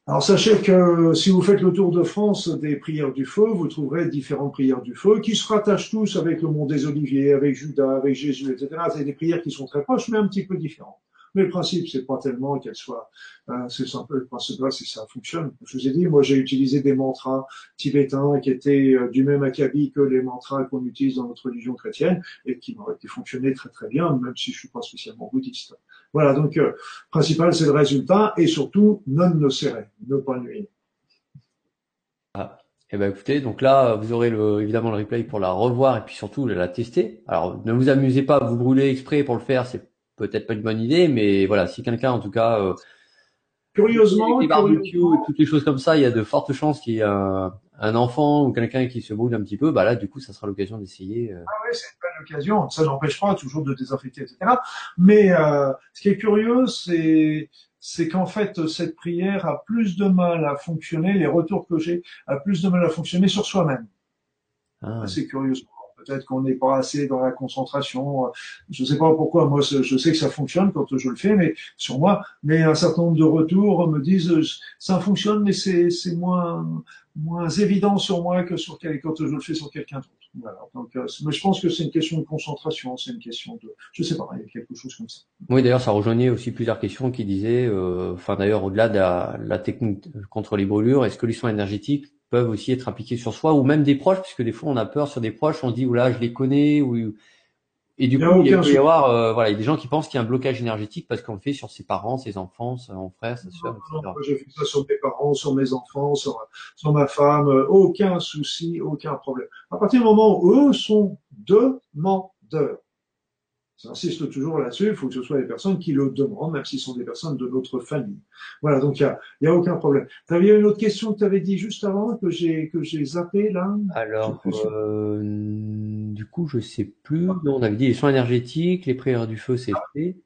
Alors sachez que si vous faites le tour de France des prières du feu, vous trouverez différentes prières du feu qui se rattachent tous avec le mont des Oliviers, avec Judas, avec Jésus, etc. C'est des prières qui sont très proches, mais un petit peu différentes. Mais le principe, c'est pas tellement qu'elle soit, euh, c'est simple, le principe là, c'est ça fonctionne. Je vous ai dit, moi, j'ai utilisé des mantras tibétains qui étaient euh, du même acabit que les mantras qu'on utilise dans notre religion chrétienne et qui m'ont été fonctionné très très bien, même si je suis pas spécialement bouddhiste. Voilà, donc, euh, principal, c'est le résultat et surtout, non nocere, ne pas nuire. Ah. Eh ben écoutez, donc là, vous aurez le, évidemment le replay pour la revoir et puis surtout la tester. Alors, ne vous amusez pas à vous brûler exprès pour le faire, c'est peut-être pas une bonne idée, mais voilà, si quelqu'un en tout cas euh, curieusement, les barbecues et toutes les choses comme ça, il y a de fortes chances qu'il y ait un, enfant ou quelqu'un qui se brûle un petit peu, bah là du coup ça sera l'occasion d'essayer. Euh. Ah oui, c'est une bonne occasion. Ça n'empêche pas toujours de désinfecter, etc. Mais euh, ce qui est curieux, c'est c'est qu'en fait cette prière a plus de mal à fonctionner, les retours que j'ai, a plus de mal à fonctionner sur soi-même. Ah. C'est curieux peut-être qu'on n'est pas assez dans la concentration. Je ne sais pas pourquoi. Moi, je sais que ça fonctionne quand je le fais, mais sur moi. Mais un certain nombre de retours me disent ça fonctionne, mais c'est c'est moins moins évident sur moi que sur quand je le fais sur quelqu'un d'autre. Voilà. Donc, euh, mais je pense que c'est une question de concentration, c'est une question de, je sais pas, il y a quelque chose comme ça. Oui, d'ailleurs, ça rejoignait aussi plusieurs questions qui disaient, euh, enfin d'ailleurs, au-delà de la, la, technique contre les brûlures, est-ce que les soins énergétiques peuvent aussi être appliqués sur soi ou même des proches, puisque des fois on a peur sur des proches, on dit oula je les connais ou et du coup il, peut y avoir euh, voilà il y a des gens qui pensent qu'il y a un blocage énergétique parce qu'on le fait sur ses parents, ses enfants, son frère, sa soeur, etc. J'ai fait ça sur mes parents, sur mes enfants, sur, sur ma femme, euh, aucun souci, aucun problème. À partir du moment où eux sont demandeurs, J'insiste toujours là-dessus, il faut que ce soit des personnes qui le demandent, même s'ils sont des personnes de notre famille. Voilà, donc il n'y a, a aucun problème. Tu avais une autre question que tu avais dit juste avant, que j'ai que j'ai zappé là? Alors, euh, du coup, je sais plus. Non, on avait dit les soins énergétiques, les prières du feu, c'est fait.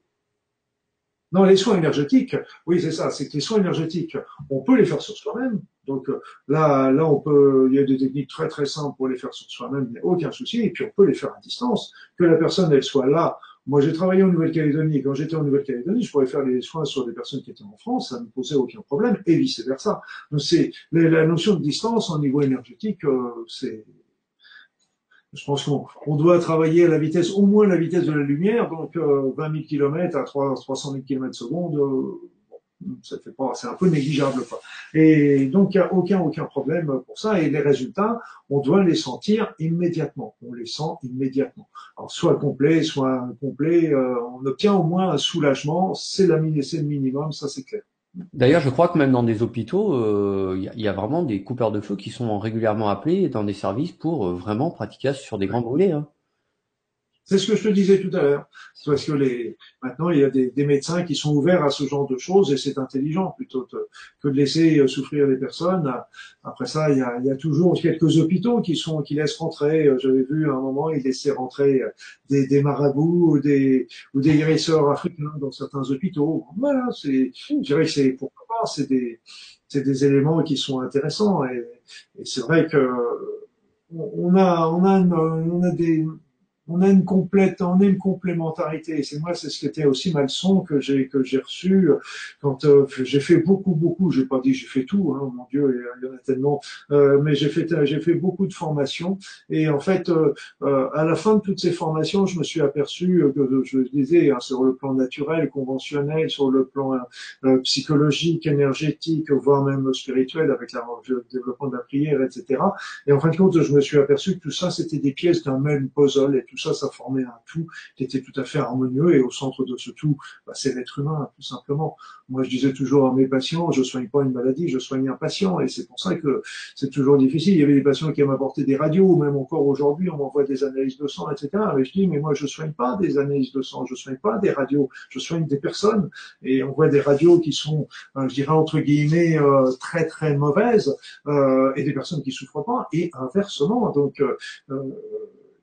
Non, les soins énergétiques, oui, c'est ça, c'est que les soins énergétiques, on peut les faire sur soi-même. Donc euh, là, là, on peut, il y a des techniques très très simples pour les faire sur soi-même, il n'y a aucun souci. Et puis on peut les faire à distance, que la personne elle soit là. Moi, j'ai travaillé en Nouvelle-Calédonie. Quand j'étais en Nouvelle-Calédonie, je pourrais faire les soins sur des personnes qui étaient en France, ça ne posait aucun problème, et vice versa. Donc c'est la notion de distance au niveau énergétique, euh, c'est je pense qu'on doit travailler à la vitesse, au moins la vitesse de la lumière, donc euh, 20 000 km à 3, 300 000 km seconde, euh, ça fait pas, c'est un peu négligeable quoi. Et donc il n'y a aucun aucun problème pour ça. Et les résultats, on doit les sentir immédiatement. On les sent immédiatement. Alors soit complet, soit incomplet, euh, on obtient au moins un soulagement. C'est la c'est le minimum, ça c'est clair. D'ailleurs, je crois que même dans des hôpitaux, euh, il y, a vraiment des coupeurs de feu qui sont régulièrement appelés dans des services pour euh, vraiment pratiquer sur des grands brûlés. Hein. C'est ce que je te disais tout à l'heure. Parce que les, maintenant, il y a des, des, médecins qui sont ouverts à ce genre de choses et c'est intelligent plutôt que de laisser euh, souffrir les personnes. Après ça, il y a, il y a toujours quelques hôpitaux qui sont, qui laissent rentrer. Euh, j'avais vu à un moment, ils laissaient rentrer euh, des, des marabouts ou des, ou des guérisseurs africains dans certains hôpitaux. Voilà, c'est, je dirais que c'est, pourquoi pas, c'est des, c'est des éléments qui sont intéressants et, et c'est vrai que on a, on a, on a des, on a une complète, on a une complémentarité. C'est moi, c'est ce qui était aussi ma leçon que j'ai que j'ai reçu quand euh, j'ai fait beaucoup, beaucoup. J'ai pas dit j'ai fait tout, hein, mon Dieu, il y en a tellement. Euh, mais j'ai fait j'ai fait beaucoup de formations. Et en fait, euh, à la fin de toutes ces formations, je me suis aperçu que je disais hein, sur le plan naturel, conventionnel, sur le plan psychologique, énergétique, voire même spirituel, avec le développement de la prière, etc. Et en fin de compte, je me suis aperçu que tout ça, c'était des pièces d'un même puzzle tout ça, ça formait un tout qui était tout à fait harmonieux. Et au centre de ce tout, bah, c'est l'être humain, tout simplement. Moi, je disais toujours à mes patients, je soigne pas une maladie, je soigne un patient. Et c'est pour ça que c'est toujours difficile. Il y avait des patients qui m'apportaient des radios, même encore aujourd'hui, on m'envoie des analyses de sang, etc. Et je dis, mais moi, je soigne pas des analyses de sang, je soigne pas des radios, je soigne des personnes. Et on voit des radios qui sont, euh, je dirais entre guillemets, euh, très très mauvaises, euh, et des personnes qui souffrent pas. Et inversement, donc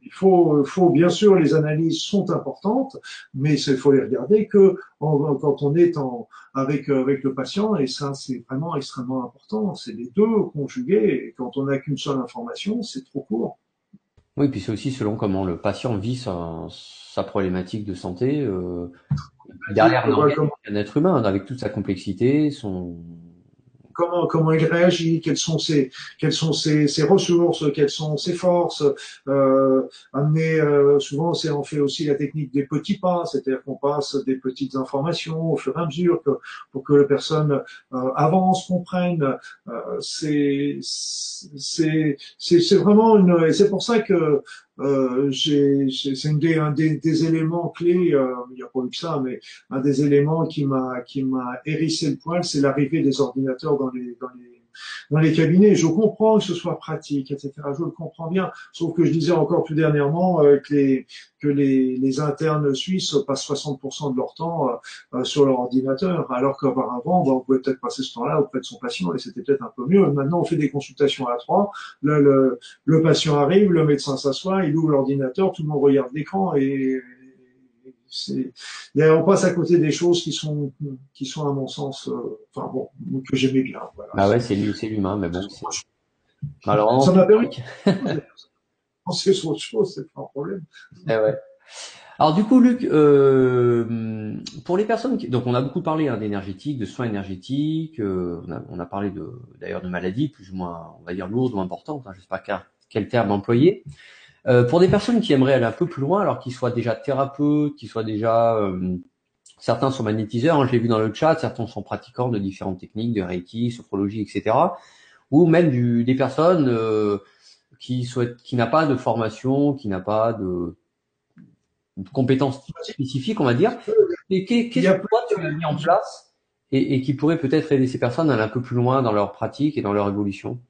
il faut, faut, bien sûr, les analyses sont importantes, mais il faut les regarder que quand on est en, avec, avec le patient, et ça, c'est vraiment extrêmement important. C'est les deux conjugués. Et quand on n'a qu'une seule information, c'est trop court. Oui, puis c'est aussi selon comment le patient vit sa, sa problématique de santé. Euh, derrière un être humain, avec toute sa complexité, son, comment comment il réagit, quelles sont ses quelles sont ses, ses ressources, quelles sont ses forces. Euh, amener euh, souvent c'est on fait aussi la technique des petits pas, c'est-à-dire qu'on passe des petites informations au fur et à mesure que, pour que la personne euh, avance, comprenne. Euh, c'est c'est c'est vraiment une et c'est pour ça que euh, c'est un, des, un des, des, éléments clés, euh, il n'y a pas eu que ça, mais un des éléments qui m'a qui m'a hérissé le poil, c'est l'arrivée des ordinateurs dans les dans les dans les cabinets. Je comprends que ce soit pratique, etc. Je le comprends bien. Sauf que je disais encore plus dernièrement euh, que, les, que les, les, internes suisses passent 60% de leur temps euh, euh, sur leur ordinateur, alors qu'auparavant, bah, on pouvait peut-être passer ce temps-là auprès de son patient et c'était peut-être un peu mieux. Maintenant, on fait des consultations à trois. Le, le, le patient arrive, le médecin s'assoit, il ouvre l'ordinateur, tout le monde regarde l'écran et on passe à côté des choses qui sont, qui sont à mon sens, euh, enfin bon, que j'aimais bien. Voilà. Ah ouais, c'est l'humain, mais bon. Alors, ça m'a permis. penser sur autre chose, c'est pas un problème. Eh ouais. Alors du coup, Luc, euh, pour les personnes qui, donc on a beaucoup parlé hein, d'énergétique, de soins énergétiques, euh, on, a, on, a, parlé de, d'ailleurs de maladies plus ou moins, on va dire lourdes ou importantes, hein, je sais pas quel terme employer. Euh, pour des personnes qui aimeraient aller un peu plus loin, alors qu'ils soient déjà thérapeutes, qu'ils soient déjà euh, certains sont magnétiseurs, hein, je l'ai vu dans le chat, certains sont pratiquants de différentes techniques, de Reiki, sophrologie, etc. Ou même du, des personnes euh, qui souhaitent, qui n'a pas de formation, qui n'a pas de, de, compétences spécifiques, on va dire. Et qu'est-ce que toi tu as mis en place et, et qui pourrait peut-être aider ces personnes à aller un peu plus loin dans leur pratique et dans leur évolution?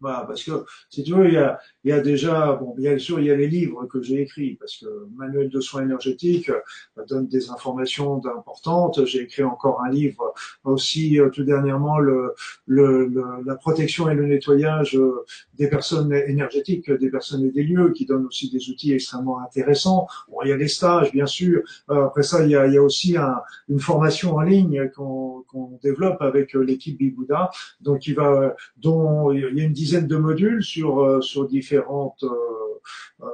Voilà, parce que si tu veux, il y a, il y a déjà, bon, bien sûr, il y a les livres que j'ai écrits, parce que Manuel de soins énergétiques euh, donne des informations importantes. J'ai écrit encore un livre aussi euh, tout dernièrement, le, le, la protection et le nettoyage euh, des personnes énergétiques, des personnes et des lieux, qui donne aussi des outils extrêmement intéressants. Bon, il y a les stages, bien sûr. Après ça, il y a, il y a aussi un, une formation en ligne qu'on développe avec l'équipe Bibouda, donc il va, dont il y a une dizaine dizaine de modules sur, euh, sur différentes euh, euh,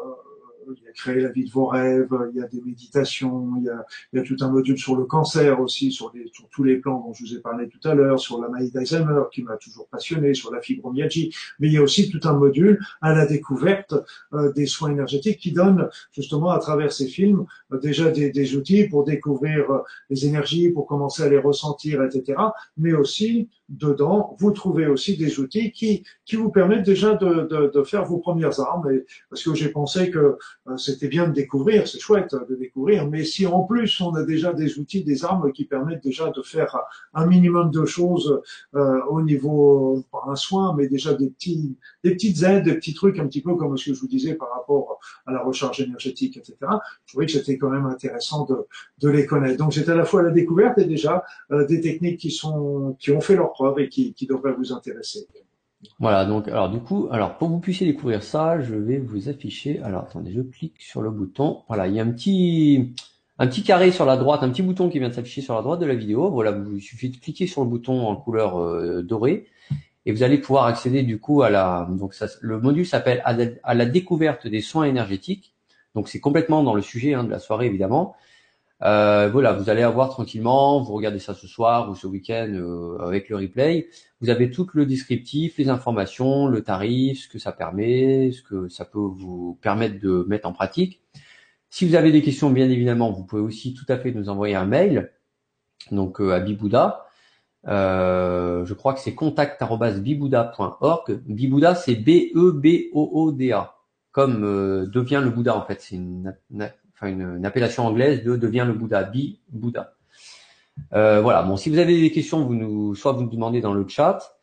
il a créé la vie de vos rêves, il y a des méditations, il y a, il y a tout un module sur le cancer aussi, sur, les, sur tous les plans dont je vous ai parlé tout à l'heure, sur la maladie d'Alzheimer qui m'a toujours passionné, sur la fibromyalgie, mais il y a aussi tout un module à la découverte euh, des soins énergétiques qui donne justement à travers ces films déjà des, des, outils pour découvrir les énergies, pour commencer à les ressentir, etc. Mais aussi dedans, vous trouvez aussi des outils qui, qui vous permettent déjà de, de, de faire vos premières armes. Et, parce que j'ai pensé que euh, c'était bien de découvrir, c'est chouette de découvrir, mais si en plus on a déjà des outils, des armes qui permettent déjà de faire un minimum de choses euh, au niveau, par un soin, mais déjà des petits, des petites aides, des petits trucs, un petit peu comme ce que je vous disais par rapport à la recharge énergétique, etc. Je trouvais que c'était quand même intéressant de, de les connaître. Donc c'est à la fois la découverte et déjà euh, des techniques qui sont, qui ont fait leur et qui, devraient vous intéresser. Voilà, donc alors du coup, alors pour que vous puissiez découvrir ça, je vais vous afficher. Alors attendez, je clique sur le bouton. Voilà, il y a un petit un petit carré sur la droite, un petit bouton qui vient de s'afficher sur la droite de la vidéo. Voilà, il suffit de cliquer sur le bouton en couleur euh, dorée et vous allez pouvoir accéder du coup à la donc ça, le module s'appelle à, la découverte des soins énergétiques. Donc c'est complètement dans le sujet hein, de la soirée évidemment. Euh, voilà, vous allez avoir tranquillement, vous regardez ça ce soir ou ce week-end euh, avec le replay. Vous avez tout le descriptif, les informations, le tarif, ce que ça permet, ce que ça peut vous permettre de mettre en pratique. Si vous avez des questions, bien évidemment, vous pouvez aussi tout à fait nous envoyer un mail, donc euh, à Bibouda. je crois que c'est contact@bibouda.org. Bibouda, c'est B E B O O D A comme euh, devient le Bouddha en fait. Enfin une, appellation anglaise de devient le Bouddha, bi Bouddha. Euh, voilà. Bon, si vous avez des questions, vous nous, soit vous nous demandez dans le chat,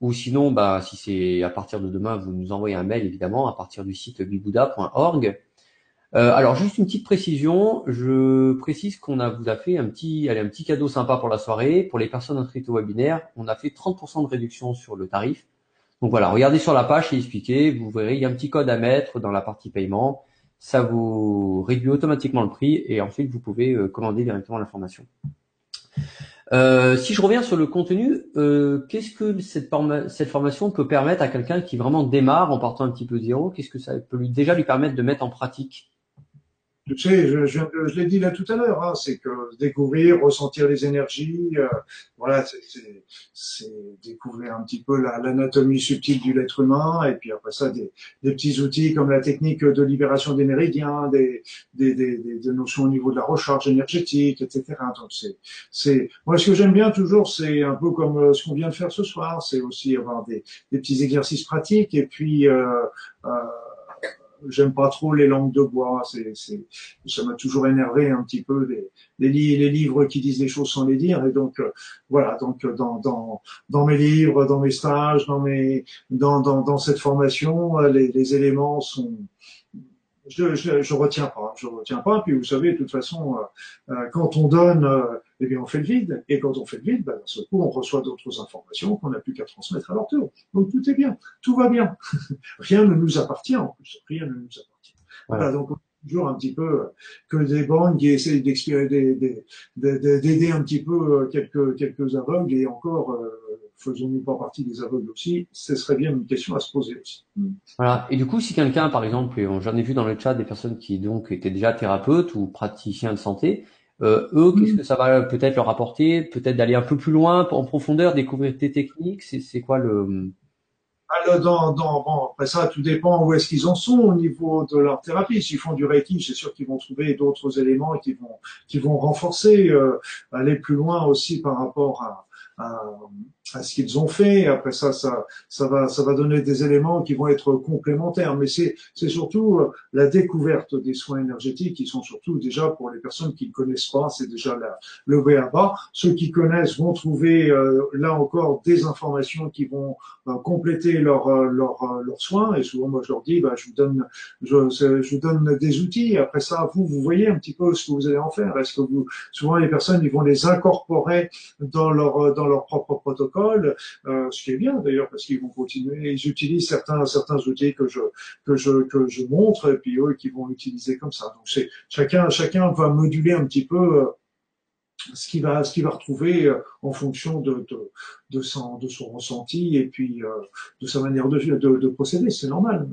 ou sinon, bah, si c'est à partir de demain, vous nous envoyez un mail évidemment à partir du site bibouddha.org. Euh, alors juste une petite précision, je précise qu'on a vous a fait un petit, allez, un petit cadeau sympa pour la soirée pour les personnes inscrites au webinaire. On a fait 30% de réduction sur le tarif. Donc voilà, regardez sur la page, c'est expliqué. Vous verrez, il y a un petit code à mettre dans la partie paiement. Ça vous réduit automatiquement le prix et ensuite vous pouvez euh, commander directement l'information. Euh, si je reviens sur le contenu, euh, qu'est-ce que cette, formation peut permettre à quelqu'un qui vraiment démarre en partant un petit peu de zéro Qu'est-ce que ça peut déjà lui permettre de mettre en pratique? Tu sais, je, je, je l'ai dit là tout à l'heure, hein, c'est que découvrir, ressentir les énergies, euh, voilà, c'est découvrir un petit peu l'anatomie subtile du l'être humain, et puis après ça, des, des, petits outils comme la technique de libération des méridiens, des, des, des, des notions au niveau de la recharge énergétique, etc. Donc c'est, c'est, moi ce que j'aime bien toujours, c'est un peu comme euh, ce qu'on vient de faire ce soir, c'est aussi avoir des, des petits exercices pratiques, et puis euh, euh j'aime pas trop les langues de bois. C'est, c'est, ça m'a toujours énervé un petit peu les, les, les, livres qui disent des choses sans les dire. Et donc euh, voilà, donc euh, dans, dans, dans mes livres, dans mes stages, dans mes, dans, dans, dans cette formation, euh, les, les éléments sont je, je, je, retiens pas, je retiens pas. Puis vous savez, de toute façon, quand on donne, eh bien, on fait le vide. Et quand on fait le vide, ben, d'un seul coup, on reçoit d'autres informations qu'on n'a plus qu'à transmettre à leur tour. Donc tout est bien, tout va bien. Rien ne nous appartient en plus, rien ne nous appartient. Voilà, donc toujours un petit peu que des banques qui essayent d'aider un petit peu quelques, quelques aveugles et encore euh, faisons-nous pas partie des aveugles aussi Ce serait bien une question à se poser aussi. Voilà. Et du coup, si quelqu'un, par exemple, j'en ai vu dans le chat des personnes qui donc étaient déjà thérapeutes ou praticiens de santé, euh, eux, qu'est-ce mm. que ça va peut-être leur apporter Peut-être d'aller un peu plus loin, en profondeur, découvrir tes techniques. C'est quoi le alors, dans, dans, bon, après ça, tout dépend où est-ce qu'ils en sont au niveau de leur thérapie. S'ils font du Reiki, c'est sûr qu'ils vont trouver d'autres éléments qui vont, qui vont renforcer, euh, aller plus loin aussi par rapport à, à ce qu'ils ont fait. Après ça, ça, ça va, ça va donner des éléments qui vont être complémentaires. Mais c'est, c'est surtout euh, la découverte des soins énergétiques qui sont surtout déjà pour les personnes qui ne connaissent pas, c'est déjà la, le bas. Ceux qui connaissent vont trouver euh, là encore des informations qui vont euh, compléter leurs leur, leur soins. Et souvent, moi, je leur dis, bah, je vous donne, je, je vous donne des outils. Après ça, vous, vous voyez un petit peu ce que vous allez en faire. Est-ce que vous, souvent les personnes, ils vont les incorporer dans leur dans leur propre protocole? Euh, ce qui est bien d'ailleurs parce qu'ils vont continuer, ils utilisent certains certains outils que je que je que je montre et puis eux qui vont l'utiliser comme ça. Donc c'est chacun chacun va moduler un petit peu euh, ce qu'il va ce qu'il va retrouver euh, en fonction de de, de son de son ressenti et puis de sa manière de, de, de procéder. C'est normal.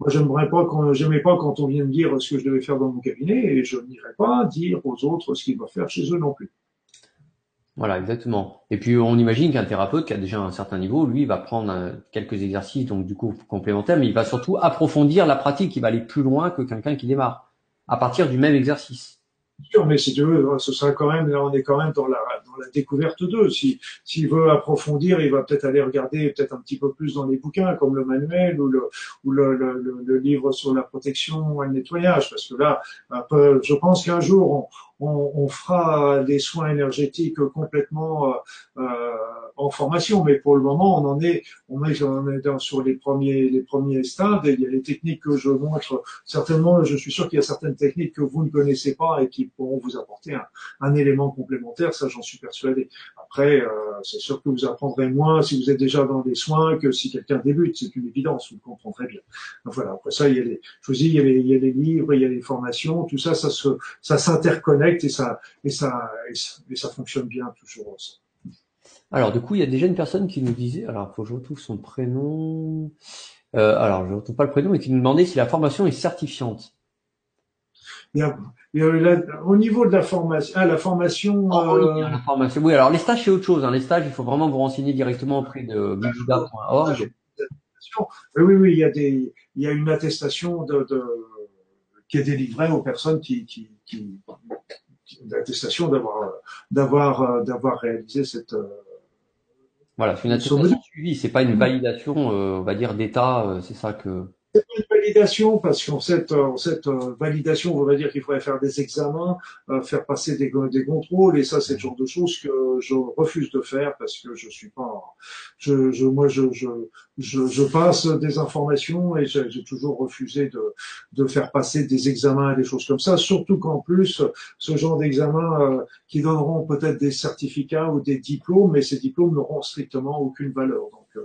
Moi j'aimerais pas quand j'aimais pas quand on vient me dire ce que je devais faire dans mon cabinet et je n'irai pas dire aux autres ce qu'ils doivent faire chez eux non plus voilà, exactement. Et puis on imagine qu'un thérapeute qui a déjà un certain niveau, lui, va prendre euh, quelques exercices, donc du coup complémentaires, mais il va surtout approfondir la pratique, il va aller plus loin que quelqu'un qui démarre, à partir du même exercice. Sûr, mais si tu veux, ce sera quand même, là on est quand même dans la, dans la découverte d'eux. Si, s'il veut approfondir, il va peut-être aller regarder peut-être un petit peu plus dans les bouquins, comme le manuel ou le, ou le, le, le livre sur la protection et le nettoyage, parce que là, je pense qu'un jour, on, on, fera des soins énergétiques complètement euh, euh, en formation, mais pour le moment, on en est, on est, on est dans, sur les premiers, les premiers stades. Et il y a les techniques que je montre. Certainement, je suis sûr qu'il y a certaines techniques que vous ne connaissez pas et qui pourront vous apporter un, un élément complémentaire. Ça, j'en suis persuadé. Après, euh, c'est sûr que vous apprendrez moins si vous êtes déjà dans des soins que si quelqu'un débute. C'est une évidence. Vous comprendrez bien. Donc voilà. Après ça, il y a les, je vous dis, il y a les, il y a les livres, il y a les formations. Tout ça, ça se, ça s'interconnecte et ça, et ça, et ça, fonctionne bien toujours. Alors, du coup, il y a déjà une personne qui nous disait, alors, faut que je retrouve son prénom. Euh, alors, je ne retrouve pas le prénom, mais qui nous demandait si la formation est certifiante. au niveau de la formation, ah, la formation. Oh, oui, euh, la formation. Oui, alors les stages c'est autre chose. Hein. Les stages, il faut vraiment vous renseigner directement auprès de bibuda.org. Oui, oui, il y a des, il y a une attestation de, de qui est délivrée aux personnes qui, qui, qui, d'attestation d'avoir d'avoir euh, d'avoir réalisé cette euh, voilà c'est une attestation suivie c'est pas une validation euh, on va dire d'état c'est ça que C'est une validation parce qu'en cette, cette euh, validation, on va dire qu'il faudrait faire des examens, euh, faire passer des, des contrôles et ça, c'est le genre de choses que je refuse de faire parce que je suis pas, je, je moi, je, je, je, passe des informations et j'ai toujours refusé de, de faire passer des examens et des choses comme ça, surtout qu'en plus, ce genre d'examens euh, qui donneront peut-être des certificats ou des diplômes, mais ces diplômes n'auront strictement aucune valeur. Donc,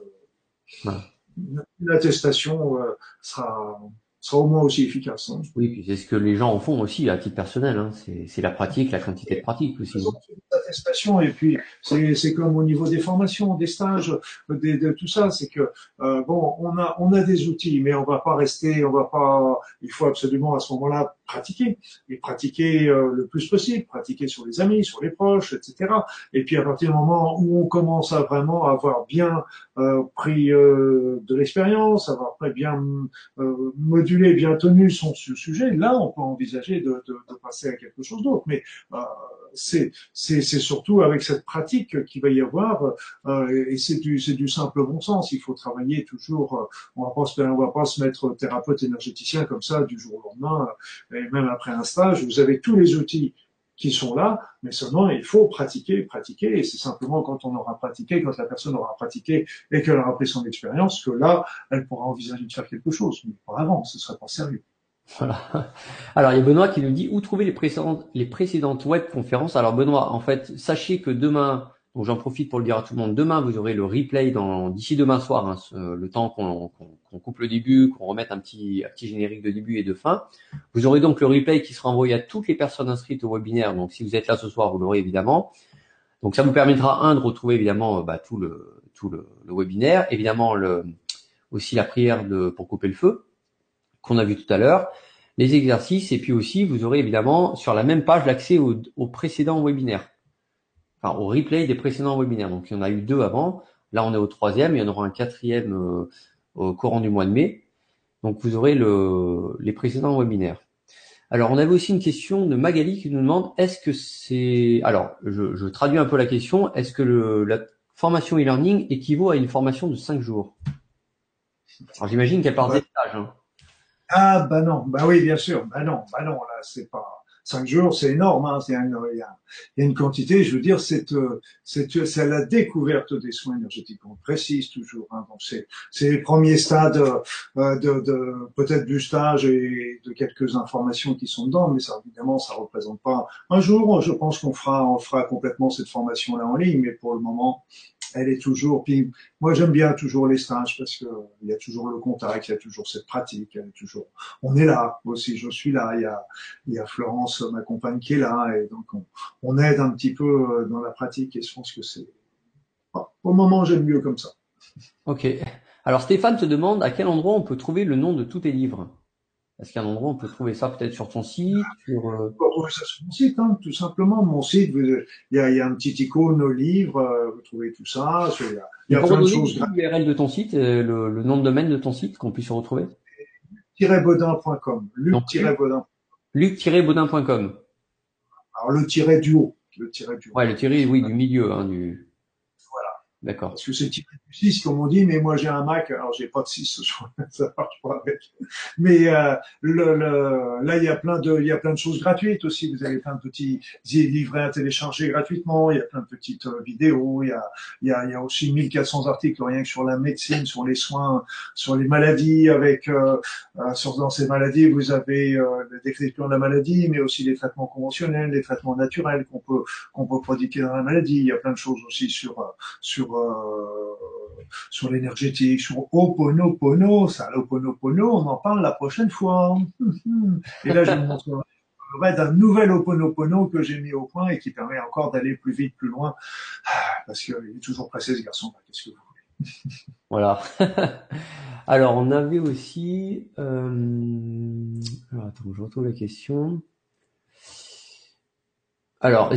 voilà une attestation euh, sera, sera au moins aussi efficace. Hein. Oui, puis c'est ce que les gens en font aussi à titre personnel. Hein. C'est la pratique, la quantité de pratique aussi. Attestation et puis c'est comme au niveau des formations, des stages, des, de tout ça, c'est que euh, bon, on a on a des outils, mais on va pas rester, on va pas. Il faut absolument à ce moment-là pratiquer et pratiquer euh, le plus possible, pratiquer sur les amis, sur les proches, etc. Et puis à partir du moment où on commence à vraiment avoir bien euh, pris euh, de l'expérience, avoir bien modulé, bien tenu son sujet, là on peut envisager de, de, de passer à quelque chose d'autre. Mais c'est c'est surtout avec cette pratique qu'il va y avoir et c'est du du simple bon sens. Il faut travailler toujours. on va va pas se mettre thérapeute énergéticien comme ça du jour au lendemain et même après un stage, vous avez tous les outils qui sont là, mais seulement il faut pratiquer, pratiquer, et c'est simplement quand on aura pratiqué, quand la personne aura pratiqué et qu'elle aura pris son expérience, que là, elle pourra envisager de faire quelque chose. Mais pas avant, ce serait pas sérieux. Voilà. Alors, il y a Benoît qui nous dit où trouver les précédentes, les précédentes web conférences? Alors, Benoît, en fait, sachez que demain, donc j'en profite pour le dire à tout le monde. Demain, vous aurez le replay dans d'ici demain soir, hein, le temps qu'on coupe le début, qu'on remette un petit, un petit générique de début et de fin. Vous aurez donc le replay qui sera envoyé à toutes les personnes inscrites au webinaire. Donc si vous êtes là ce soir, vous l'aurez évidemment. Donc ça vous permettra un de retrouver évidemment bah, tout le tout le, webinaire, évidemment aussi la prière de pour couper le feu qu'on a vu tout à l'heure, les exercices et puis aussi vous aurez évidemment sur la même page l'accès au, au précédent webinaire enfin, au replay des précédents webinaires. Donc il y en a eu deux avant. Là, on est au troisième. Il y en aura un quatrième euh, au courant du mois de mai. Donc vous aurez le, les précédents webinaires. Alors on avait aussi une question de Magali qui nous demande est-ce que c'est alors je, je, traduis un peu la question est-ce que le, la formation e-learning équivaut à une formation de cinq jours? Alors j'imagine qu'elle parle des stages. Hein. Ah bah non bah oui bien sûr bah non bah non là c'est pas Cinq jours, c'est énorme. Hein, il, y a, une quantité. Je veux dire, c'est c'est la découverte des soins énergétiques. On précise toujours. Hein, c'est les premiers stades euh, de, de peut-être du stage et de quelques informations qui sont dedans, mais ça évidemment ça représente pas. Un jour, je pense qu'on fera on fera complètement cette formation là en ligne, mais pour le moment, elle est toujours. Puis moi, j'aime bien toujours les stages parce que il y a toujours le contact, il y a toujours cette pratique, elle est toujours. On est là aussi, je suis là. Il y a, il y a Florence, ma compagne, qui est là, et donc on, aide un petit peu euh, dans la pratique. Et je pense que c'est. au moment, j'aime mieux comme ça. Ok. Alors Stéphane te demande à quel endroit on peut trouver le nom de tous tes livres. Est-ce qu'il y a un endroit où on peut trouver ça peut-être sur ton site sur, euh... On peut trouver ça sur mon site, hein, tout simplement. Mon site, il y a, il y a un petit icône au livre, euh, vous trouvez tout ça. Il y a, il y a plein de choses. L'URL de ton site, euh, le, le, nom de domaine de ton site qu'on puisse retrouver? Luc-baudin.com. Luc-baudin. Luc-baudin.com. Alors le tiret du haut. Le tiret du haut. Ouais, le tiret, oui, du milieu, hein, du. D'accord. Parce que c'est type 6, comme on dit, mais moi j'ai un Mac, alors j'ai pas de 6, ça marche pas avec. Mais euh, le, le, là, il y a plein de, il y a plein de choses gratuites aussi. Vous avez plein de petits livrets à télécharger gratuitement. Il y a plein de petites euh, vidéos. Il y a, il y a, y a aussi 1400 articles rien que sur la médecine, sur les soins, sur les maladies. Avec euh, euh sur dans ces maladies, vous avez euh, la description de la maladie, mais aussi les traitements conventionnels, les traitements naturels qu'on peut qu'on peut prodiguer dans la maladie. Il y a plein de choses aussi sur sur euh, sur l'énergétique, sur Oponopono. Ça, l'Oponopono, on en parle la prochaine fois. Et là, je vous montrerai d'un nouvel Oponopono que j'ai mis au point et qui permet encore d'aller plus vite, plus loin. Ah, parce qu'il est toujours pressé, ce garçon. Qu'est-ce que vous voulez? Voilà. Alors, on avait aussi... Euh... Alors, attends, je retrouve la question. Alors,